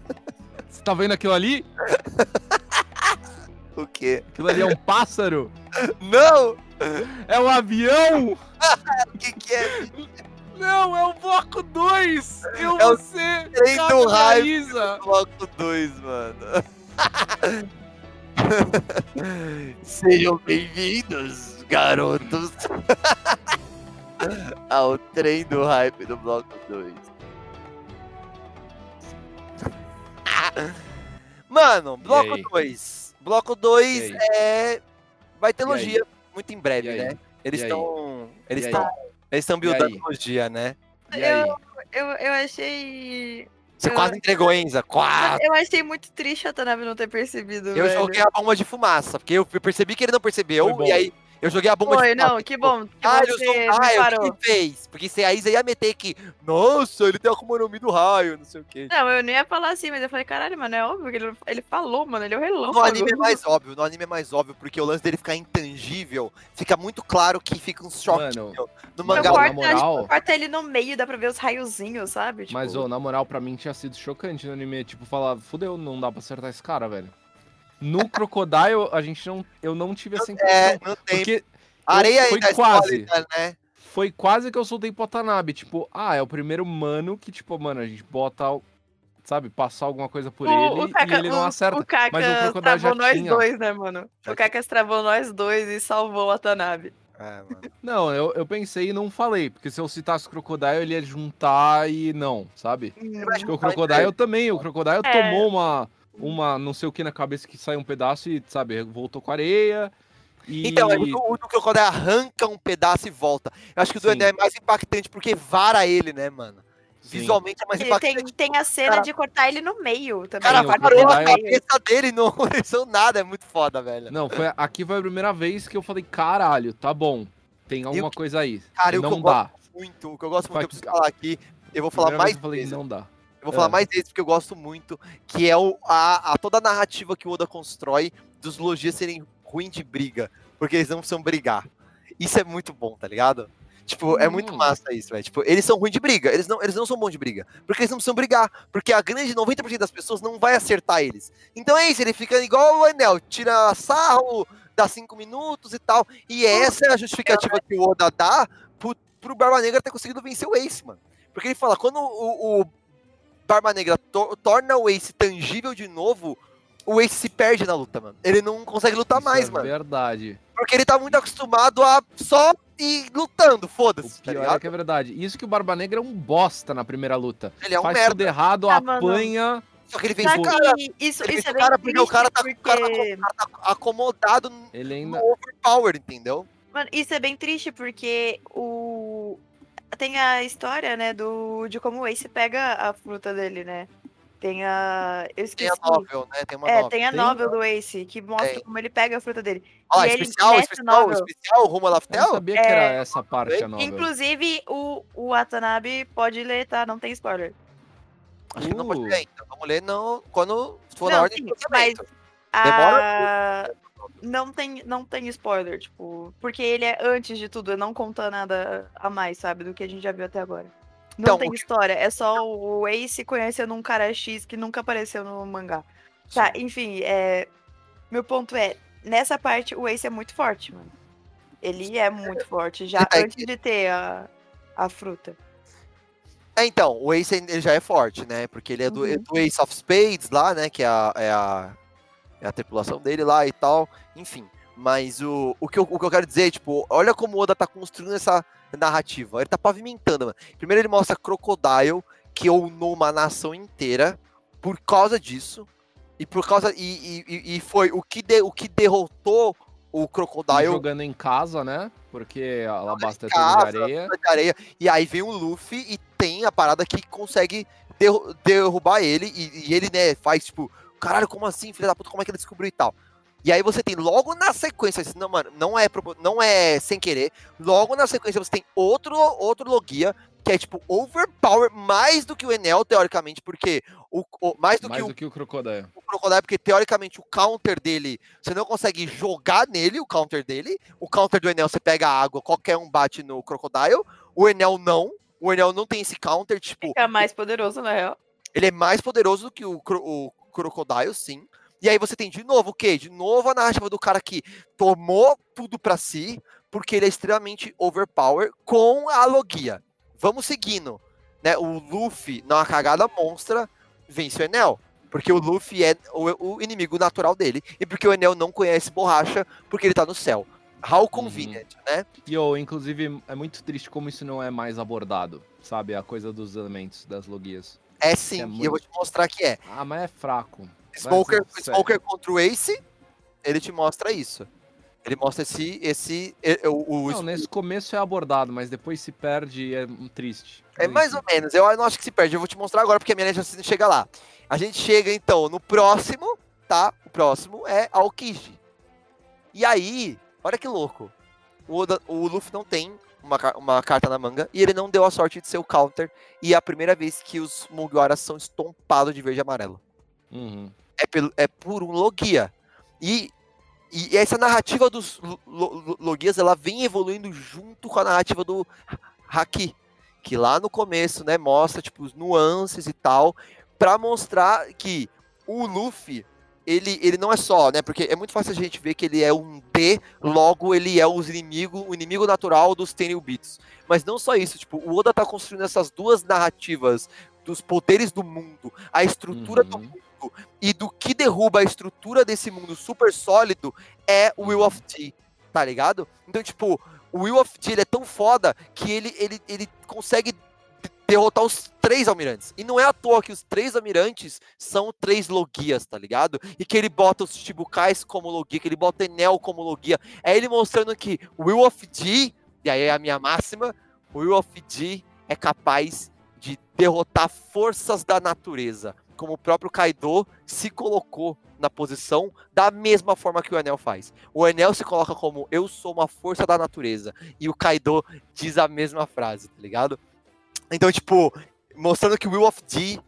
Você tá vendo aquilo ali? O quê? Aquilo ali é um pássaro? Não! É um avião? O que que é? Não, é o bloco 2! Eu, É o você, trem do hype. Isa. Bloco 2, mano. Sejam bem-vindos, garotos, ao trem do hype do Bloco 2. Mano, Bloco aí? 2. Bloco 2 E aí? é. Vai ter logia muito em breve, né? Eles estão. Eles estão. Eles estão buildando logia, né? E aí? Eu, eu achei. Você Eu- quase entregou, Enza. Quase. Eu achei muito triste a Tanabe não ter percebido. Eu velho. joguei a bomba de fumaça, porque eu percebi que ele não percebeu, e aí eu joguei a bomba Foi, de não, que bom. Que Ah, você usou um raio, o parou. que fez? Porque se a Isa ia meter que, nossa, ele tem a Akuma no Mi do raio, não sei o quê. Não, eu não ia falar assim, mas eu falei, caralho, mano, é óbvio que ele, ele falou, mano, ele é o relâmpago. No anime é mais óbvio, no anime é mais óbvio, porque o lance dele ficar intangível, fica muito claro que fica um choque. Mano, no mangá. na moral- corta ele no meio, dá pra ver os raiozinhos, sabe? Tipo, Mas, ô, na moral, pra mim tinha sido chocante no anime. Tipo, falar, fudeu, não dá pra acertar esse cara, velho. No Crocodile, a gente não. Eu não tive essa impressão. É, não tem. porque Areia foi ainda é quase. sólida, né? foi quase que eu soltei pro Watanabe. Tipo, ah, é o primeiro mano que, tipo, mano, a gente bota. o- Sabe, passar alguma coisa por ele e ele não o- acerta. O Kakas mas o Crocodile já travou nós tinha. dois, né, mano? O Kakas travou nós dois e salvou o Watanabe. É, mano. Não, eu, eu pensei e não falei, porque se eu citasse o Crocodile, ele ia juntar e não, sabe? Porque o Crocodile também, o Crocodile É. tomou uma, uma não sei o que na cabeça que saiu um pedaço e, sabe, voltou com areia. E... Então, é, o, o do Crocodile arranca um pedaço e volta. Eu acho que o do Sim. É mais impactante porque vara ele, né, mano? Sim. Visualmente é mais E tem, impactante. tem a cena Cara- de cortar ele no meio também. cara parou ele a cabeça dele e não aconteceu nada. É muito foda, velho. Não, foi, aqui foi a primeira vez que eu falei, caralho, tá bom, tem alguma coisa aí. Cara, e o que não eu dá. gosto muito, o que eu gosto muito, eu Vai- preciso falar aqui, eu vou falar Primeira mais vez eu falei, vezes. não dá. Eu vou falar É. mais vezes porque eu gosto muito, que é o, a, a- toda a narrativa que o Oda constrói dos logias serem ruins de briga, porque eles não precisam brigar. Isso é muito bom, tá ligado? Tipo, é muito Hum. massa isso, velho. Tipo, eles são ruins de briga, eles não, eles não são bons de briga, porque eles não precisam brigar, porque a grande 90% das pessoas não vai acertar eles. Então é isso, ele fica igual o Enel, tira sarro, dá 5 minutos e tal, e essa é a justificativa que o Oda dá pro, pro Barba Negra ter conseguido vencer o Ace, mano. Porque ele fala, quando o, o Barba Negra to- torna o Ace tangível de novo, o Ace se perde na luta, mano. Ele não consegue lutar Isso mais, é mano. verdade. Porque ele tá muito acostumado a só ir lutando, foda-se, tá é que é verdade. Isso que o Barba Negra é um bosta na primeira luta. Ele é um Faz merda. tudo errado, Ah, mano. apanha. Só que ele vence Só o cara. isso, Ele isso é o bem cara porque o cara tá, triste, o cara tá- porque- o cara tá acomodado no Ele ainda. overpower, entendeu? Mano, isso é bem triste porque o. Tem a história, né, do... de como o Ace pega a fruta dele, né? Tem a. Eu Tem esqueci. a novel, né? Tem uma É, novel. tem a Tem? novel do Ace, que mostra Tem. como ele pega a fruta dele. Ó, e ele, especial, especial, novel- especial, rumo a Eu não Laftel? sabia que era É. essa parte a nova. Inclusive, o, o Watanabe pode ler, tá? Não tem spoiler. Acho que não pode Uh. ler ainda. Vamos ler não, quando for na Não, ordem sim, de mas lançamento. a... não tem não tem spoiler, tipo, porque ele é antes de tudo, não conta nada a mais, sabe, do que a gente já viu até agora. Não Então, tem história, é só o Ace conhecendo um cara X que nunca apareceu no mangá. Tá, enfim, é... meu ponto é, nessa parte o Ace é muito forte, mano. Ele é muito forte, já Tá, e- antes de ter a, a fruta. É, então, o Ace ele já é forte, né? Porque ele é do, Uhum. do Ace of Spades lá, né? Que é a, é a, é a tripulação dele lá e tal. Enfim. Mas o, o, que eu, o que eu quero dizer, tipo, olha como o Oda tá construindo essa narrativa. Ele tá pavimentando, mano. Primeiro ele mostra Crocodile, que unou uma nação inteira por causa disso. E por causa. E, e, e- e foi o que, de, o que derrotou o E Crocodile jogando em casa, né? Porque a Alabasta é de areia. de areia. E aí vem o Luffy e tem a parada que consegue derru- derrubar ele. E, e ele, né, faz tipo, caralho, como assim, filho da puta, como é que ele descobriu e tal. E aí você tem logo na sequência, não, mano, não é, não é sem querer. Logo na sequência você tem outro, outro Logia, que é tipo overpower mais do que o Enel, teoricamente, porque o, o- mais do Mais que o do que o Crocodile. o Crocodile, porque teoricamente o counter dele, você não consegue jogar nele, o counter dele. O counter do Enel, você pega a água, qualquer um bate no Crocodile. O Enel não. O Enel não tem esse counter, tipo, Fica mais poderoso, na real. ele é mais poderoso do que o, o Crocodile, sim. E aí você tem de novo o quê? De novo a narrativa do cara que tomou tudo pra si, porque ele é extremamente overpower com a Logia. Vamos seguindo. Né? O Luffy, numa cagada monstra, vence o Enel. Porque o Luffy é o, o inimigo natural dele. E porque o Enel não conhece borracha, porque ele tá no céu. How convenient, né? E, eu, inclusive, é muito triste como isso não é mais abordado, sabe? A coisa dos elementos, das logias. É sim, É e eu vou te mostrar que é. Ah, mas é fraco. Smoker. Smoker contra o Ace, ele te mostra isso. Ele mostra esse. esse o, o- Não, nesse começo é abordado, mas depois se perde e é triste. é mais ou menos, eu não acho que se perde. Eu vou te mostrar agora porque a minha não chega lá. A gente chega então no próximo, tá? O próximo é Aokiji. E aí, olha que louco. O, Oda- o Luffy não tem uma, uma carta na manga e ele não deu a sorte de ser o counter. E é a primeira vez que os Mugiwaras são estompados de verde e amarelo. Uhum. é, pelo, é por um Logia. E, e essa narrativa dos lo- lo- Logias, ela vem evoluindo junto com a narrativa do Haki. Que lá no começo, né, mostra, tipo, os nuances e tal, pra mostrar que o Luffy, ele, ele não é só, né, porque é muito fácil a gente ver que ele é um D, logo ele é os inimigo, o inimigo natural dos Tenryubits. Mas não só isso, tipo, o Oda tá construindo essas duas narrativas dos poderes do mundo, a estrutura do Uhum. mundo e do que derruba a estrutura desse mundo super sólido é o Will of T, tá ligado? Então, tipo, o Will of T ele é tão foda que ele, ele, ele consegue derrotar os três almirantes. E não é à toa que os três almirantes são três logias, tá ligado? E que ele bota os Chibukais como logia, que ele bota Enel como logia. É ele mostrando que Will of T, e aí é a minha máxima, Will of T é capaz de derrotar forças da natureza, como o próprio Kaido se colocou na posição da mesma forma que o Enel faz. O Enel se coloca como eu sou uma força da natureza e o Kaido diz a mesma frase, tá ligado? Então, tipo, mostrando que Will of D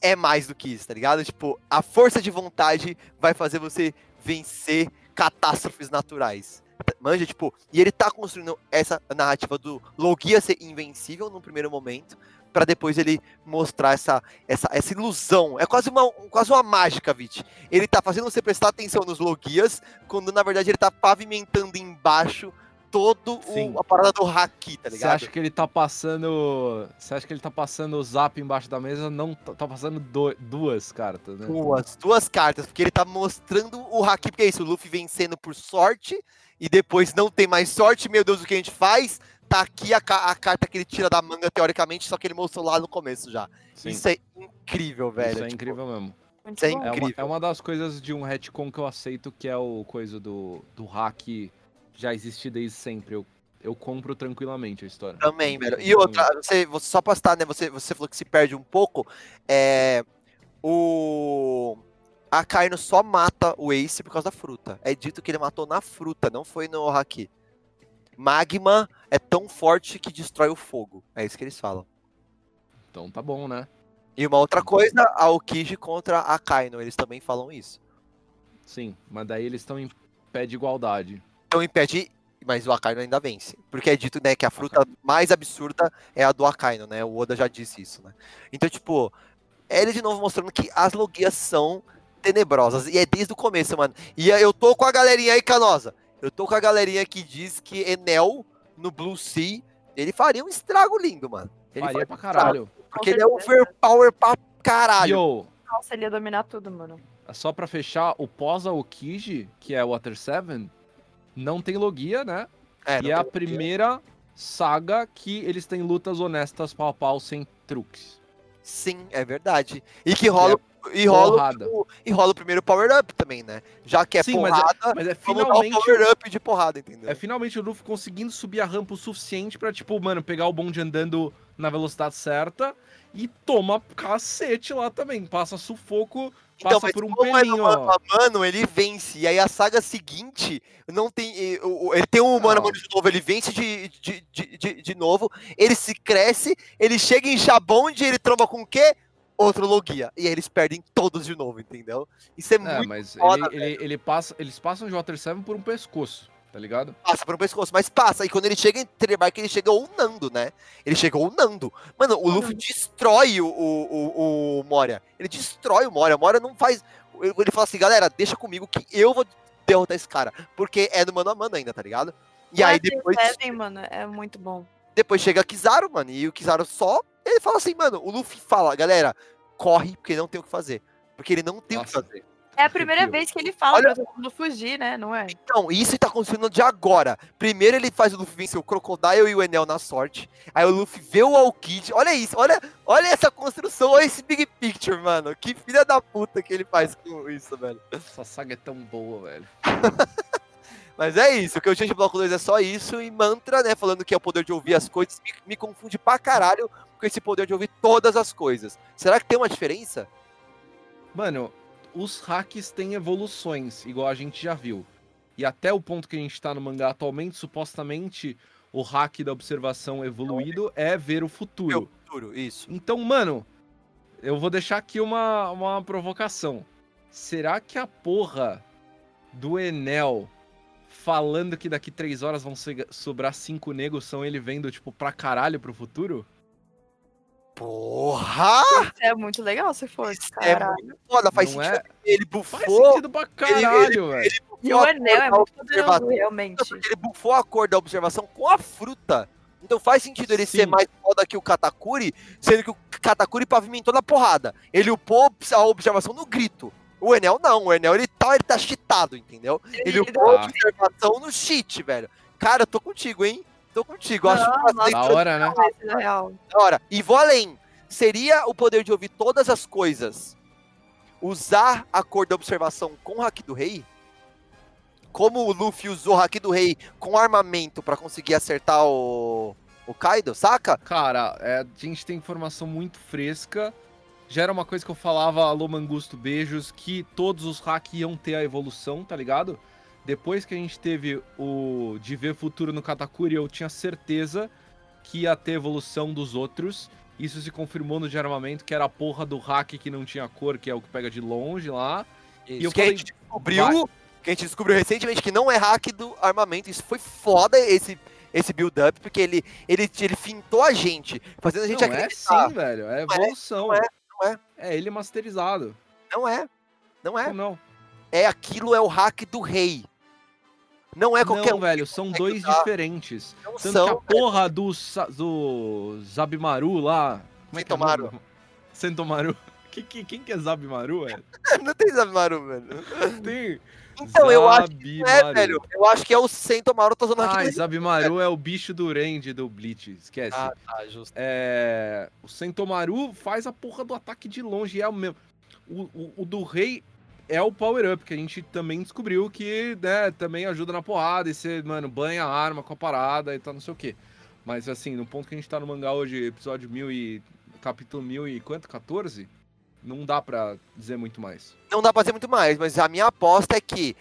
é mais do que isso, tá ligado? Tipo, a força de vontade vai fazer você vencer catástrofes naturais. Manja, tipo, e ele tá construindo essa narrativa do Logia ser invencível no primeiro momento, pra depois ele mostrar essa, essa, essa ilusão. É quase uma, quase uma mágica, Vit. Ele tá fazendo você prestar atenção nos Logias, quando na verdade ele tá pavimentando embaixo todo o, a parada do Haki, tá Você ligado? acha que ele tá passando. Você acha que ele tá passando o zap embaixo da mesa? Não, tá tá passando do- duas cartas, né? Duas, duas cartas, porque ele tá mostrando o Haki, porque é isso, o Luffy vencendo por sorte, e depois não tem mais sorte, meu Deus, o que a gente faz? Tá aqui a, a carta que ele tira da manga, teoricamente, só que ele mostrou lá no começo já. Sim. Isso é incrível, velho. Isso é tipo, incrível mesmo. Muito é bom. É uma, Incrível. é uma das coisas de um retcon que eu aceito, que é o coisa do, do hack já existir desde sempre. Eu, eu compro tranquilamente a história. Também, velho. E outra, você, você só pra né? Você, você falou que se perde um pouco. É. O. A Kaino só mata o Ace por causa da fruta. É dito que ele matou na fruta, não foi no Haki. Magma é tão forte que destrói o fogo. É isso que eles falam. Então tá bom, né? E uma outra coisa, a Okiji contra a Kaino. Eles também falam isso. Sim, mas daí eles estão em pé de igualdade. Então impede. Mas o Akaino ainda vence. Porque é dito, né, que a fruta mais absurda é a do Akaino, né? O Oda já disse isso, né? Então, tipo, é ele de novo mostrando que as logias são tenebrosas. E é desde o começo, mano. E eu tô com a galerinha aí, Canosa. Eu tô com a galerinha que diz que Enel, no Blue Sea, ele faria um estrago lindo, mano. Ele Faria faria pra um estrago, caralho. Porque ele é overpower pra caralho. Yo, Nossa, ele ia dominar tudo, mano. só pra fechar, o pós-Aokiji, que é Water 7, não tem logia, né? É, e é a tem- primeira saga que eles têm lutas honestas pau a pau sem truques. Sim, é verdade. E que rola, e rola, o, e rola o primeiro power-up também, né? Já que é Sim, mas é- porrada, Mas é dar o finalmente power-up de porrada, entendeu? É finalmente o Luffy conseguindo subir a rampa o suficiente pra, tipo, mano, pegar o bonde andando na velocidade certa e toma cacete lá também. Passa sufoco, passa mas por um como é pelinho, mano a mano, ele vence. E aí a saga seguinte não tem. Ele tem um mano a mano de novo, ele vence de, de, de, de, de novo, ele se cresce, ele chega em Jabonde, ele tromba com o quê? Outro Logia. E aí eles perdem todos de novo, entendeu? Isso é, É, muito. mas foda, ele, ele, ele passa, eles passam de Water 7 por um pescoço, tá ligado? Passa por um pescoço, mas passa. E quando ele chega em Thriller Bark, ele chega unando, né? Ele chega unando. Mano, o Luffy destrói o, o, o, o Moria. Ele destrói o Moria. O Moria não faz. Ele fala assim, galera, deixa comigo que eu vou derrotar esse cara. Porque é no mano a mano ainda, tá ligado? E aí Mas depois, Seven, mano, é muito bom. depois chega Kizaru, mano. E o Kizaru só. Ele fala assim, mano. O Luffy fala, galera, corre, porque não tem o que fazer. Porque ele não tem o que Nossa. fazer. É a primeira vez que ele fala Olha- pra todo mundo fugir, né? Não é? Então, isso tá acontecendo de agora. Primeiro ele faz o Luffy vencer o Crocodile e o Enel na sorte. Aí o Luffy vê o Alkid. Olha isso, olha, olha essa construção, olha esse big picture, mano. Que filha da puta que ele faz com isso, velho. Essa saga é tão boa, velho. Mas é isso, o que eu tinha de Bloco 2 é só isso. E mantra, né, falando que é o poder de ouvir as coisas, me, me confunde pra caralho com esse poder de ouvir todas as coisas. Será que tem uma diferença? Mano, os hacks têm evoluções, igual a gente já viu. E até o ponto que a gente tá no mangá atualmente, supostamente o hack da observação evoluído é ver o futuro. Eu futuro, isso. Então, mano, eu vou deixar aqui uma, uma provocação. Será que a porra do Enel falando que daqui três horas vão sobrar cinco negros são ele vendo, tipo, pra caralho pro futuro? Porra! Isso é muito legal se for. Isso é Caralho. muito foda, faz Não sentido. é? Ele Faz bufou. sentido pra caralho, velho. E o anel é muito poderoso, observação. realmente. Ele bufou a cor da observação com a fruta. Então faz sentido ele ser Sim. mais foda que o Katakuri, sendo que o Katakuri pavimentou na porrada. Ele upou a observação no grito. O Enel não, o Enel ele tá, ele tá cheatado, entendeu? Ele Ele- upou a tá. observação no cheat, velho. Cara, eu tô contigo, hein? Tô contigo. Acho Não, uma nossa. Da hora, né? Da hora. E vou além. Seria o poder de ouvir todas as coisas. Usar a cor da observação com o Haki do Rei? Como o Luffy usou o Haki do Rei com armamento pra conseguir acertar o, o Kaido, saca? Cara, é, a gente tem informação muito fresca. Já era uma coisa que eu falava, alô Mangusto, beijos, que todos os hacks iam ter a evolução, tá ligado? Depois que a gente teve o de ver futuro no Katakuri, eu tinha certeza que ia ter evolução dos outros. Isso se confirmou no de armamento, que era a porra do hack que não tinha cor, que é o que pega de longe lá. E eu que a falei, gente descobriu, que a gente descobriu recentemente que não é hack do armamento. Isso foi foda esse esse build-up, porque ele, ele, ele fintou a gente, fazendo a gente Não, é acreditar. sim, velho. É Não é, evolução. não é, não é. É ele masterizado. Não é, não é. Não? É aquilo é o hack do rei. Não é qualquer não, um. velho, são dois usar. diferentes. Não Tanto são, que a porra do, do Zabimaru lá. Como é que é Sentomaru. nome? Sentomaru. Que, que, quem que é Zabimaru, velho? não tem Zabimaru, velho. Tem. Então, eu acho que é, velho. Eu acho que é o Sentomaru tá usando Ah. Zabimaru é o bicho do Range do Bleach, esquece. Ah, tá, justo. É, o Sentomaru faz a porra do ataque de longe, é o mesmo. O, o, o do rei é o Power Up, que a gente também descobriu que, né, também ajuda na porrada, e você, mano, banha a arma com a parada e tal, não sei o quê. Mas assim, no ponto que a gente tá no mangá hoje, episódio 1000 e. capítulo 1000 e quanto? 14? Não dá pra dizer muito mais. Não dá pra fazer muito mais, mas a minha aposta é que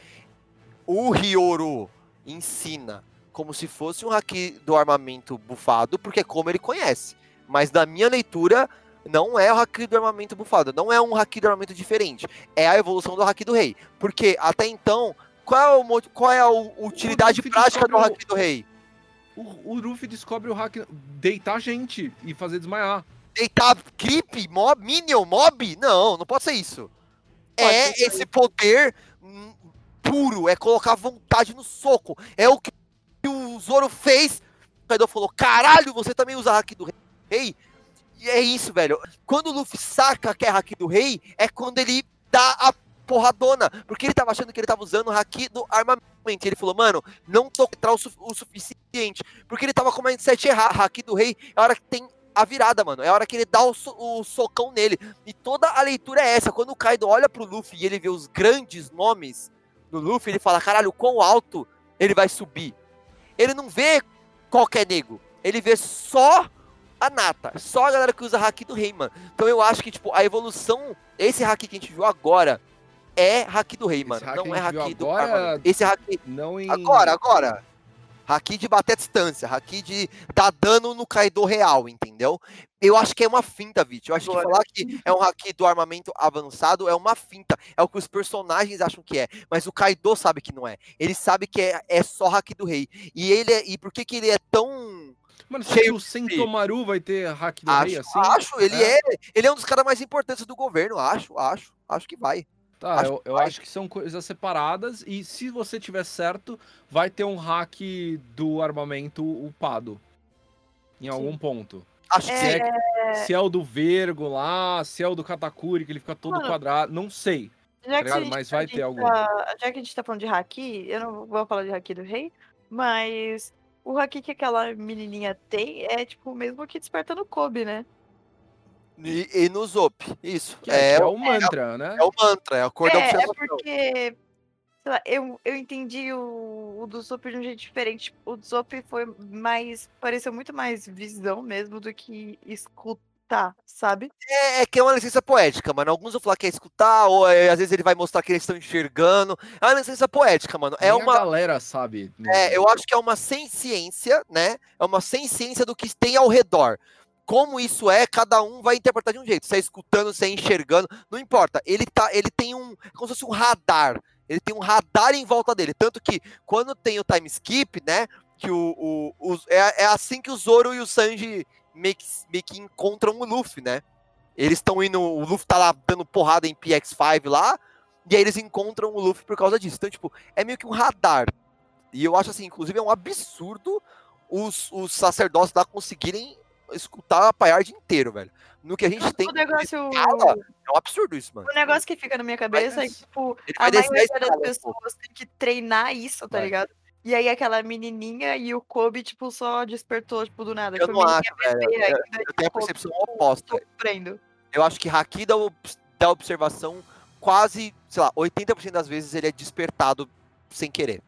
o Ryoru ensina como se fosse um haki do armamento bufado, porque é como ele conhece. Mas na minha leitura, não é o haki do armamento bufado, não é um haki do armamento diferente. É a evolução do haki do rei. Porque até então, qual é, o, qual é a utilidade prática do haki do rei? O, o Luffy descobre o hack deitar gente e fazer desmaiar. deitar creep, mob, minion, mob? Não, não pode ser isso. é ser esse poder hum, puro, é colocar vontade no soco. É o que o Zoro fez. O Kaido falou: caralho, você também usa hack do rei? E é isso, velho. Quando o Luffy saca que é hack do rei, é quando ele dá a porradona. Porque ele tava achando que ele tava usando o hack do armamento. Ele falou, mano, não tô o, su- o suficiente. Porque ele tava com o mindset errado. Hack do rei é a hora que tem a virada, mano. É a hora que ele dá o, so- o socão nele. E toda a leitura é essa. Quando o Kaido olha pro Luffy e ele vê os grandes nomes do Luffy, ele fala, caralho, quão alto ele vai subir. Ele não vê qualquer nego. Ele vê só a nata. Só a galera que usa hack do rei, mano. Então eu acho que, tipo, a evolução, esse hack que a gente viu agora, é hack do rei, Esse mano. hack não é hack do agora-. Esse hack. Não em. Agora, agora. Haki de bater a distância, haki de dar dano no Kaido real, entendeu? Eu acho que é uma finta, Vit. Eu acho que Agora. falar que é um haki do armamento avançado é uma finta. É o que os personagens acham que é. Mas o Kaido sabe que não é. Ele sabe que é, é só haki do rei. E ele é, e por que, que ele é tão. Mano, será Cheio que o Sentomaru vai ter hack do Acho, rei assim? acho, ele É. é. Ele é um dos caras mais importantes do governo, acho, acho. Acho que vai. Tá, Acho eu, que eu vai. acho que são coisas separadas e se você tiver certo, vai ter um hack do armamento upado. Em algum ponto. Acho que É, sim. Se é o do Vergo lá, se é o do Katakuri, que ele fica todo Mano, quadrado, não sei. Gente, Mas a vai ter algum. tá- já que a gente tá falando de haki, eu não vou falar de haki do rei, mas o haki que aquela menininha tem é tipo o mesmo que desperta no Kobe, né? E, e no Zop, isso. Que é, É, que é o- mantra, né? é o mantra, é a cor da É, é observação. porque, sei lá, eu, eu entendi o, o do Zop de um jeito diferente. O do Zop foi mais, pareceu muito mais visão mesmo do que escutar, sabe? É, é que é uma licença poética, mano. Alguns vão falar que é escutar, ou é, às vezes ele vai mostrar que eles estão enxergando. É uma licença poética, mano. É Nem uma. a galera sabe. É, eu acho que é uma sem ciência, né? É uma sem ciência do que tem ao redor. Como isso é, cada um vai interpretar de um jeito. Se é escutando, se é enxergando, não importa. Ele, tá, ele tem um. Como se fosse um radar. Ele tem um radar em volta dele. Tanto que quando tem o time skip, né? Que o. o, os- é, é assim que o Zoro e o Sanji meio que, meio que encontram o Luffy, né? Eles estão indo. O Luffy tá lá dando porrada em PX5 lá. E aí eles encontram o Luffy por causa disso. Então, tipo, é meio que um radar. E eu acho assim, inclusive, é um absurdo os, os sacerdotes lá conseguirem escutar a Paiard inteiro, velho. No que a gente tem. O negócio, escala, É um absurdo isso, mano. o negócio que fica na minha cabeça é que, tipo, a maioria das pessoas tem que treinar isso, tá Vai. ligado? E aí aquela menininha e o Kobe, tipo, só despertou, tipo, do nada. Eu Tipo, não acho, velho. Eu, ainda, eu tenho a tipo, percepção oposta. sofrendo. Eu acho que Haki da, da observação, quase, sei lá, 80% das vezes ele é despertado sem querer.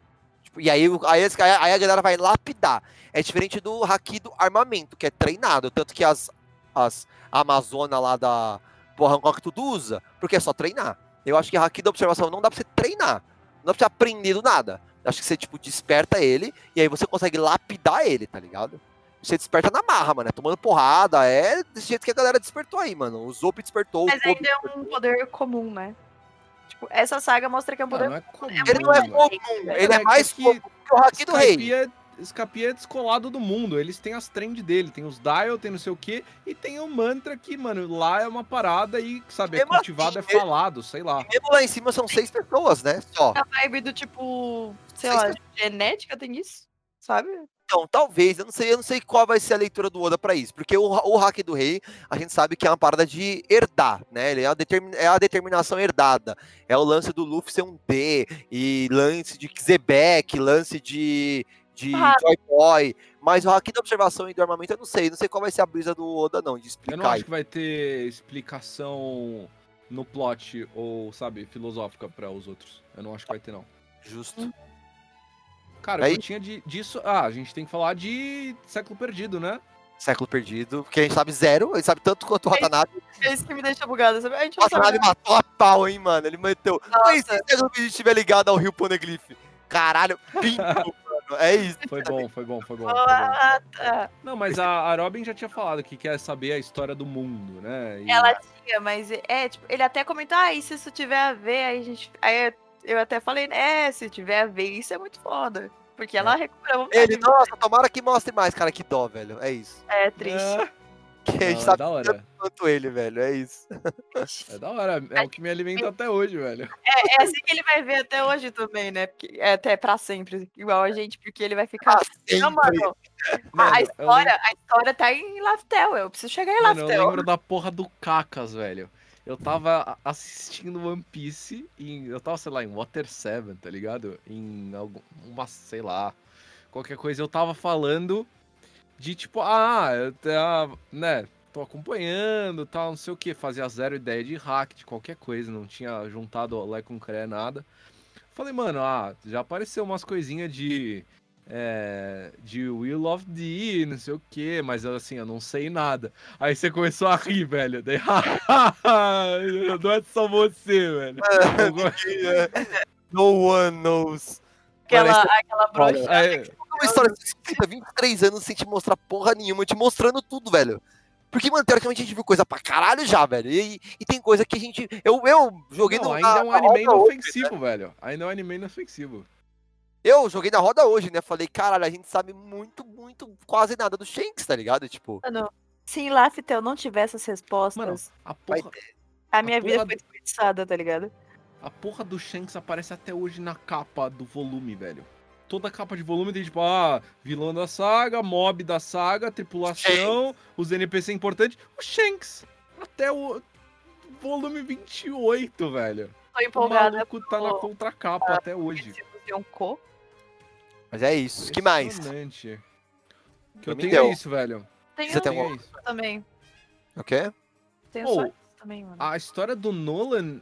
Tipo, e aí, aí, aí a galera vai lapidar. É diferente do Haki do armamento, que é treinado. Tanto que as, as Amazonas lá da do Hancock tudo usa, porque é só treinar. Eu acho que Haki da observação não dá pra você treinar. Não dá pra você aprender do nada. Acho que você, tipo, desperta ele e aí você consegue lapidar ele, tá ligado? Você desperta na marra, mano. É tomando porrada. É desse jeito que a galera despertou aí, mano. O Zop despertou, Mas ainda é um poder comum, né? Tipo, essa saga mostra que é um Não, poder não é comum, Ele não é comum, ele é que mais aqui comum que o Haki do Rei. Skype é, é descolado do mundo. Eles têm as trend dele, tem os dial, tem não sei o que, e tem o mantra que, mano, lá é uma parada e, sabe, é Mesmo cultivado, assim, é falado, sei lá. Mesmo lá em cima são seis pessoas, né? Só. A vibe do tipo, sei Sei lá, genética tem isso? Sabe? Então, talvez, eu não sei, eu não sei qual vai ser a leitura do Oda pra isso, porque o, o hack do rei, a gente sabe que é uma parada de herdar, né? Ele é a, determin, é a determinação herdada. É o lance do Luffy ser um D, e lance de Zebek, lance de, de Ah. Joy Boy. Mas o hack da observação e do armamento, eu não sei. Não sei qual vai ser a brisa do Oda, não, de Eu explicar. não acho que vai ter explicação no plot ou, sabe, filosófica pra os outros. Eu não acho que vai ter, não. Justo. Cara, o Aí- que eu tinha de, disso. Ah, a gente tem que falar de século perdido, né? Século perdido, porque a gente sabe zero, ele sabe tanto quanto o Watanabe. É isso que me deixa bugada, sabe? A gente O não sabe Watanabe matou a pau, hein, mano? Ele meteu. Nossa. Mas se o estiver ligado ao Rio Poneglyph? Caralho, mano. É isso. Foi bom, foi bom, foi bom. Foi bom. Ah, tá. Não, mas a, a Robin já tinha falado que quer saber a história do mundo, né? E- Ela tinha, mas é, tipo, ele até comentou, ah, e se isso tiver a ver, aí a gente. Aí eu- até falei, é, se tiver a ver, isso é muito foda. Porque ela recupera a vontade. Ele, nossa, tomara que mostre mais, cara, que dó, velho. É isso. É triste. É, Que a gente não, é sabe da hora. tanto quanto ele, velho. É isso. É da hora. É o que me alimenta até hoje, velho. É, é assim que ele vai ver até hoje também, né? Porque, é até pra sempre, igual a gente, porque ele vai ficar. Sempre. Não, mano, Mano, a eu história, a história tá em Laftel. Eu preciso chegar em Mano, eu Laftel. lembro da porra do Cacas, velho. Eu tava assistindo One Piece em. Eu tava, sei lá, em Water 7, tá ligado? Em algum. Uma, sei lá. Qualquer coisa. Eu tava falando de tipo, ah, eu tá, né? Tô acompanhando tal, não sei o que. Fazia zero ideia de hack, de qualquer coisa. Não tinha juntado Lé com Cré, nada. Falei, mano, ah, já apareceu umas coisinhas de. É, de Will of the não sei o que, mas assim, eu não sei nada. Aí você começou a rir, velho. Daí, não é só você, velho. No one knows. Aquela, Mano, aquela broxa. Aí, uma história escrita 23 anos sem te mostrar porra nenhuma, te mostrando tudo, velho. Porque, mano, teoricamente a gente viu coisa pra caralho já, velho. E, e tem coisa que a gente. Eu, eu joguei Não, no, ainda na- é um anime roda hoje, inofensivo, velho. Ainda é um anime inofensivo. Eu joguei na roda hoje, né? Falei, caralho, a gente sabe muito, muito, quase nada do Shanks, tá ligado? Tipo, Mano, se Laftel não tivesse as respostas, Mano, a vai porra, a minha a vida porra foi desperdiçada, tá ligado? a porra do Shanks aparece até hoje na capa do volume, velho. Toda capa de volume tem tipo, ah, vilão da saga, mob da saga, tripulação, os NPC importantes. O Shanks. Até o volume 28, velho. Tô O empolgada maluco tá na contracapa até hoje. Yonko. mas é isso. que mais? O que eu tenho deu. é isso, velho. Tem Você um tem Tenho é isso. também. O quê? Tem Oh, também, mano. A história do Nolan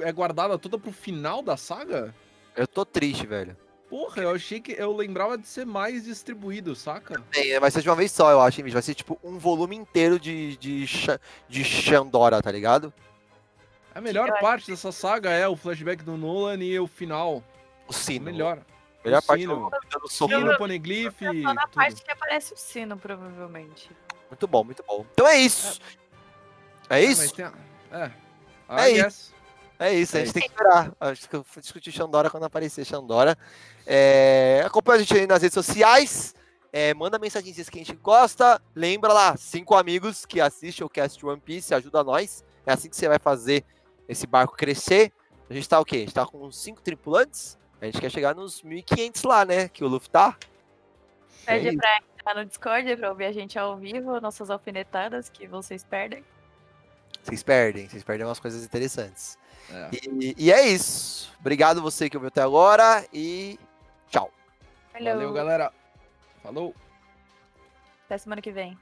é guardada toda pro final da saga? Eu tô triste, velho. Porra, eu achei que eu lembrava de ser mais distribuído, saca? Bem, vai ser de uma vez só, eu acho, hein, bicho? Vai ser tipo um volume inteiro de, de, de Xandora, tá ligado? A melhor Eu acho parte dessa saga é o flashback do Nolan e o final. O O sino. melhor. Melhor o parte sino. do soco. Sino, Poneglyph, Só na parte que aparece o sino, provavelmente. Muito bom, muito bom. Então é isso. É Ah, isso? mas tem a- É. É I isso. É isso, a É gente tem que esperar. Acho que eu vou discutir Xandora quando aparecer Xandora. É, acompanha a gente aí nas redes sociais. É, manda mensagenzinhas que a gente gosta. Lembra lá, cinco amigos que assistem o cast One Piece, ajuda nós. É assim que você vai fazer esse barco crescer. A gente tá o quê? A gente tá com cinco tripulantes. A gente quer chegar nos 1.500 lá, né? Que o Luffy tá. É Pede isso. pra entrar no Discord pra ouvir a gente ao vivo, nossas alfinetadas que vocês perdem. Vocês perdem, vocês perdem umas coisas interessantes. É. E, e é isso. Obrigado você que ouviu até agora e tchau. Valeu, galera. Falou. Até semana que vem.